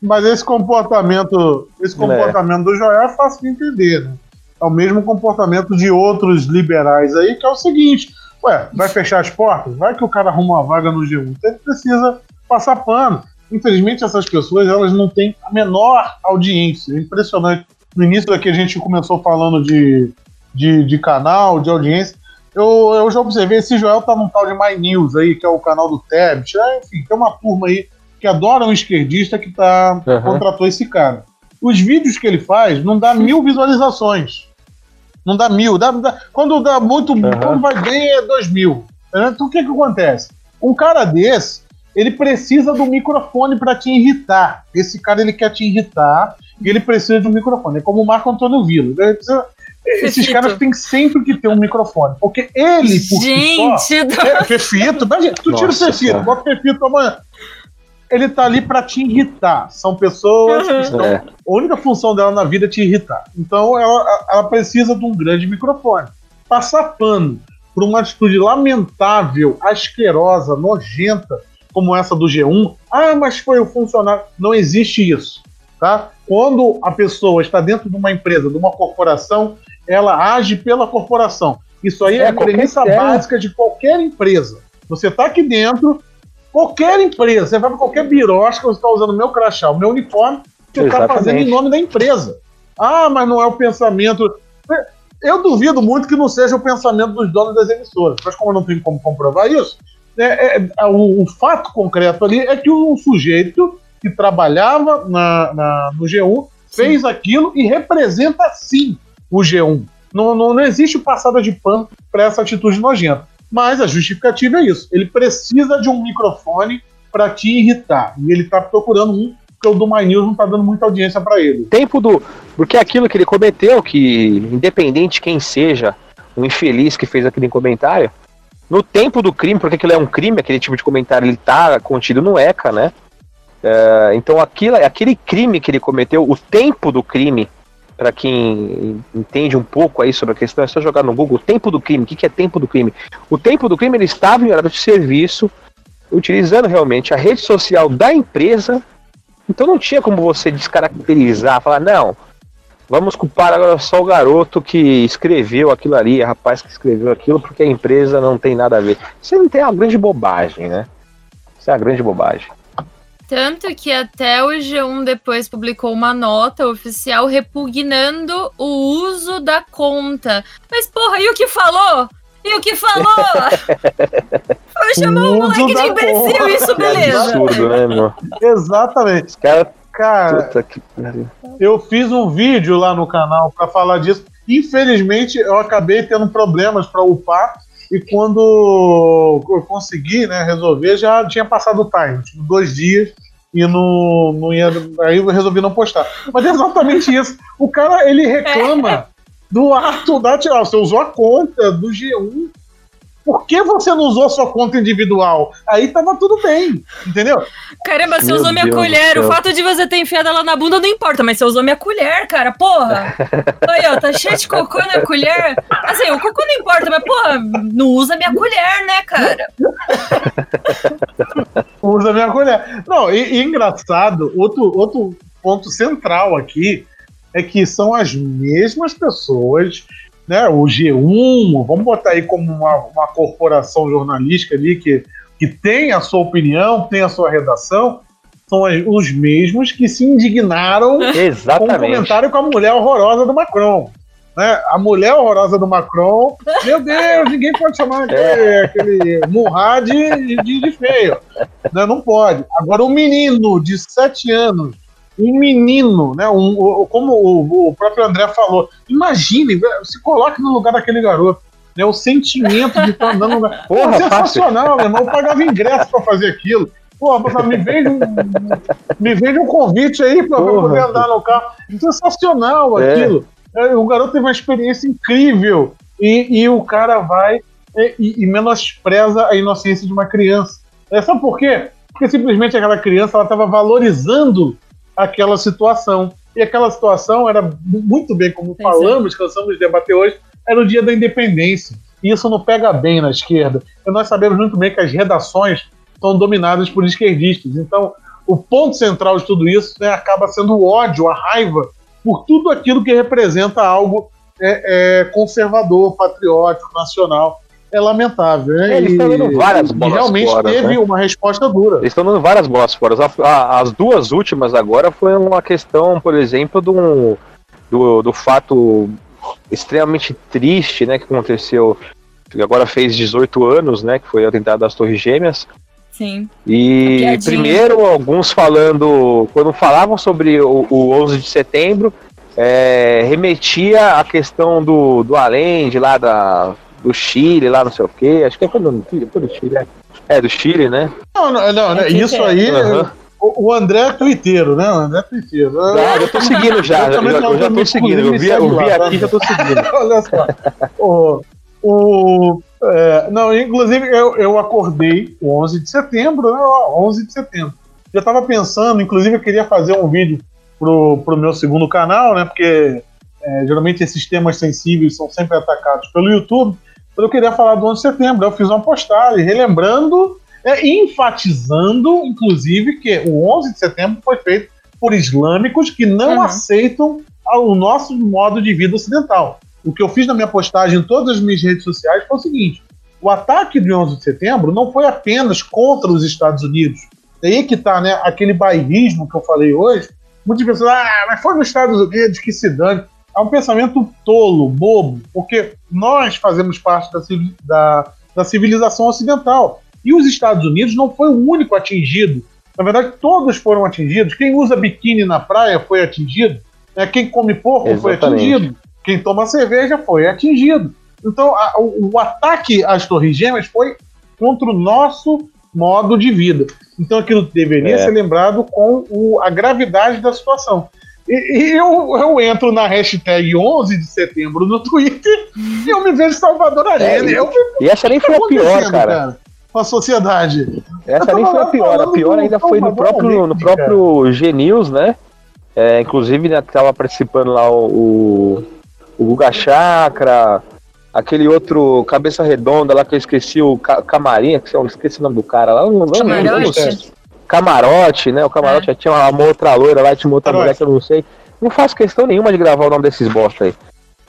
Mas esse comportamento, esse É. comportamento do Joel é fácil de entender, né? É o mesmo comportamento de outros liberais aí, que é o seguinte: ué, vai fechar as portas? Vai que o cara arruma uma vaga no G1. Então ele precisa passar pano. Infelizmente, essas pessoas elas não têm a menor audiência. É impressionante. No início daqui a gente começou falando de, de, de canal, de audiência. Eu, eu já observei, esse Joel tá num tal de My News aí, que é o canal do Tebet. É, enfim, tem uma turma aí que adora um esquerdista que tá, Uhum. contratou esse cara. Os vídeos que ele faz não dá mil visualizações. Não dá mil. Dá, dá- quando dá muito. Quando vai bem é dois mil. Né? Então o que, que acontece? Um cara desse, ele precisa do microfone para te irritar. Esse cara ele quer te irritar e ele precisa de um microfone. É como o Marco Antônio Villa. Ele precisa- esses caras têm sempre que ter um microfone. Porque ele, por si só. Gente, do- É, Fefito, imagina, tu tira o Nossa Fefito, bota o Fefito amanhã. Ele tá ali pra te irritar. São pessoas que Uhum. estão. É. A única função dela na vida é te irritar. Então ela, ela precisa de um grande microfone. Passar pano por uma atitude lamentável, asquerosa, nojenta, como essa do G1. Ah, mas foi o funcionário. Não existe isso. Tá? Quando a pessoa está dentro de uma empresa, de uma corporação, ela age pela corporação. Isso aí é, É, a premissa ideia. básica de qualquer empresa. Você está aqui dentro, qualquer empresa, você vai para qualquer birosca, você está usando o meu crachá, o meu uniforme, você está fazendo em nome da empresa. Ah, mas não é o pensamento. Eu duvido muito que não seja o pensamento dos donos das emissoras, mas como eu não tenho como comprovar isso, é, é, é, o, o fato concreto ali é que um sujeito que trabalhava na, na- no G1 fez aquilo e representa sim o G1. Não, não, não existe passada de pano para essa atitude nojenta. Mas a justificativa é isso. Ele precisa de um microfone para te irritar. E ele está procurando um, porque o do My News não está dando muita audiência para ele. tempo do. Porque aquilo que ele cometeu, que independente quem seja o infeliz que fez aquele comentário, no tempo do crime, porque aquilo é um crime, aquele tipo de comentário ele tá contido no ECA, né? É, então aquilo, aquele crime que ele cometeu, o tempo do crime, para quem entende um pouco aí sobre a questão, é só jogar no Google tempo do crime. O que, que é tempo do crime? O tempo do crime ele estava em horário de serviço, utilizando realmente a rede social da empresa. Então não tinha como você descaracterizar, falar, não, vamos culpar agora só o garoto que escreveu aquilo ali, o rapaz que escreveu aquilo, porque a empresa não tem nada a ver. Isso não tem uma grande bobagem, né? Isso é uma grande bobagem. Tanto que até o G1 depois publicou uma nota oficial repugnando o uso da conta. Mas, porra, e o que falou? E o que falou? [LAUGHS] Foi chamar o moleque de imbecil, conta. isso beleza. É absurdo, né, meu? Exatamente. Cara, cara eu fiz um vídeo lá no canal para falar disso. Infelizmente, eu acabei tendo problemas para upar. E quando eu consegui né, resolver, já tinha passado o time, tipo, dois dias e não, não ia. Aí eu resolvi não postar. Mas é exatamente isso. O cara ele reclama do ato da tirar. Você usou a conta do G1 por que você não usou sua conta individual? Aí tava tudo bem, entendeu? Caramba, você Meu usou minha Deus colher. O fato de você ter enfiado ela na bunda não importa, mas você usou minha colher, cara. Porra! [LAUGHS] Aí, ó, tá cheio de cocô na colher. Assim, o cocô não importa, mas, porra, não usa minha colher, né, cara? [LAUGHS] usa minha colher. Não, e, e engraçado, outro, outro ponto central aqui é que são as mesmas pessoas né, o G1, vamos botar aí como uma, uma corporação jornalística ali que, que tem a sua opinião, tem a sua redação, são os mesmos que se indignaram Exatamente. [LAUGHS] com o comentário com a mulher horrorosa do Macron. Né? A mulher horrorosa do Macron, meu Deus, ninguém pode chamar aquele, [LAUGHS] é. aquele Murrad de, de, de, feio. Né? Não pode. Agora, um menino de 7 anos um menino, né? Um, como o, o, próprio André falou, imagine, se coloque no lugar daquele garoto. Né, o sentimento de estar tá andando. [LAUGHS] Porra, é sensacional, meu irmão. Eu pagava ingresso para fazer aquilo. Porra, me vende um, me vende um convite aí para poder andar no carro. Sensacional é. aquilo. É. O garoto teve uma experiência incrível. E, e o cara vai e, e, menospreza a inocência de uma criança. É, sabe por quê? Porque simplesmente aquela criança estava valorizando aquela situação. E aquela situação era muito bem, como falamos, cansamos de debater hoje, era o dia da independência. E isso não pega bem na esquerda. E nós sabemos muito bem que as redações são dominadas por esquerdistas. Então, o ponto central de tudo isso né, acaba sendo o ódio, a raiva por tudo aquilo que representa algo é, é, conservador, patriótico, nacional é lamentável. Né? É, eles estão dando várias bolas realmente fora. Realmente teve né? uma resposta dura. Eles estão dando várias bolas fora. As duas últimas agora foi uma questão, por exemplo, do, do, do fato extremamente triste né, que aconteceu. Que agora fez 18 anos, né? Que foi o atentado das Torres Gêmeas. Sim. E primeiro, alguns falando, quando falavam sobre o, o 11 de setembro, é, remetia à questão do, do além, de lá da do Chile, lá não sei o quê. Acho que é quando foi do Chile. É. é, do Chile, né? Não, não, não é isso é. aí. Uhum. O, André é twitteiro, né? O André é twitteiro. Ah, eu tô seguindo já. Eu, eu, eu já tô seguindo. Eu vi, eu vi aqui já tô seguindo. [LAUGHS] Olha só. o, o, é, não, inclusive eu, eu acordei o 11 de setembro, né? 11 de setembro. Já estava pensando, inclusive eu queria fazer um vídeo pro, pro meu segundo canal, né? Porque é, geralmente esses temas sensíveis são sempre atacados pelo YouTube eu queria falar do 11 de setembro. Eu fiz uma postagem relembrando, é, enfatizando, inclusive, que o 11 de setembro foi feito por islâmicos que não uhum. aceitam o nosso modo de vida ocidental. O que eu fiz na minha postagem em todas as minhas redes sociais foi o seguinte: o ataque de 11 de setembro não foi apenas contra os Estados Unidos. É aí que está né, aquele bairrismo que eu falei hoje. Muitas pessoas, ah, mas foi nos Estados Unidos que se dane é um pensamento tolo, bobo, porque nós fazemos parte da, da, da civilização ocidental. E os Estados Unidos não foi o único atingido. Na verdade, todos foram atingidos. Quem usa biquíni na praia foi atingido. Né? Quem come porco Exatamente. foi atingido. Quem toma cerveja foi atingido. Então, a, o, o, ataque às Torres Gêmeas foi contra o nosso modo de vida. Então, aquilo deveria é. ser lembrado com o, a gravidade da situação. E, e eu, eu entro na hashtag 11 de setembro no Twitter e eu me vejo Salvador Allende. É, e essa nem foi a pior, cara. cara. com a sociedade. Essa nem foi a pior, a pior ainda foi no próprio, no próprio G-News, né? É, inclusive, né, tava participando lá o, o Guga Chakra, aquele outro cabeça redonda lá que eu esqueci, o Camarim, que eu esqueci o nome do cara lá. Não, não, Camarote? Camarote, né? O Camarote é. tinha uma outra loira lá, tinha uma outra mulher que eu não sei. Não faço questão nenhuma de gravar o nome desses bosta aí.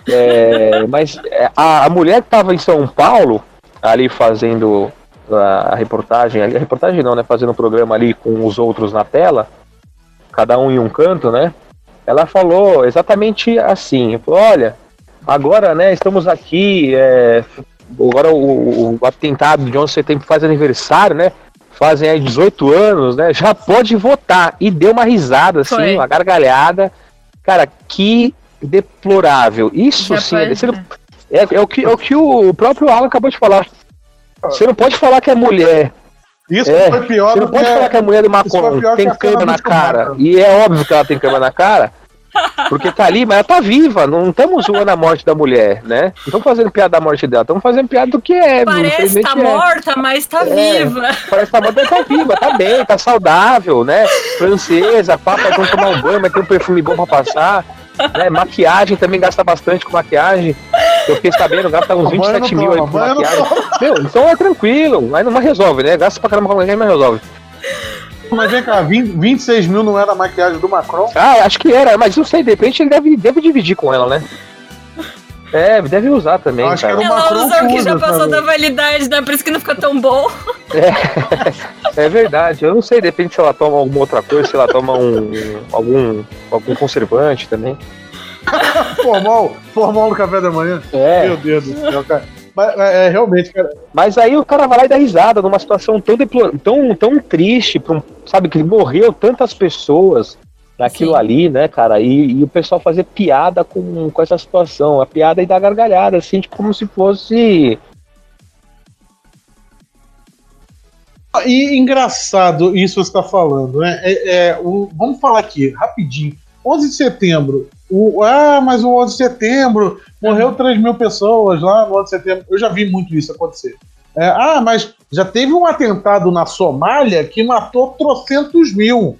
É, [LAUGHS] mas é, a, a mulher que tava em São Paulo, ali fazendo a reportagem, a reportagem não, né? Fazendo o programa ali com os outros na tela, cada um em um canto, né? Ela falou exatamente assim: falou, olha, agora, né, estamos aqui, é, agora o, o, atentado de 11 de setembro faz aniversário, né? Fazem aí 18 anos, né? Já pode votar. E deu uma risada, assim, Foi. uma gargalhada. Cara, que deplorável. Isso Já sim, pode, é, é, é, o que, é o que o próprio Alan acabou de falar. Você não pode falar que é mulher. Isso é, foi pior Você não pode falar que a mulher do Macron tem câmera na cara. E é óbvio que ela tem câmera na cara. Porque tá ali, mas ela tá viva. Não estamos zoando a morte da mulher, né? Não estamos fazendo piada da morte dela, estamos fazendo piada do que é. Parece tá é. morta, mas tá é, viva. Parece tá morta, mas tá viva, tá bem, tá saudável, né? Francesa, papa, então tomar um banho, mas tem um perfume bom pra passar. Né? Maquiagem também gasta bastante com maquiagem. Eu fiquei sabendo, gasta uns 27 mil aí por maquiagem. Meu, então é tranquilo, aí não resolve, né? Gasta pra caramba com maquiagem, mas resolve. Mas vem cá, 20, 26 mil não era a maquiagem do Macron? Ah, acho que era, mas não sei, de repente ele deve, deve dividir com ela, né? [LAUGHS] É, deve usar também. Acho cara. que era o Ela usa o que já passou da validade, né? Por isso que não fica tão bom. [LAUGHS] É, é verdade. Eu não sei, depende se ela toma alguma outra coisa, se ela toma um, algum, algum conservante também. formal, formal no café da manhã. É. Meu Deus do céu, cara. Mas é, é, realmente, cara. Mas aí o cara vai lá e dá risada numa situação tão, deplor... tão, tão triste, um, sabe, que morreu tantas pessoas naquilo Sim. ali, né, cara? E, e, o pessoal fazer piada com, com essa situação. A piada e dar gargalhada, assim, tipo, como se fosse. E engraçado isso que você está falando, né? É, é, o, vamos falar aqui, rapidinho. 11 de setembro. O, ah, mas o 11 de setembro morreu 3 mil pessoas lá no 11 de setembro. Eu já vi muito isso acontecer. É, ah, mas já teve um atentado na Somália que matou trocentos mil.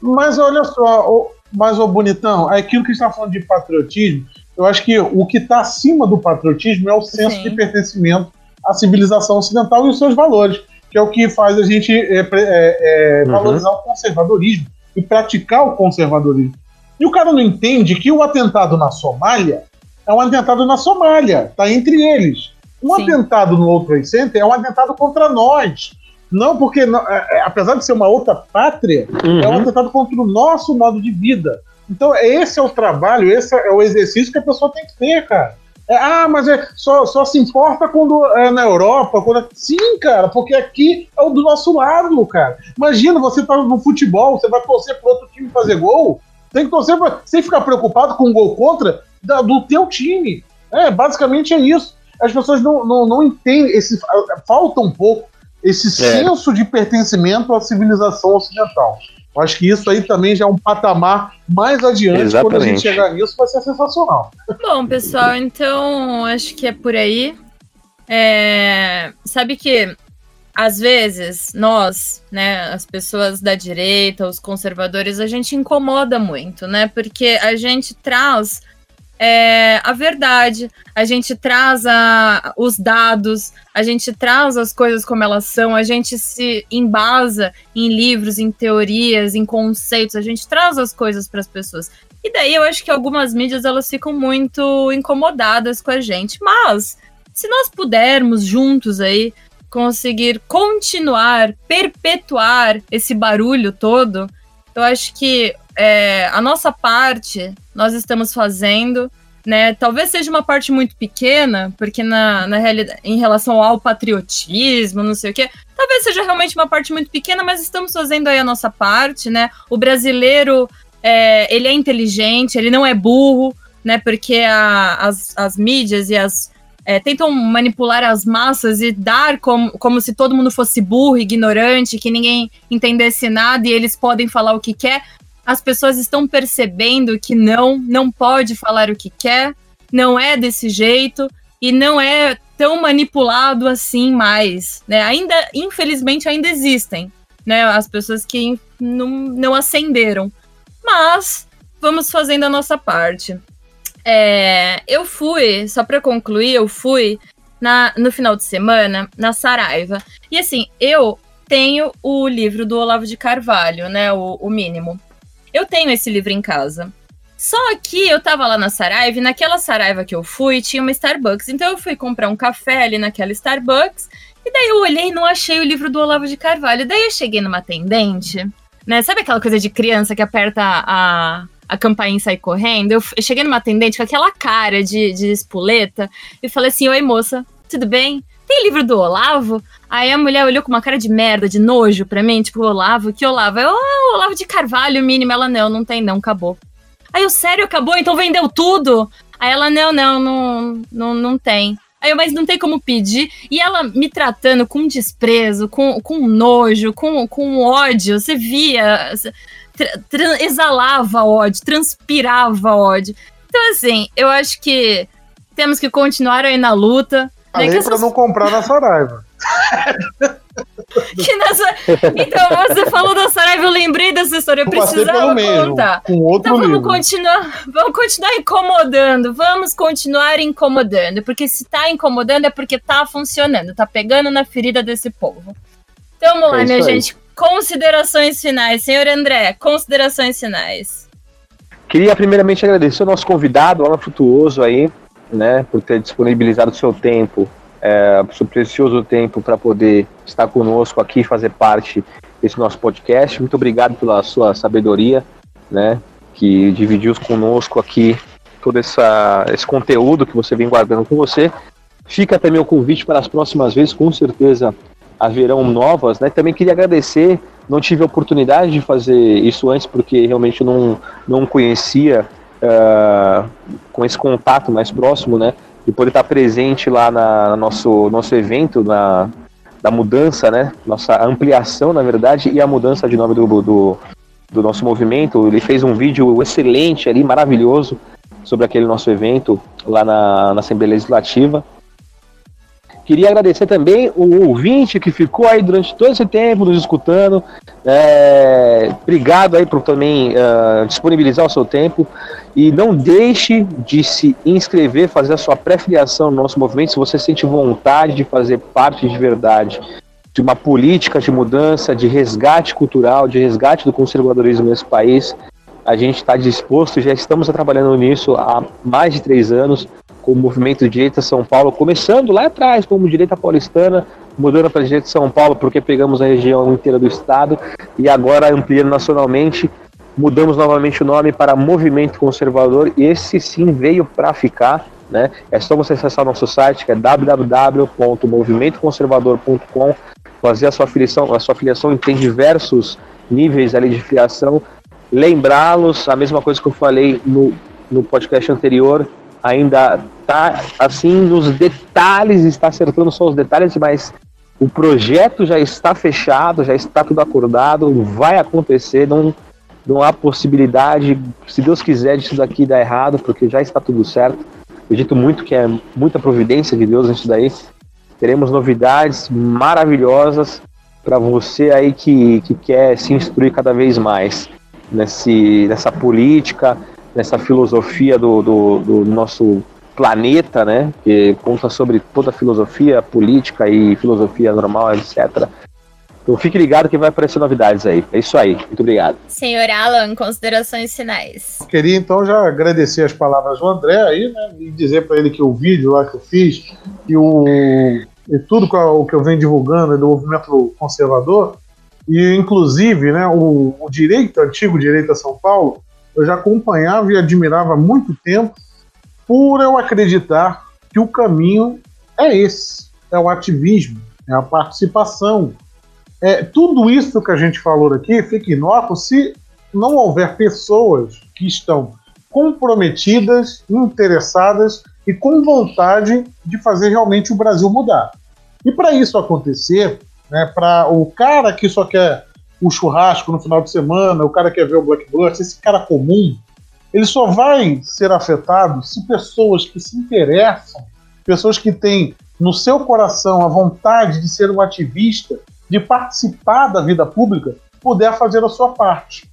Mas olha só, o, mas o bonitão, aquilo que está falando de patriotismo, eu acho que o que está acima do patriotismo é o senso Sim. de pertencimento à civilização ocidental e os seus valores, que é o que faz a gente é, é, é, uhum. valorizar o conservadorismo e praticar o conservadorismo. E o cara não entende que o atentado na Somália é um atentado na Somália, tá entre eles. Um Sim. atentado no World Trade Center é um atentado contra nós. Não porque, é, é, apesar de ser uma outra pátria, uhum. é um atentado contra o nosso modo de vida. Então, esse é o trabalho, esse é o exercício que a pessoa tem que ter, cara. É, ah, mas é, só, só se importa quando é na Europa. Quando é... Sim, cara, porque aqui é o do nosso lado, cara. Imagina, você tá no futebol, você vai torcer pro outro time fazer gol. Tem que torcer pra, sem ficar preocupado com um gol contra da, do teu time. É, basicamente é isso. As pessoas não, não, não entendem, esse, falta um pouco esse é. senso de pertencimento à civilização ocidental. Eu acho que isso aí também já é um patamar mais adiante. Exatamente. Quando a gente chegar nisso, vai ser sensacional. Bom, pessoal, então acho que é por aí. É... Sabe que às vezes nós, né, as pessoas da direita, os conservadores, a gente incomoda muito, né? Porque a gente traz é, a verdade, a gente traz a, os dados, a gente traz as coisas como elas são, a gente se embasa em livros, em teorias, em conceitos, a gente traz as coisas para as pessoas. E daí eu acho que algumas mídias elas ficam muito incomodadas com a gente, mas se nós pudermos juntos aí conseguir continuar, perpetuar esse barulho todo, eu acho que é, a nossa parte nós estamos fazendo, né? Talvez seja uma parte muito pequena, porque na, na realidade, em relação ao patriotismo, não sei o quê, talvez seja realmente uma parte muito pequena, mas estamos fazendo aí a nossa parte, né? O brasileiro, é, ele é inteligente, ele não é burro, né? Porque a, as, as mídias e as é, tentam manipular as massas e dar como, como se todo mundo fosse burro, ignorante, que ninguém entendesse nada e eles podem falar o que quer as pessoas estão percebendo que não, não pode falar o que quer, não é desse jeito e não é tão manipulado assim mais, né? Ainda, infelizmente, ainda existem, né? As pessoas que não, não acenderam. Mas vamos fazendo a nossa parte. É, eu fui, só para concluir, eu fui na, no final de semana na Saraiva. E assim, eu tenho o livro do Olavo de Carvalho, né? O, o mínimo. Eu tenho esse livro em casa. Só que eu tava lá na Saraiva e naquela Saraiva que eu fui tinha uma Starbucks. Então eu fui comprar um café ali naquela Starbucks. E daí eu olhei e não achei o livro do Olavo de Carvalho. Daí eu cheguei numa atendente, né? Sabe aquela coisa de criança que aperta a, a campainha e correndo? Eu, eu cheguei numa atendente com aquela cara de, de espoleta e falei assim: Oi, moça, tudo bem? Tem livro do Olavo? Aí a mulher olhou com uma cara de merda, de nojo pra mim, tipo, Olavo, que Olavo? Eu, oh, Olavo de Carvalho, mínimo. Ela, não, não tem não, acabou. Aí eu, sério, acabou? Então vendeu tudo? Aí ela, não, não, não, não, não tem. Aí eu, mas não tem como pedir. E ela me tratando com desprezo, com, com nojo, com, com ódio. Você via, exalava ódio, transpirava ódio. Então, assim, eu acho que temos que continuar aí na luta. Né, pra essas... não comprar na Saraiva. [LAUGHS] que nessa... Então, você falou da Saraiva, eu lembrei dessa história, eu, eu precisava mesmo, contar. Com outro então vamos livro. continuar, vamos continuar incomodando, vamos continuar incomodando, porque se tá incomodando é porque tá funcionando, tá pegando na ferida desse povo. Então vamos lá, é minha aí. gente. Considerações finais. Senhor André, considerações finais. Queria primeiramente agradecer ao nosso convidado, Alan Frutuoso aí, né, por ter disponibilizado o seu tempo é, seu precioso tempo para poder estar conosco aqui, fazer parte desse nosso podcast. Muito obrigado pela sua sabedoria, né, que dividiu conosco aqui todo essa, esse conteúdo que você vem guardando com você. Fica também o convite para as próximas vezes, com certeza haverão novas, né? Também queria agradecer, não tive a oportunidade de fazer isso antes, porque realmente não, não conhecia uh, com esse contato mais próximo, né? e poder estar presente lá na, no nosso, nosso evento, na, da mudança, né? Nossa ampliação, na verdade, e a mudança de nome do, do, do nosso movimento. Ele fez um vídeo excelente ali, maravilhoso, sobre aquele nosso evento lá na, na Assembleia Legislativa. Queria agradecer também o ouvinte que ficou aí durante todo esse tempo nos escutando. É, obrigado aí por também uh, disponibilizar o seu tempo. E não deixe de se inscrever, fazer a sua pré-filiação no nosso movimento se você sente vontade de fazer parte de verdade de uma política de mudança, de resgate cultural, de resgate do conservadorismo nesse país. A gente está disposto, já estamos trabalhando nisso há mais de três anos com o movimento direita São Paulo, começando lá atrás como direita paulistana, mudando para direita São Paulo porque pegamos a região inteira do estado e agora ampliando nacionalmente, mudamos novamente o nome para Movimento Conservador esse sim veio para ficar. Né? É só você acessar nosso site que é www.movimentoconservador.com, fazer a sua filiação, a sua filiação tem diversos níveis ali de filiação. Lembrá-los, a mesma coisa que eu falei no, no podcast anterior, ainda tá assim nos detalhes, está acertando só os detalhes, mas o projeto já está fechado, já está tudo acordado, vai acontecer, não, não há possibilidade, se Deus quiser, disso daqui dar errado, porque já está tudo certo. Acredito muito que é muita providência de Deus nisso daí. Teremos novidades maravilhosas para você aí que, que quer se instruir cada vez mais nesse, nessa política, nessa filosofia do, do, do nosso planeta, né? Que conta sobre toda a filosofia política e filosofia normal, etc. Então fique ligado que vai aparecer novidades aí. É isso aí. Muito obrigado. Senhor Alan, considerações finais. Eu queria então já agradecer as palavras do André aí, né? E dizer para ele que o vídeo lá que eu fiz e o e tudo o que eu venho divulgando é do movimento conservador e inclusive, né, o, o direito antigo direito a São Paulo eu já acompanhava e admirava há muito tempo, por eu acreditar que o caminho é esse: é o ativismo, é a participação. É, tudo isso que a gente falou aqui fica inócuo se não houver pessoas que estão comprometidas, interessadas e com vontade de fazer realmente o Brasil mudar. E para isso acontecer, né, para o cara que só quer o churrasco no final de semana, o cara quer ver o Blackbird, esse cara comum, ele só vai ser afetado se pessoas que se interessam, pessoas que têm no seu coração a vontade de ser um ativista, de participar da vida pública, puder fazer a sua parte.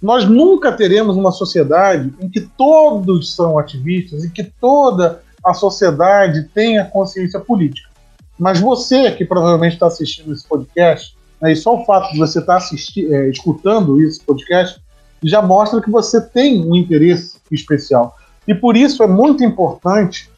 Nós nunca teremos uma sociedade em que todos são ativistas e que toda a sociedade tenha consciência política. Mas você que provavelmente está assistindo esse podcast, né, e só o fato de você estar tá é, escutando esse podcast já mostra que você tem um interesse especial. E por isso é muito importante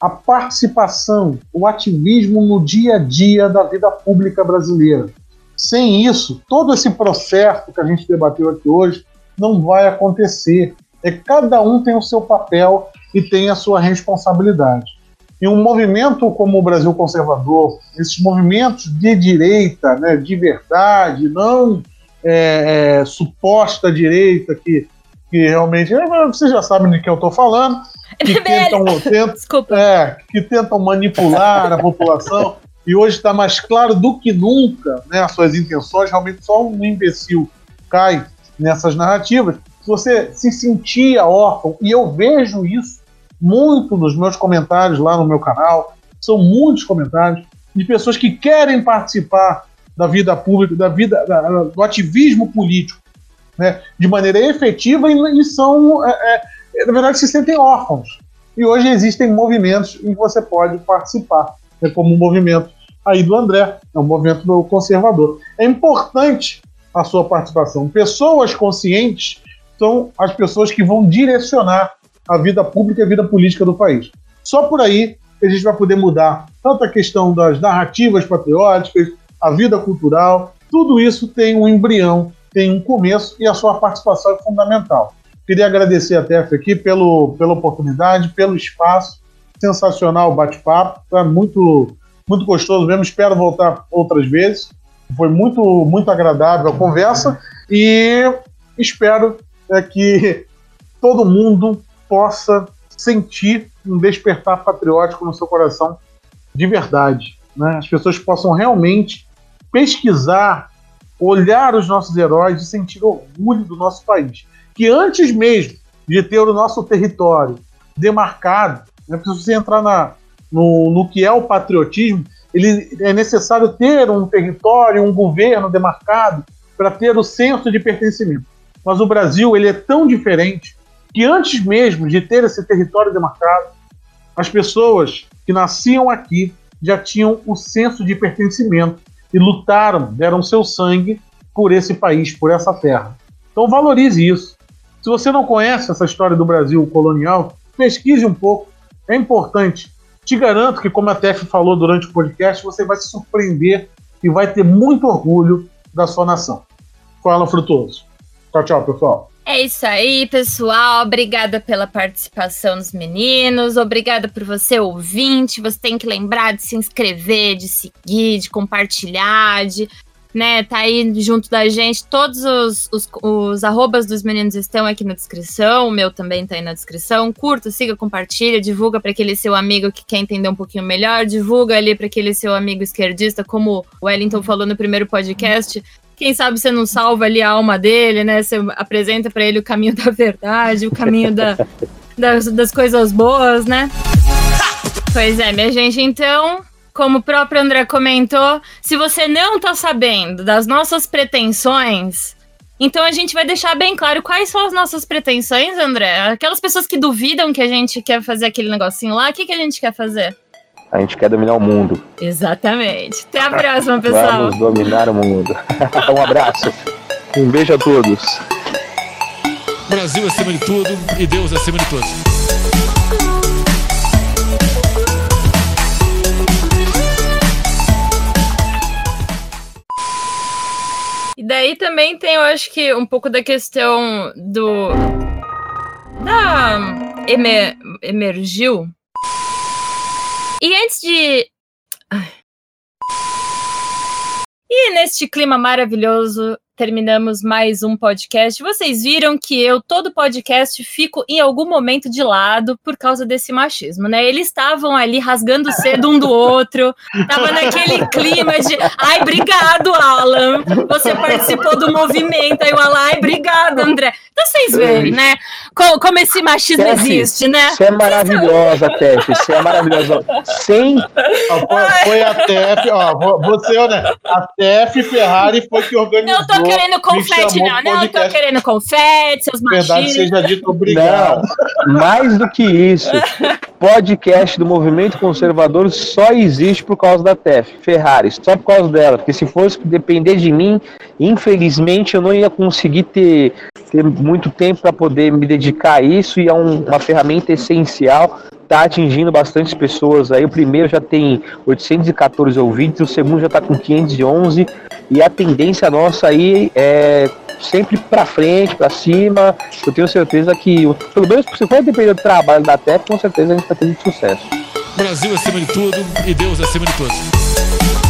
a participação, o ativismo no dia a dia da vida pública brasileira. Sem isso, todo esse processo que a gente debateu aqui hoje não vai acontecer. É cada um tem o seu papel e tem a sua responsabilidade. E um movimento como o Brasil Conservador, esses movimentos de direita, né, de verdade, não é, é, suposta direita que, que realmente. É, vocês já sabem de que eu estou falando, [LAUGHS] que tentam, tentam, é, que tentam manipular a população. E hoje está mais claro do que nunca né, as suas intenções. Realmente só um imbecil cai nessas narrativas. Se você se sentia órfão, e eu vejo isso muito nos meus comentários lá no meu canal, são muitos comentários de pessoas que querem participar da vida pública, da vida da, do ativismo político, né, de maneira efetiva e, e são, é, é, na verdade, se sentem órfãos. E hoje existem movimentos em que você pode participar, né, como o movimento aí do André, é um movimento do conservador. É importante a sua participação. Pessoas conscientes são as pessoas que vão direcionar a vida pública e a vida política do país. Só por aí a gente vai poder mudar tanto a questão das narrativas patrióticas, a vida cultural, tudo isso tem um embrião, tem um começo e a sua participação é fundamental. Queria agradecer a TEF aqui pelo, pela oportunidade, pelo espaço, sensacional o bate-papo, tá muito, muito gostoso mesmo, espero voltar outras vezes. Foi muito, muito agradável a conversa e espero é, que todo mundo possa sentir um despertar patriótico no seu coração de verdade. Né? As pessoas possam realmente pesquisar, olhar os nossos heróis e sentir orgulho do nosso país. Que antes mesmo de ter o nosso território demarcado, né, se você entrar na, no, no que é o patriotismo, ele é necessário ter um território, um governo demarcado para ter o senso de pertencimento. Mas o Brasil ele é tão diferente que antes mesmo de ter esse território demarcado, as pessoas que nasciam aqui já tinham o senso de pertencimento e lutaram, deram seu sangue por esse país, por essa terra. Então valorize isso. Se você não conhece essa história do Brasil colonial, pesquise um pouco. É importante. Te garanto que, como a Tef falou durante o podcast, você vai se surpreender e vai ter muito orgulho da sua nação. Fala, Frutuoso. Tchau, tchau, pessoal. É isso aí, pessoal. Obrigada pela participação dos meninos. Obrigada por você, ouvinte. Você tem que lembrar de se inscrever, de seguir, de compartilhar, de né, tá aí junto da gente. Todos os, os, os, arrobas dos meninos estão aqui na descrição, o meu também tá aí na descrição. Curta, siga, compartilha, divulga para aquele seu amigo que quer entender um pouquinho melhor, divulga ali para aquele seu amigo esquerdista, como o Wellington falou no primeiro podcast. Quem sabe você não salva ali a alma dele, né? Você apresenta para ele o caminho [LAUGHS] da verdade, o caminho da, das, das coisas boas, né? Pois é, minha gente, então, como o próprio André comentou, se você não tá sabendo das nossas pretensões, então a gente vai deixar bem claro quais são as nossas pretensões, André. Aquelas pessoas que duvidam que a gente quer fazer aquele negocinho lá, o que, que a gente quer fazer? A gente quer dominar o mundo. Exatamente. Até a próxima, pessoal. Vamos dominar o mundo. [LAUGHS] um abraço. Um beijo a todos. Brasil acima de tudo e Deus acima de todos. E daí também tem, eu acho que, um pouco da questão do. Da. Emer, emergiu e antes de. E neste clima maravilhoso, terminamos mais um podcast. Vocês viram que eu, todo podcast, fico em algum momento de lado por causa desse machismo, né? Eles estavam ali rasgando cedo um do outro, tava naquele clima de ai, obrigado, Alan. Você participou do movimento. Aí o Alan, ai, obrigado, André. Vocês veem, né? Como, como esse machismo Tef, existe, né? Você é maravilhosa, Tef. Você é maravilhosa. Sem. Ó, foi, a Tef, ó, você, né? A Tef Ferrari foi que organizou. Não tô querendo confete, não. Não tô querendo confete, seus machismos. Verdade seja dito, obrigado. Não, mais do que isso. Podcast do movimento conservador só existe por causa da Tef Ferrari, só por causa dela. Porque se fosse depender de mim, infelizmente eu não ia conseguir ter, ter muito tempo para poder me dedicar a isso e é um, uma ferramenta essencial. Está atingindo bastante pessoas aí. O primeiro já tem 814 ouvintes, o segundo já está com 511 e a tendência nossa aí é sempre para frente, para cima. Eu tenho certeza que, pelo menos se for depender do trabalho da TEP, com certeza a gente ter muito sucesso. Brasil acima de tudo e Deus acima de todos.